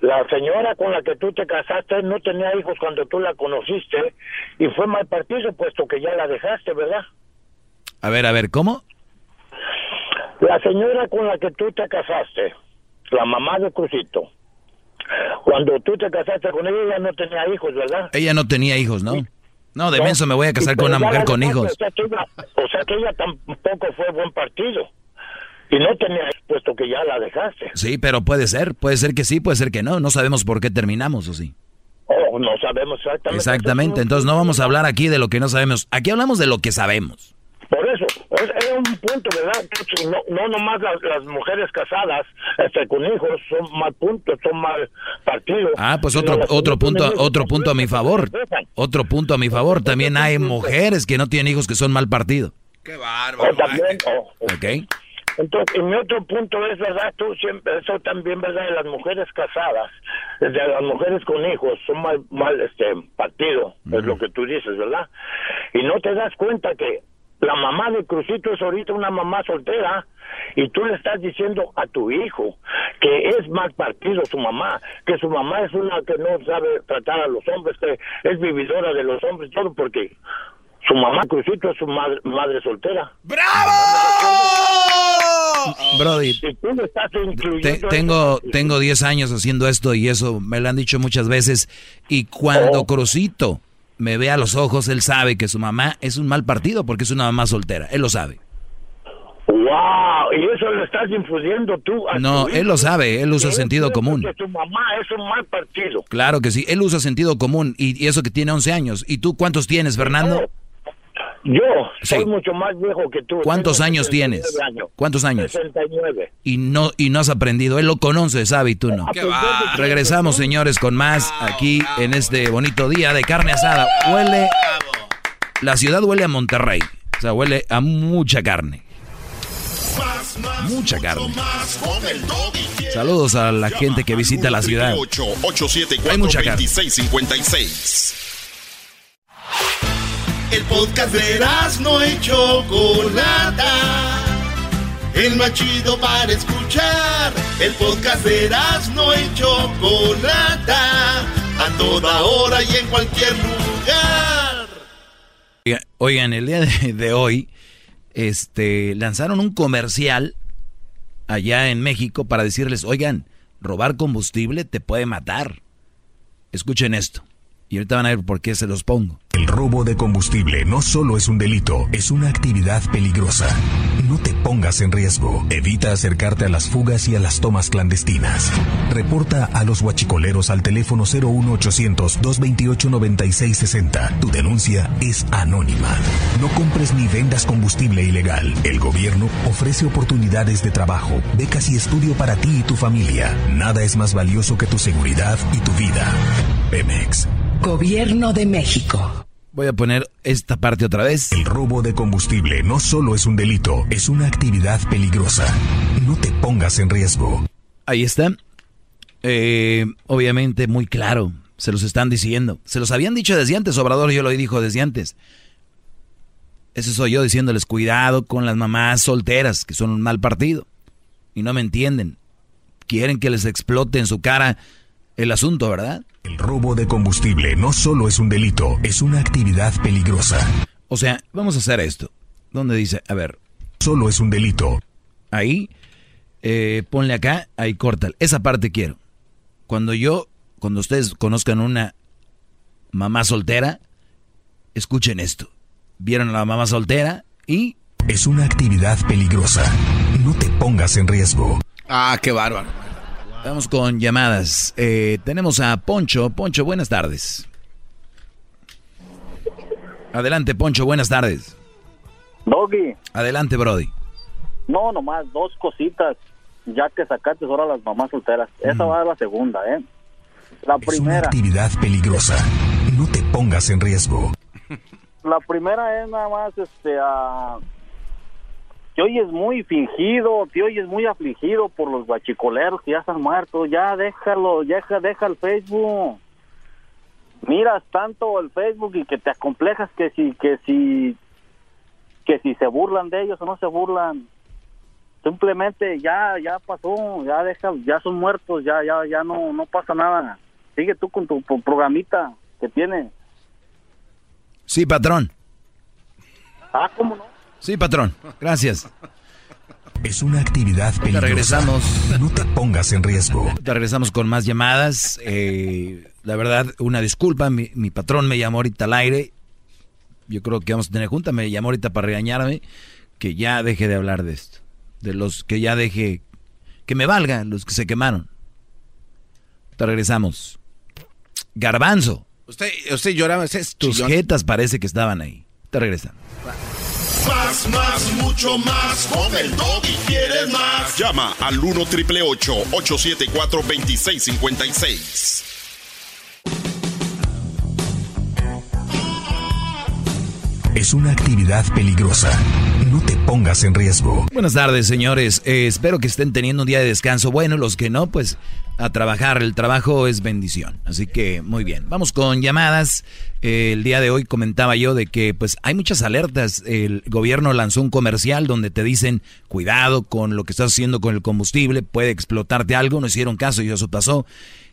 Speaker 45: la señora con la que tú te casaste no tenía hijos cuando tú la conociste y fue mal partido puesto que ya la dejaste, ¿verdad?
Speaker 13: A ver, a ver, ¿cómo?
Speaker 45: La señora con la que tú te casaste, la mamá de Crucito, cuando tú te casaste con ella, ella no tenía hijos, ¿verdad?
Speaker 13: Ella no tenía hijos, ¿no? No, de menso me voy a casar con una mujer con hijos.
Speaker 45: O sea, o sea que ella tampoco fue buen partido. Y no tenía puesto que ya la dejaste.
Speaker 13: Sí, pero puede ser, puede ser que sí, puede ser que no. No sabemos por qué terminamos, ¿o sí?
Speaker 45: Oh, no sabemos exactamente.
Speaker 13: Exactamente, entonces no vamos a hablar aquí de lo que no sabemos. Aquí hablamos de lo que sabemos.
Speaker 45: Por eso, es, un punto, ¿verdad? No, no nomás las, mujeres casadas este, con hijos son mal puntos, son mal partidos.
Speaker 13: Ah, pues otro otro punto otro punto a mi favor. Otro punto a mi favor. También hay mujeres que no tienen hijos que son mal partido.
Speaker 3: Qué bárbaro.
Speaker 45: también,
Speaker 13: ok.
Speaker 45: Entonces, mi otro punto es, ¿verdad? Tú siempre, eso también, ¿verdad? De las mujeres casadas, de las mujeres con hijos, son mal, mal este, partido, es lo que tú dices, ¿verdad? Y no te das cuenta que la mamá de Crucito es ahorita una mamá soltera y tú le estás diciendo a tu hijo que es mal partido su mamá, que su mamá es una que no sabe tratar a los hombres, que es vividora de los hombres, todo porque su mamá Crucito es su madre, madre soltera.
Speaker 13: ¡Bravo! Brody, tengo, tengo 10 años haciendo esto y eso me lo han dicho muchas veces. Y cuando oh. Crucito me ve a los ojos, él sabe que su mamá es un mal partido porque es una mamá soltera. Él lo sabe.
Speaker 45: ¡Wow! ¿Y eso lo estás infundiendo tú?
Speaker 13: no, él lo sabe, él usa sentido común.
Speaker 45: Que tu mamá es un mal partido.
Speaker 13: Claro que sí, él usa sentido común y, eso que tiene 11 años. ¿Y tú cuántos tienes, Fernando?
Speaker 45: Yo soy mucho más viejo que tú.
Speaker 13: ¿Cuántos años tienes? ¿Cuántos años?
Speaker 45: 69.
Speaker 13: Y no, y no has aprendido. Él lo conoce, sabe, y tú no. Regresamos, señores, con más aquí en este bonito día de carne asada. Huele. La ciudad huele a Monterrey. O sea, huele a mucha carne. Mucha carne. Saludos a la gente que visita la ciudad.
Speaker 4: Hay mucha carne. El podcast de no y Chocolata. El más chido para escuchar. El podcast de no y Chocolata. A toda hora y en cualquier lugar.
Speaker 13: Oigan, el día de, hoy este, lanzaron un comercial allá en México para decirles, oigan, robar combustible te puede matar. Escuchen esto. Y ahorita van a ver por qué se los pongo.
Speaker 46: El robo de combustible no solo es un delito, es una actividad peligrosa.
Speaker 47: No te pongas en riesgo. Evita acercarte a las fugas y a las tomas clandestinas. Reporta a los huachicoleros al teléfono 01800 228 9660. Tu denuncia es anónima. No compres ni vendas combustible ilegal. El gobierno ofrece oportunidades de trabajo, becas y estudio para ti y tu familia. Nada es más valioso que tu seguridad y tu vida. Pemex.
Speaker 46: Gobierno de México.
Speaker 13: Voy a poner esta parte otra vez.
Speaker 47: El robo de combustible no solo es un delito, es una actividad peligrosa. No te pongas en riesgo.
Speaker 13: Ahí está. Eh, obviamente muy claro. Se los están diciendo. Se los habían dicho desde antes, Obrador, yo lo dijo desde antes. Eso soy yo diciéndoles cuidado con las mamás solteras, que son un mal partido. Y no me entienden. Quieren que les explote en su cara el asunto, ¿verdad?
Speaker 47: El robo de combustible no solo es un delito, es una actividad peligrosa.
Speaker 13: O sea, vamos a hacer esto. ¿Dónde dice? A ver.
Speaker 47: Solo es un delito.
Speaker 13: Ahí, eh, ponle acá, ahí corta. Esa parte quiero. Cuando yo, cuando ustedes conozcan una mamá soltera, escuchen esto. Vieron a la mamá soltera y...
Speaker 47: Es una actividad peligrosa. No te pongas en riesgo.
Speaker 3: Ah, qué bárbaro.
Speaker 13: Vamos con llamadas. Eh, tenemos a Poncho. Poncho, buenas tardes. Adelante, Poncho, buenas tardes.
Speaker 48: Doggy.
Speaker 13: Adelante, Brody.
Speaker 48: No, nomás dos cositas, ya que sacaste ahora las mamás solteras. Esa va a ser la segunda, ¿eh? La
Speaker 47: Es una
Speaker 48: primera.
Speaker 47: actividad peligrosa. No te pongas en riesgo.
Speaker 48: La primera es nada más, este, a... Te oyes muy fingido, te oyes muy afligido por los guachicoleros que ya están muertos. Ya déjalo, deja, deja el Facebook. Miras tanto el Facebook y que te acomplejas que si, que si, que si se burlan de ellos o no se burlan. Simplemente ya, ya pasó, ya deja, ya son muertos, ya, ya, ya no, no pasa nada. Sigue tú con tu, tu programita que tienes.
Speaker 13: Sí, patrón.
Speaker 48: Ah, ¿cómo no?
Speaker 13: Sí, patrón. Gracias.
Speaker 47: Es una actividad peligrosa.
Speaker 13: regresamos.
Speaker 47: No te pongas en riesgo.
Speaker 13: Te regresamos con más llamadas. Eh, la verdad, una disculpa. Mi, mi patrón me llamó ahorita al aire. Yo creo que vamos a tener junta. Me llamó ahorita para regañarme. Que ya deje de hablar de esto. De los que ya deje. Que me valga los que se quemaron. Te regresamos. Garbanzo.
Speaker 3: Usted, usted lloraba,
Speaker 13: Tus jetas parece que estaban ahí. Te regresamos.
Speaker 4: Más, más, mucho más. Con el y quieres más. Llama al 1 triple 874 2656.
Speaker 47: Es una actividad peligrosa. No te pongas en riesgo.
Speaker 13: Buenas tardes, señores. Eh, espero que estén teniendo un día de descanso. Bueno, los que no, pues a trabajar. El trabajo es bendición. Así que muy bien. Vamos con llamadas. Eh, el día de hoy comentaba yo de que pues hay muchas alertas. El gobierno lanzó un comercial donde te dicen cuidado con lo que estás haciendo con el combustible. Puede explotarte algo. No hicieron caso y eso pasó.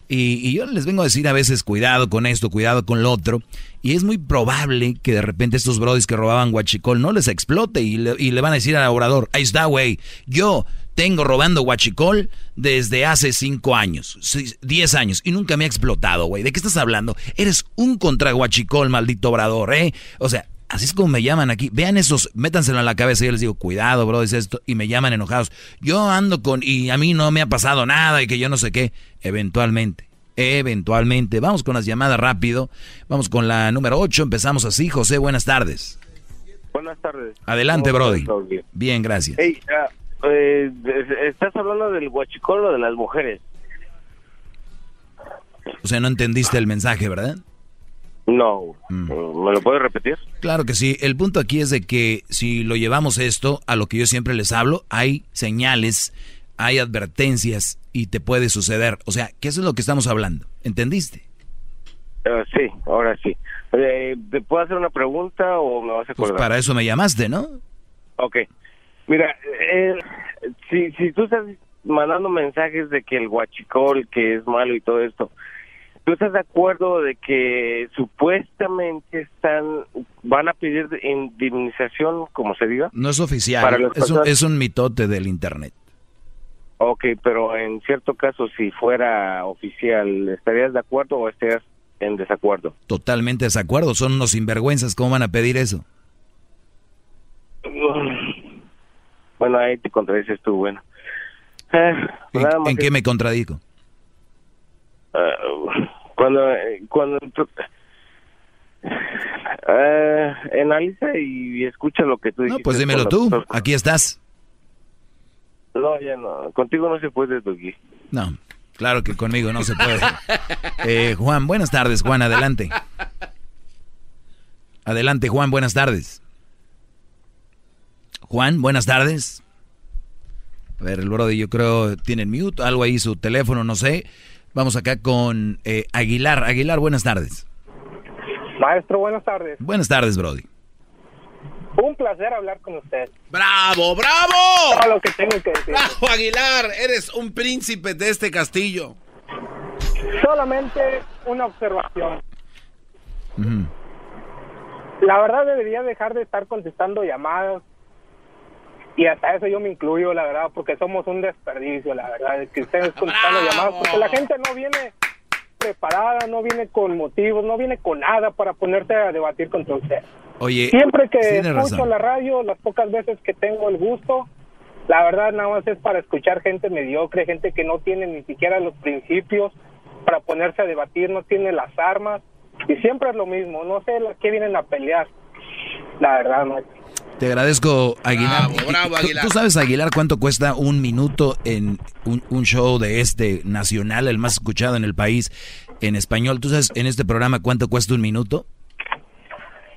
Speaker 13: Y, y yo les vengo a decir a veces cuidado con esto, cuidado con lo otro. Y es muy probable que de repente estos brodis que robaban guachicol no les explote y le, van a decir al orador, ahí está, güey, yo tengo robando guachicol desde hace cinco años, seis- diez años y nunca me ha explotado, güey. ¿De qué estás hablando? Eres un contra guachicol, maldito obrador, ¿eh? O sea, así es como me llaman aquí. Vean esos, métanselo en la cabeza y yo les digo, cuidado, bro, es esto. Y me llaman enojados. Yo ando con, y a mí no me ha pasado nada y que yo no sé qué. Eventualmente, eventualmente. Vamos con las llamadas rápido. Vamos con la número 8. Empezamos así. José, buenas tardes.
Speaker 49: Buenas tardes.
Speaker 13: Adelante,
Speaker 49: ¿Cómo
Speaker 13: Brody.
Speaker 49: Doggy?
Speaker 13: Bien, gracias.
Speaker 49: Hey, ah, eh, estás hablando del guachicol o de las mujeres.
Speaker 13: O sea, no entendiste el mensaje, ¿verdad?
Speaker 49: No.
Speaker 13: Mm.
Speaker 49: ¿Me lo puedes repetir?
Speaker 13: Claro que sí. El punto aquí es de que si lo llevamos esto a lo que yo siempre les hablo, hay señales, hay advertencias y te puede suceder. O sea, ¿qué es lo que estamos hablando? ¿Entendiste?
Speaker 49: Eh, sí, ahora sí. Eh, ¿Te puedo hacer una pregunta o me vas a
Speaker 13: Pues
Speaker 49: acordar?
Speaker 13: para eso me llamaste, ¿no?
Speaker 49: Ok. Mira, eh, si, si tú estás mandando mensajes de que el guachicol, que es malo y todo esto, ¿tú estás de acuerdo de que supuestamente están van a pedir indemnización, como se diga?
Speaker 13: No es oficial. Es un, es un mitote del internet.
Speaker 49: Ok, pero en cierto caso, si fuera oficial, ¿estarías de acuerdo o estarías en desacuerdo?
Speaker 13: Totalmente desacuerdo. Son unos sinvergüenzas. ¿Cómo van a pedir eso?
Speaker 49: Bueno, ahí te contradices tú, bueno.
Speaker 13: Eh, ¿En, qué me contradico?
Speaker 49: Uh, cuando cuando uh, analiza y escucha lo que tú dices.
Speaker 13: No, pues dímelo tú, aquí estás.
Speaker 49: No, ya no, contigo no se puede, Doggy.
Speaker 13: No, claro que conmigo no se puede. eh, Juan, buenas tardes, Juan, adelante. Adelante, Juan, buenas tardes. Juan, buenas tardes. A ver, el Brody yo creo tiene mute, algo ahí su teléfono, no sé. Vamos acá con eh, Aguilar. Aguilar, buenas tardes.
Speaker 50: Maestro, buenas tardes.
Speaker 13: Buenas tardes, Brody.
Speaker 50: Un placer hablar con usted.
Speaker 3: ¡Bravo, bravo!
Speaker 50: Todo lo que tengo que decir.
Speaker 3: ¡Bravo, Aguilar! Eres un príncipe de este castillo.
Speaker 50: Solamente una observación. La verdad debería dejar de estar contestando llamadas y hasta eso yo me incluyo, la verdad, porque somos un desperdicio, la verdad, que estén contestando llamadas, porque la gente no viene preparada, no viene con motivos, no viene con nada para ponerse a debatir contra usted.
Speaker 13: Oye,
Speaker 50: siempre que escucho la radio, las pocas veces que tengo el gusto, la verdad nada más es para escuchar gente mediocre, gente que no tiene ni siquiera los principios para ponerse a debatir, no tiene las armas y siempre es lo mismo, no sé qué vienen a pelear. La verdad, no.
Speaker 13: Te agradezco, Aguilar. ¿Tú, sabes, Aguilar, cuánto cuesta un minuto en un, show de este nacional, el más escuchado en el país, en español? ¿Tú sabes en este programa cuánto cuesta un minuto?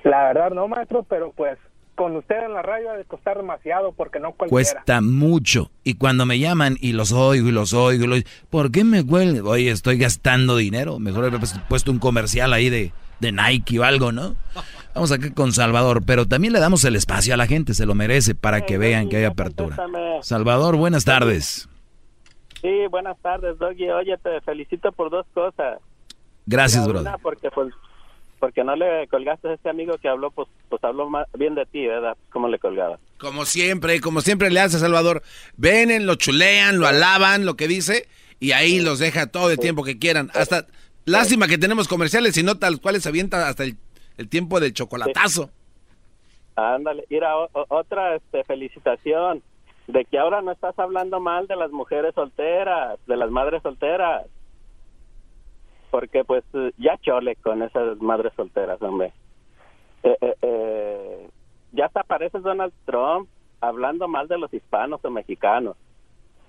Speaker 50: La verdad no, maestro, pero pues con usted en la radio ha de costar demasiado porque no cualquiera.
Speaker 13: Cuesta mucho. Y cuando me llaman y los oigo y los oigo, y los... ¿por qué me cuelgan? Oye, estoy gastando dinero. Mejor he puesto un comercial ahí de, de Nike o algo, ¿no? Vamos aquí con Salvador, pero también le damos el espacio a la gente, se lo merece para que vean que hay apertura. Salvador, buenas tardes.
Speaker 51: Sí, buenas tardes, Doggy. Oye, te felicito por dos cosas.
Speaker 13: Gracias, brother.
Speaker 51: porque pues porque no le colgaste a ese amigo que habló, pues, pues habló bien de ti, ¿verdad? ¿Cómo le colgaba?
Speaker 3: Como siempre, como siempre le hace Salvador. Ven, lo chulean, lo alaban, lo que dice, y ahí los deja todo el tiempo que quieran. Hasta, lástima que tenemos comerciales, y no tal cuales se avienta hasta el el tiempo del chocolatazo.
Speaker 51: Ándale, mira, otra este, felicitación de que ahora no estás hablando mal de las mujeres solteras, de las madres solteras. Porque pues ya chole con esas madres solteras, hombre. Eh, eh, eh, ya hasta aparece Donald Trump hablando mal de los hispanos o mexicanos.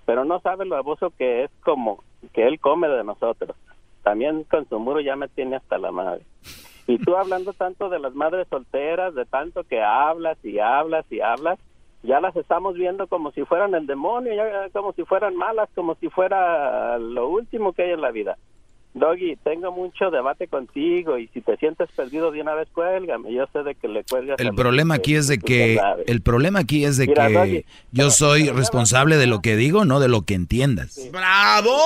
Speaker 51: Pero no sabe lo abuso que es como que él come de nosotros. También con su muro ya me tiene hasta la madre. Y tú hablando tanto de las madres solteras, de tanto que hablas y hablas y hablas, ya las estamos viendo como si fueran el demonio, ya como si fueran malas, como si fuera lo último que hay en la vida. Doggy, tengo mucho debate contigo y si te sientes perdido de una vez cuélgame. Yo sé de que le cuelgas.
Speaker 13: El problema aquí es de que el problema aquí es de que yo soy responsable de lo que digo, no de lo que entiendas.
Speaker 3: ¡Bravo!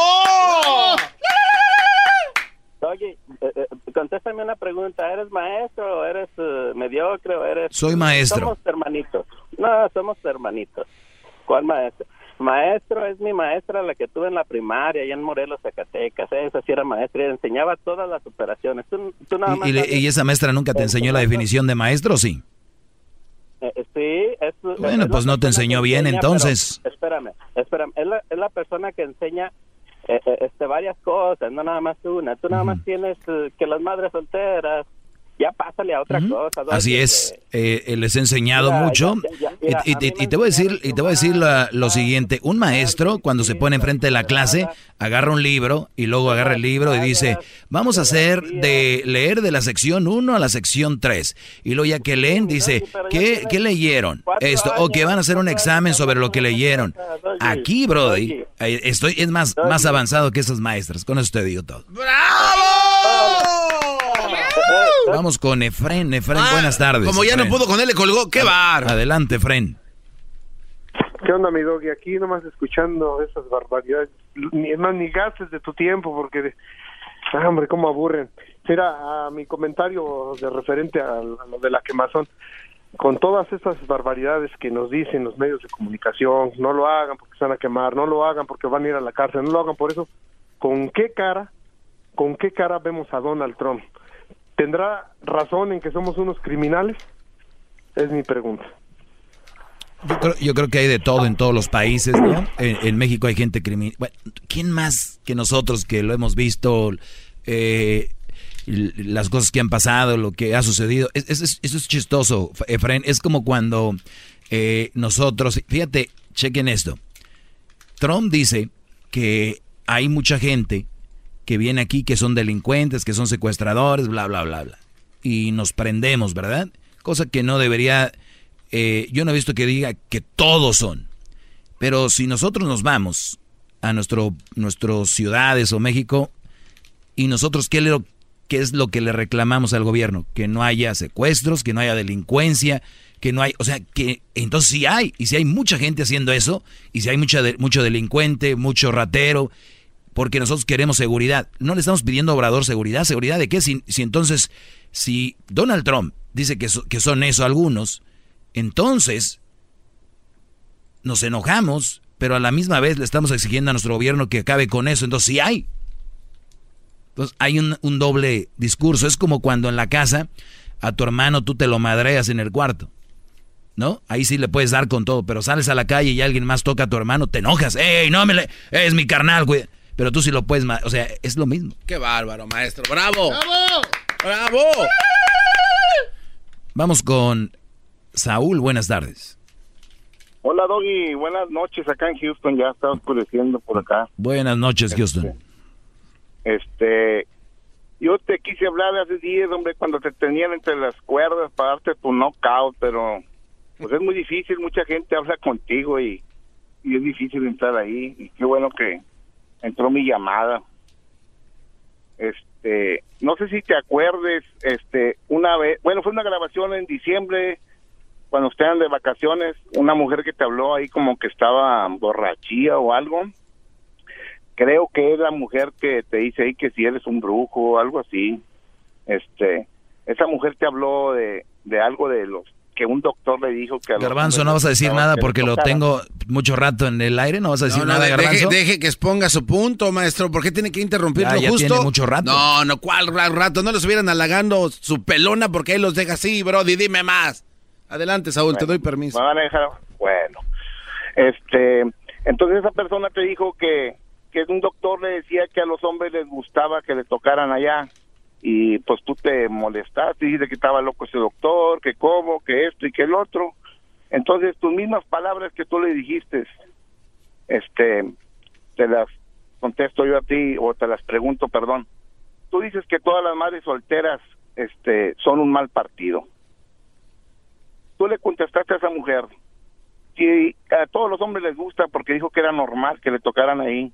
Speaker 51: Oye, eh, eh, contéstame una pregunta. ¿Eres maestro o eres uh, mediocre o eres...
Speaker 13: Soy maestro.
Speaker 51: Somos hermanitos. No, somos hermanitos. ¿Cuál maestro? Maestro es mi maestra, la que tuve en la primaria, allá en Morelos, Zacatecas. Esa sí era maestra y enseñaba todas las operaciones. Tú, nada más
Speaker 13: ¿Y, esa maestra nunca te enseñó la definición de maestro, sí?
Speaker 51: Eh, sí. Es,
Speaker 13: bueno, pues no te enseñó bien, entonces.
Speaker 51: espérame, espérame. Es la, es la persona que enseña eh, eh, este, varias cosas, no nada más una. Tú nada más tienes eh, que las madres solteras, ya pásale a otra cosa.
Speaker 13: Así es, eh, les he enseñado mucho y, te voy a decir y te voy a decir lo siguiente, un maestro cuando se pone enfrente de la clase agarra un libro y luego agarra el libro y dice, vamos a hacer de leer de la sección 1 a la sección 3 y luego ya que leen dice, ¿qué, ¿qué leyeron? Esto, o que van a hacer un examen sobre lo que leyeron. Aquí, Brody, estoy, es más, más avanzado que esos maestros, con eso te digo todo.
Speaker 3: ¡Bravo!
Speaker 13: Vamos con Efren. Efren, ah, buenas tardes.
Speaker 3: Como ya no pudo con él, le colgó. ¡Qué bar!
Speaker 13: Adelante, Efren.
Speaker 52: ¿Qué onda, mi doggy? Aquí nomás escuchando esas barbaridades. Ni, más ni gases de tu tiempo, porque... Ah, hombre, cómo aburren. Mira, a mi comentario de referente a, lo de la quemazón, con todas esas barbaridades que nos dicen los medios de comunicación, no lo hagan porque se van a quemar, no lo hagan porque van a ir a la cárcel, no lo hagan por eso, ¿con qué cara, con qué cara vemos a Donald Trump? ¿Tendrá razón en que somos unos criminales? Es mi pregunta.
Speaker 13: Yo creo, que hay de todo en todos los países, ¿no? En, México hay gente criminal. ¿Quién más que nosotros que lo hemos visto? Eh, las cosas que han pasado, lo que ha sucedido. Eso es, chistoso, Efraín. Es como cuando eh, nosotros, fíjate, chequen esto. Trump dice que hay mucha gente que viene aquí que son delincuentes, que son secuestradores, bla, bla, bla, bla. Y nos prendemos, ¿verdad? Cosa que no debería, eh, yo no he visto que diga que todos son. Pero si nosotros nos vamos a nuestro, nuestras ciudades o México, y nosotros, ¿qué, le, ¿qué es lo que le reclamamos al gobierno? Que no haya secuestros, que no haya delincuencia, que no hay, o sea, que entonces sí hay, y si hay mucha gente haciendo eso, y si hay mucha mucho delincuente, mucho ratero, porque nosotros queremos seguridad. No le estamos pidiendo a Obrador seguridad. ¿Seguridad de qué? Si, si entonces, si Donald Trump dice que, que son eso algunos, entonces nos enojamos, pero a la misma vez le estamos exigiendo a nuestro gobierno que acabe con eso. Entonces sí hay. Entonces hay un, un doble discurso. Es como cuando en la casa a tu hermano tú te lo madreas en el cuarto. ¿no? Ahí sí le puedes dar con todo, pero sales a la calle y alguien más toca a tu hermano, te enojas. ¡Ey, no me le... Es mi carnal, güey! Pero tú sí lo puedes, o sea, es lo mismo.
Speaker 3: Qué bárbaro, maestro. ¡Bravo!
Speaker 4: ¡Bravo!
Speaker 3: ¡Bravo!
Speaker 13: Vamos con Saúl, buenas tardes.
Speaker 53: Hola, Doggy. Buenas noches acá en Houston. Ya está oscureciendo por acá.
Speaker 13: Buenas noches, Houston.
Speaker 53: Este, este yo te quise hablar hace días, hombre, cuando te tenían entre las cuerdas para darte tu knockout, pero pues es muy difícil. Mucha gente habla contigo y, y es difícil entrar ahí. Y qué bueno que, entró mi llamada. Este, no sé si te acuerdes, este, una vez, bueno, fue una grabación en diciembre cuando estaban de vacaciones, una mujer que te habló ahí como que estaba borrachía o algo. Creo que es la mujer que te dice ahí que si eres un brujo o algo así. Este, esa mujer te habló de, de algo de los que un doctor le dijo que...
Speaker 13: Garbanzo, no vas a decir nada porque lo tengo mucho rato en el aire, no vas a decir nada, Garbanzo.
Speaker 3: Deje, que exponga su punto, maestro, ¿por qué tiene que interrumpirlo
Speaker 13: ya,
Speaker 3: justo?
Speaker 13: Tiene mucho rato.
Speaker 3: No, no, ¿cuál rato? No lo estuvieran halagando su pelona porque él los deja así, Brody, dime más. Adelante, Saúl, te doy permiso.
Speaker 53: van a dejar... Bueno, este, entonces esa persona te dijo que, que un doctor le decía que a los hombres les gustaba que le tocaran allá y pues tú te molestaste, dijiste que estaba loco ese doctor, que cómo, que esto y que el otro. Entonces tus mismas palabras que tú le dijiste, este, te las contesto yo a ti o te las pregunto, perdón. Tú dices que todas las madres solteras, este, son un mal partido. Tú le contestaste a esa mujer si a todos los hombres les gusta porque dijo que era normal que le tocaran ahí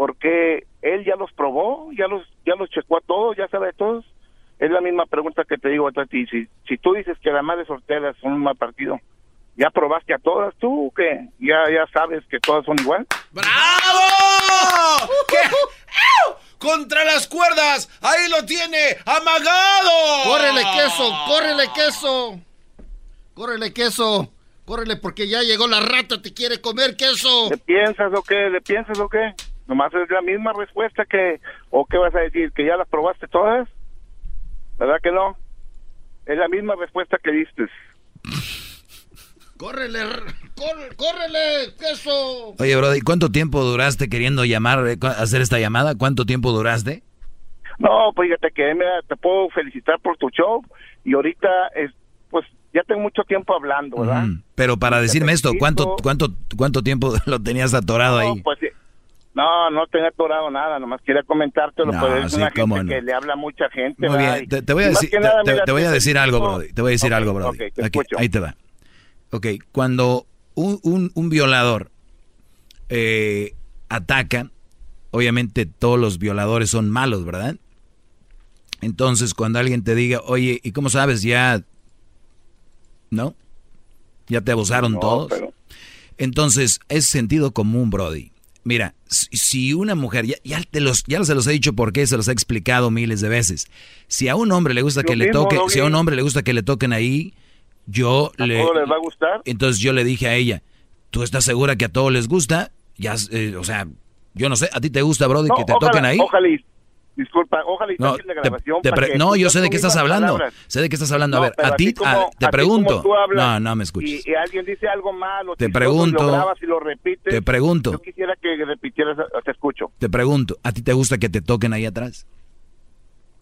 Speaker 53: porque él ya los probó, ya los ya los checó a todos, ya sabe a todos. Es la misma pregunta que te digo a ti. Si, si tú dices que las madres solteras son un mal partido, ¿ya probaste a todas tú? que ¿Ya, ya sabes que todas son igual?
Speaker 3: ¡Bravo! ¡Contra las cuerdas! ¡Ahí lo tiene! ¡Amagado!
Speaker 4: ¡Córrele queso! ¡Córrele queso! ¡Córrele queso! ¡Córrele porque ya llegó la rata! ¡Te quiere comer queso!
Speaker 53: ¿Le piensas o qué? ¿Le piensas o qué? Nomás es la misma respuesta que, o qué vas a decir, que ya las probaste todas. ¿Verdad que no? Es la misma respuesta que diste.
Speaker 4: ¡Córrele! ¡Córrele! ¡Queso!
Speaker 13: Oye, Brody, ¿cuánto tiempo duraste queriendo llamar, eh, hacer esta llamada? ¿Cuánto tiempo duraste?
Speaker 53: No, pues fíjate que te puedo felicitar por tu show y ahorita, es, pues ya tengo mucho tiempo hablando, ¿verdad?
Speaker 13: pero para decirme esto, ¿cuánto, cuánto, ¿cuánto tiempo lo tenías atorado ahí?
Speaker 53: Pues no, no tengo atorado nada, nomás quería comentártelo, no, es una gente que le habla a mucha gente.
Speaker 13: Muy bien, te, voy a decir, te, voy a decir algo, bro. Te voy a decir algo, bro. ahí te va. Ok, cuando un, un, violador eh, ataca, obviamente todos los violadores son malos, ¿verdad? Entonces, cuando alguien te diga, oye, ¿y cómo sabes? Ya, ¿no? Ya te abusaron todos. Entonces, es sentido común, Brody. Mira, si una mujer, ya, ya, te los, ya se los he dicho porque se los he explicado miles de veces. Si a un hombre le gusta que le toque, si a un hombre le gusta que le toquen ahí, yo
Speaker 53: ¿A le. les va a gustar?
Speaker 13: Entonces yo le dije a ella, ¿tú estás segura que a todos les gusta? Ya, eh, o sea, yo no sé, ¿a ti te gusta, Brody, que te toquen ahí?
Speaker 53: Ojalá, disculpa, ojalá y
Speaker 13: No,
Speaker 53: saquen la
Speaker 13: te-
Speaker 53: grabación
Speaker 13: te no, yo sé de qué estás hablando.
Speaker 53: palabras.
Speaker 13: Sé de qué estás hablando. A
Speaker 53: No,
Speaker 13: ver, a ti,
Speaker 53: como-
Speaker 13: a- te
Speaker 53: como
Speaker 13: pregunto. No, no me escuches.
Speaker 53: Y, y alguien dice algo malo,
Speaker 13: Te pregunto.
Speaker 53: lo grabas y lo repites.
Speaker 13: Te pregunto.
Speaker 53: Yo quisiera que repitieras, te escucho.
Speaker 13: Te pregunto, ¿a ti te gusta que te toquen ahí atrás?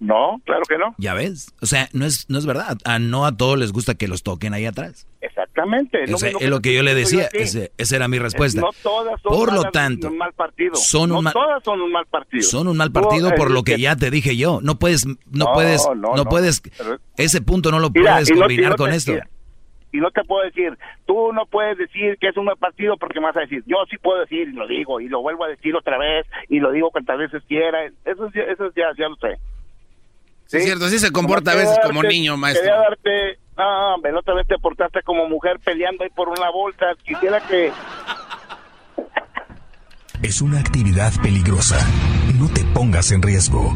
Speaker 53: No, claro que no.
Speaker 13: Ya ves. O sea, no es, no es verdad. A no a todos les gusta que los toquen ahí atrás.
Speaker 53: Exactamente.
Speaker 13: O sea, es lo que yo le decía. Ese- esa era mi respuesta.
Speaker 53: No todas son
Speaker 13: Por lo
Speaker 53: malas,
Speaker 13: tanto,
Speaker 53: un mal partido.
Speaker 13: son un
Speaker 53: no
Speaker 13: mal-
Speaker 53: todas son un mal partido.
Speaker 13: Son un mal partido por lo que
Speaker 53: que-
Speaker 13: ya te dije yo. No puedes, no,
Speaker 53: No,
Speaker 13: puedes,
Speaker 53: no,
Speaker 13: no,
Speaker 53: no.
Speaker 13: puedes. Ese punto no lo
Speaker 53: Mira,
Speaker 13: puedes
Speaker 53: no-
Speaker 13: combinar
Speaker 53: no
Speaker 13: con esto.
Speaker 53: mira, Y no te puedo decir, tú no puedes decir que es un mal partido porque me vas a decir, yo sí puedo decir y lo digo y lo vuelvo a decir otra vez y lo digo cuantas veces quiera. Eso, eso ya, ya lo sé.
Speaker 3: Sí, es cierto, sí se comporta a veces
Speaker 53: quería
Speaker 3: como
Speaker 53: darte-
Speaker 3: niño, maestro.
Speaker 53: Quería darte, ah, hombre, la otra vez te portaste como mujer peleando ahí por una bolsa. Quisiera que
Speaker 47: Es una actividad peligrosa. No te pongas en riesgo.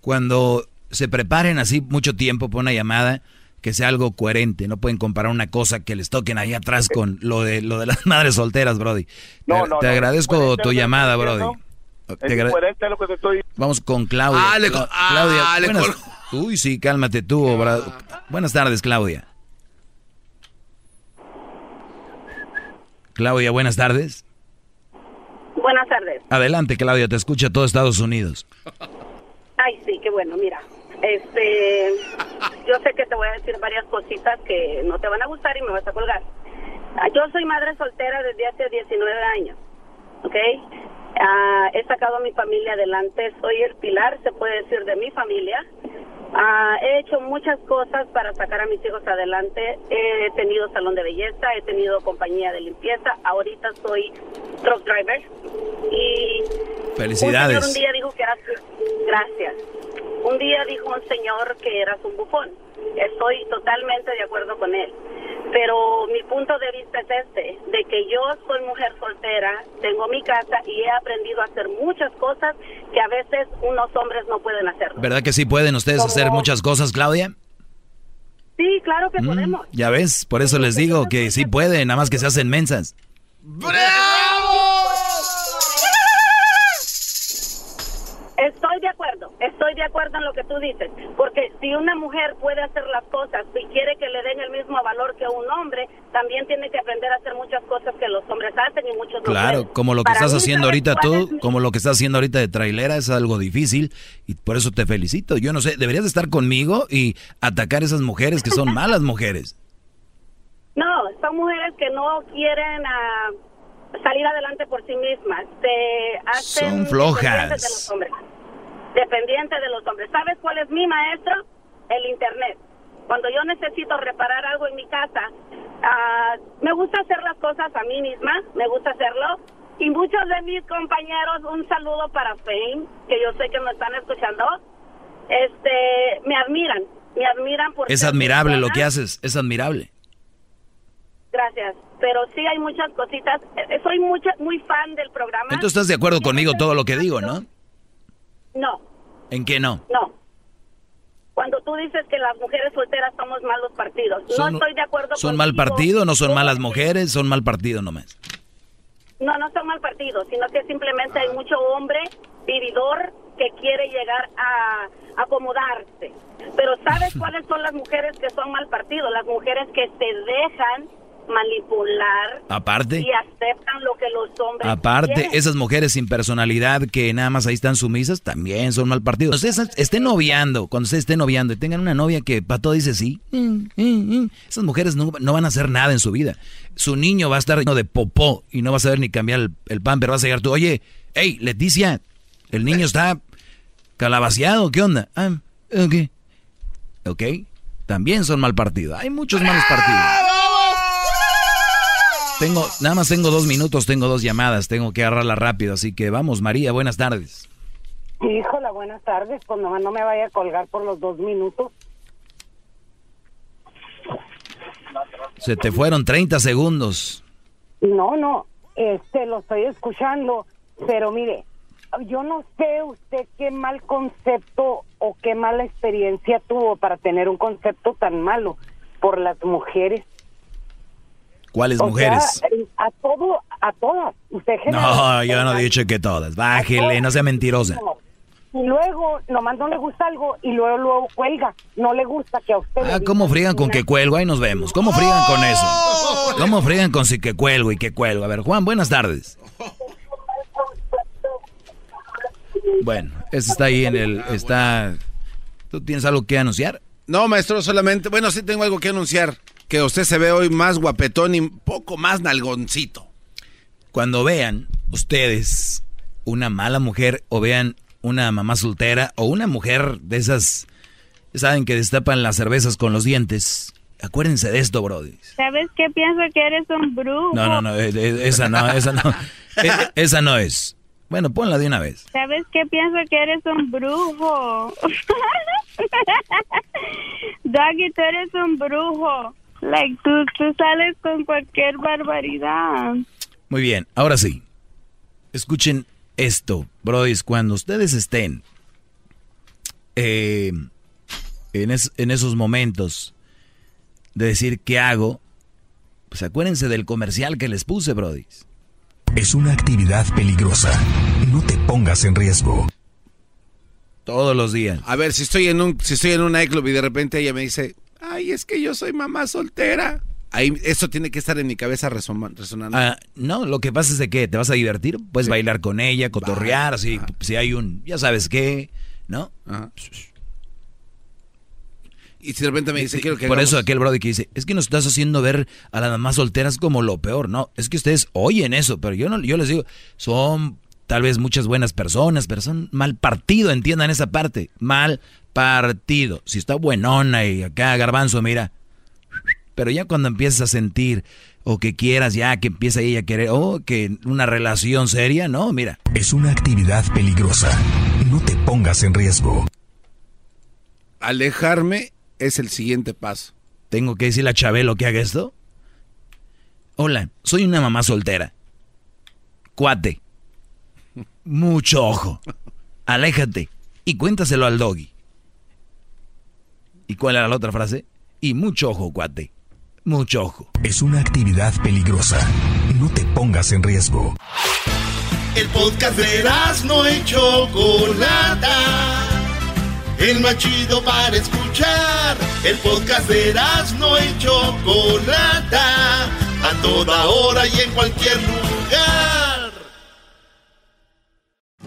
Speaker 13: Cuando se preparen así mucho tiempo por una llamada, que sea algo coherente. No pueden comparar una cosa que les toquen ahí atrás con lo de lo de las madres solteras, Brody.
Speaker 53: No,
Speaker 13: te,
Speaker 53: no,
Speaker 13: te
Speaker 53: no,
Speaker 13: agradezco tu llamada, Brody.
Speaker 53: Diciendo.
Speaker 13: Te
Speaker 53: es
Speaker 13: agra-
Speaker 53: incoherente lo que te estoy
Speaker 13: Vamos con Claudia.
Speaker 3: Ah, le ah,
Speaker 13: Claudia,
Speaker 3: le
Speaker 13: buenas- Uy, sí, cálmate tú, Buenas tardes, Claudia. Claudia, buenas tardes.
Speaker 34: Buenas tardes.
Speaker 13: Adelante, Claudia, te escucha todo Estados Unidos.
Speaker 34: Ay, sí, qué bueno, mira. Este, yo sé que te voy a decir varias cositas que no te van a gustar y me vas a colgar. Ah, Yo soy madre soltera desde hace 19 años, ¿ok? Ah, he sacado a mi familia adelante, soy el pilar, se puede decir, de mi familia. Ah, he hecho muchas cosas para sacar a mis hijos adelante. He tenido salón de belleza, he tenido compañía de limpieza. Ahorita soy truck driver. Y
Speaker 13: Felicidades.
Speaker 34: un señor un día dijo que eras... Gracias. Un día dijo un señor que eras un bufón. Estoy totalmente de acuerdo con él. Pero mi punto de vista es este, de que yo soy mujer soltera, tengo mi casa y he aprendido a hacer muchas cosas que a veces unos hombres no pueden hacer.
Speaker 13: ¿Verdad que sí pueden ustedes hacer muchas cosas, Claudia?
Speaker 34: Sí, claro que
Speaker 13: Mm,
Speaker 34: podemos.
Speaker 13: ya ves, por eso les digo que sí pueden, nada más que se hacen mensas.
Speaker 34: Estoy estoy de acuerdo en lo que tú dices, porque si una mujer puede hacer las cosas y quiere que le den el mismo valor que un hombre, también tiene que aprender a hacer muchas cosas que los hombres hacen y muchos
Speaker 13: Claro, como lo que
Speaker 34: Para
Speaker 13: estás haciendo
Speaker 34: ¿sabes
Speaker 13: ahorita tú,
Speaker 34: mi-
Speaker 13: como lo que estás haciendo ahorita de trailera es algo difícil y por eso te felicito. Yo no sé, deberías de estar conmigo y atacar a esas mujeres que son malas mujeres.
Speaker 34: No, son mujeres que no quieren ah, salir adelante por sí mismas, se hacen
Speaker 13: Son flojas.
Speaker 34: dependientes de los hombres. Dependientes de los hombres. ¿Sabes cuál es mi maestro? El internet. Cuando yo necesito reparar algo en mi casa, ah, me gusta hacer las cosas a mí misma, me gusta hacerlo. Y muchos de mis compañeros, un saludo para Fame, que yo sé que me están escuchando, este, me admiran, me admiran por
Speaker 13: Es admirable lo que haces, es admirable.
Speaker 34: Gracias, pero sí hay muchas cositas. Eh, Soy mucha, muy fan del programa.
Speaker 13: Entonces estás de acuerdo conmigo todo lo que digo, ¿no?
Speaker 34: No,
Speaker 13: ¿En qué no?
Speaker 34: no. Cuando tú dices que las mujeres solteras somos malos partidos,
Speaker 13: Son-
Speaker 34: no estoy de acuerdo
Speaker 13: ¿Son mal partido? ¿No son malas mujeres? Son mal partido nomás.
Speaker 34: No, no son mal partidos, sino que simplemente hay mucho hombre vividor que quiere llegar a acomodarse. Pero ¿sabes cuáles son las mujeres que son mal partido? Las mujeres que se dejan manipular
Speaker 13: Aparte.
Speaker 34: y aceptan lo que los hombres
Speaker 13: Aparte,
Speaker 34: quieren.
Speaker 13: esas mujeres sin personalidad que nada más ahí están sumisas también son mal partidos. Cuando ustedes estén noviando, cuando ustedes estén noviando y tengan una novia que para todo dice sí, mm, mm, mm, esas mujeres no, no van a hacer nada en su vida. Su niño va a estar lleno de popó y no va a saber ni cambiar el, el pan, pero vas a llegar tú, oye, hey, Leticia, el niño está calabaceado, ¿qué onda? Ah, ok. Ok, también son mal partidos. Hay muchos malos partidos. Tengo, nada más tengo dos minutos, tengo dos llamadas, tengo que agarrarla rápido, así que vamos, María, buenas tardes.
Speaker 34: Híjola, buenas tardes. Pues nomás no me vaya a colgar por los dos minutos.
Speaker 13: Se te fueron 30 segundos.
Speaker 34: No, no, este lo estoy escuchando, pero mire, yo no sé usted qué mal concepto o qué mala experiencia tuvo para tener un concepto tan malo por las mujeres.
Speaker 13: ¿Cuáles
Speaker 34: O
Speaker 13: mujeres?
Speaker 34: sea, a todo, a todas. Usted
Speaker 13: No, yo no he dicho que todas. Bájele, no sea mentirosa.
Speaker 34: No, y luego nomás no le gusta algo y luego luego cuelga. No le gusta que a usted.
Speaker 13: Ah, ¿cómo friegan con que cuelgo? Ahí nos vemos. ¿Cómo friegan con eso? ¿Cómo friegan con si que cuelgo y que cuelgo? A ver, Juan, buenas tardes. Bueno, ese está ahí en el. está ¿Tú tienes algo que anunciar?
Speaker 3: No, maestro, solamente. Bueno, sí tengo algo que anunciar. Que usted se ve hoy más guapetón y un poco más nalgoncito.
Speaker 13: Cuando vean ustedes una mala mujer o vean una mamá soltera o una mujer de esas, saben que destapan las cervezas con los dientes. Acuérdense de esto, Brody.
Speaker 54: ¿Sabes qué? Pienso que eres un brujo.
Speaker 13: No, no, no, eh, eh, esa no, esa no. Eh, esa no es. Bueno, ponla de una vez.
Speaker 54: ¿Sabes qué? Pienso que eres un brujo. Doggy, tú eres un brujo. Like, tú, tú sales con cualquier barbaridad.
Speaker 13: Muy bien, ahora sí. Escuchen esto, brodis, cuando ustedes estén eh, en, en esos momentos de decir qué hago, pues acuérdense del comercial que les puse, brodis.
Speaker 47: Es una actividad peligrosa. No te pongas en riesgo.
Speaker 13: Todos los días.
Speaker 3: A ver, si estoy en un, si estoy en un nightclub y de repente ella me dice, ay, es que yo soy mamá soltera. Ahí, eso tiene que estar en mi cabeza resonando.
Speaker 13: Ah, no, lo que pasa es de que te vas a divertir, puedes bailar con ella, cotorrear, si, si hay un, ya sabes qué, ¿no?
Speaker 3: Y si de repente me dice, quiero que
Speaker 13: Por eso aquel brody que dice, es que nos estás haciendo ver a las mamás solteras como lo peor, ¿no? Es que ustedes oyen eso, pero yo no, yo les digo, son tal vez muchas buenas personas, pero son mal partido, entiendan esa parte, mal partido. Si está buenona y acá garbanzo, mira, pero ya cuando empiezas a sentir o que quieras ya que empieza ella a querer o que una relación seria, no, mira.
Speaker 47: Es una actividad peligrosa. No te pongas en riesgo.
Speaker 3: Alejarme es el siguiente paso.
Speaker 13: ¿Tengo que decirle a Chabelo que haga esto? Hola, soy una mamá soltera. Cuate. Mucho ojo. Aléjate y cuéntaselo al doggy. ¿Y cuál era la otra frase? Y mucho ojo, cuate. Mucho ojo.
Speaker 47: Es una actividad peligrosa. No te pongas en riesgo.
Speaker 4: El podcast de no hecho Chocolata. El más chido para escuchar. El podcast de no hecho Chocolata. A toda hora y en cualquier lugar.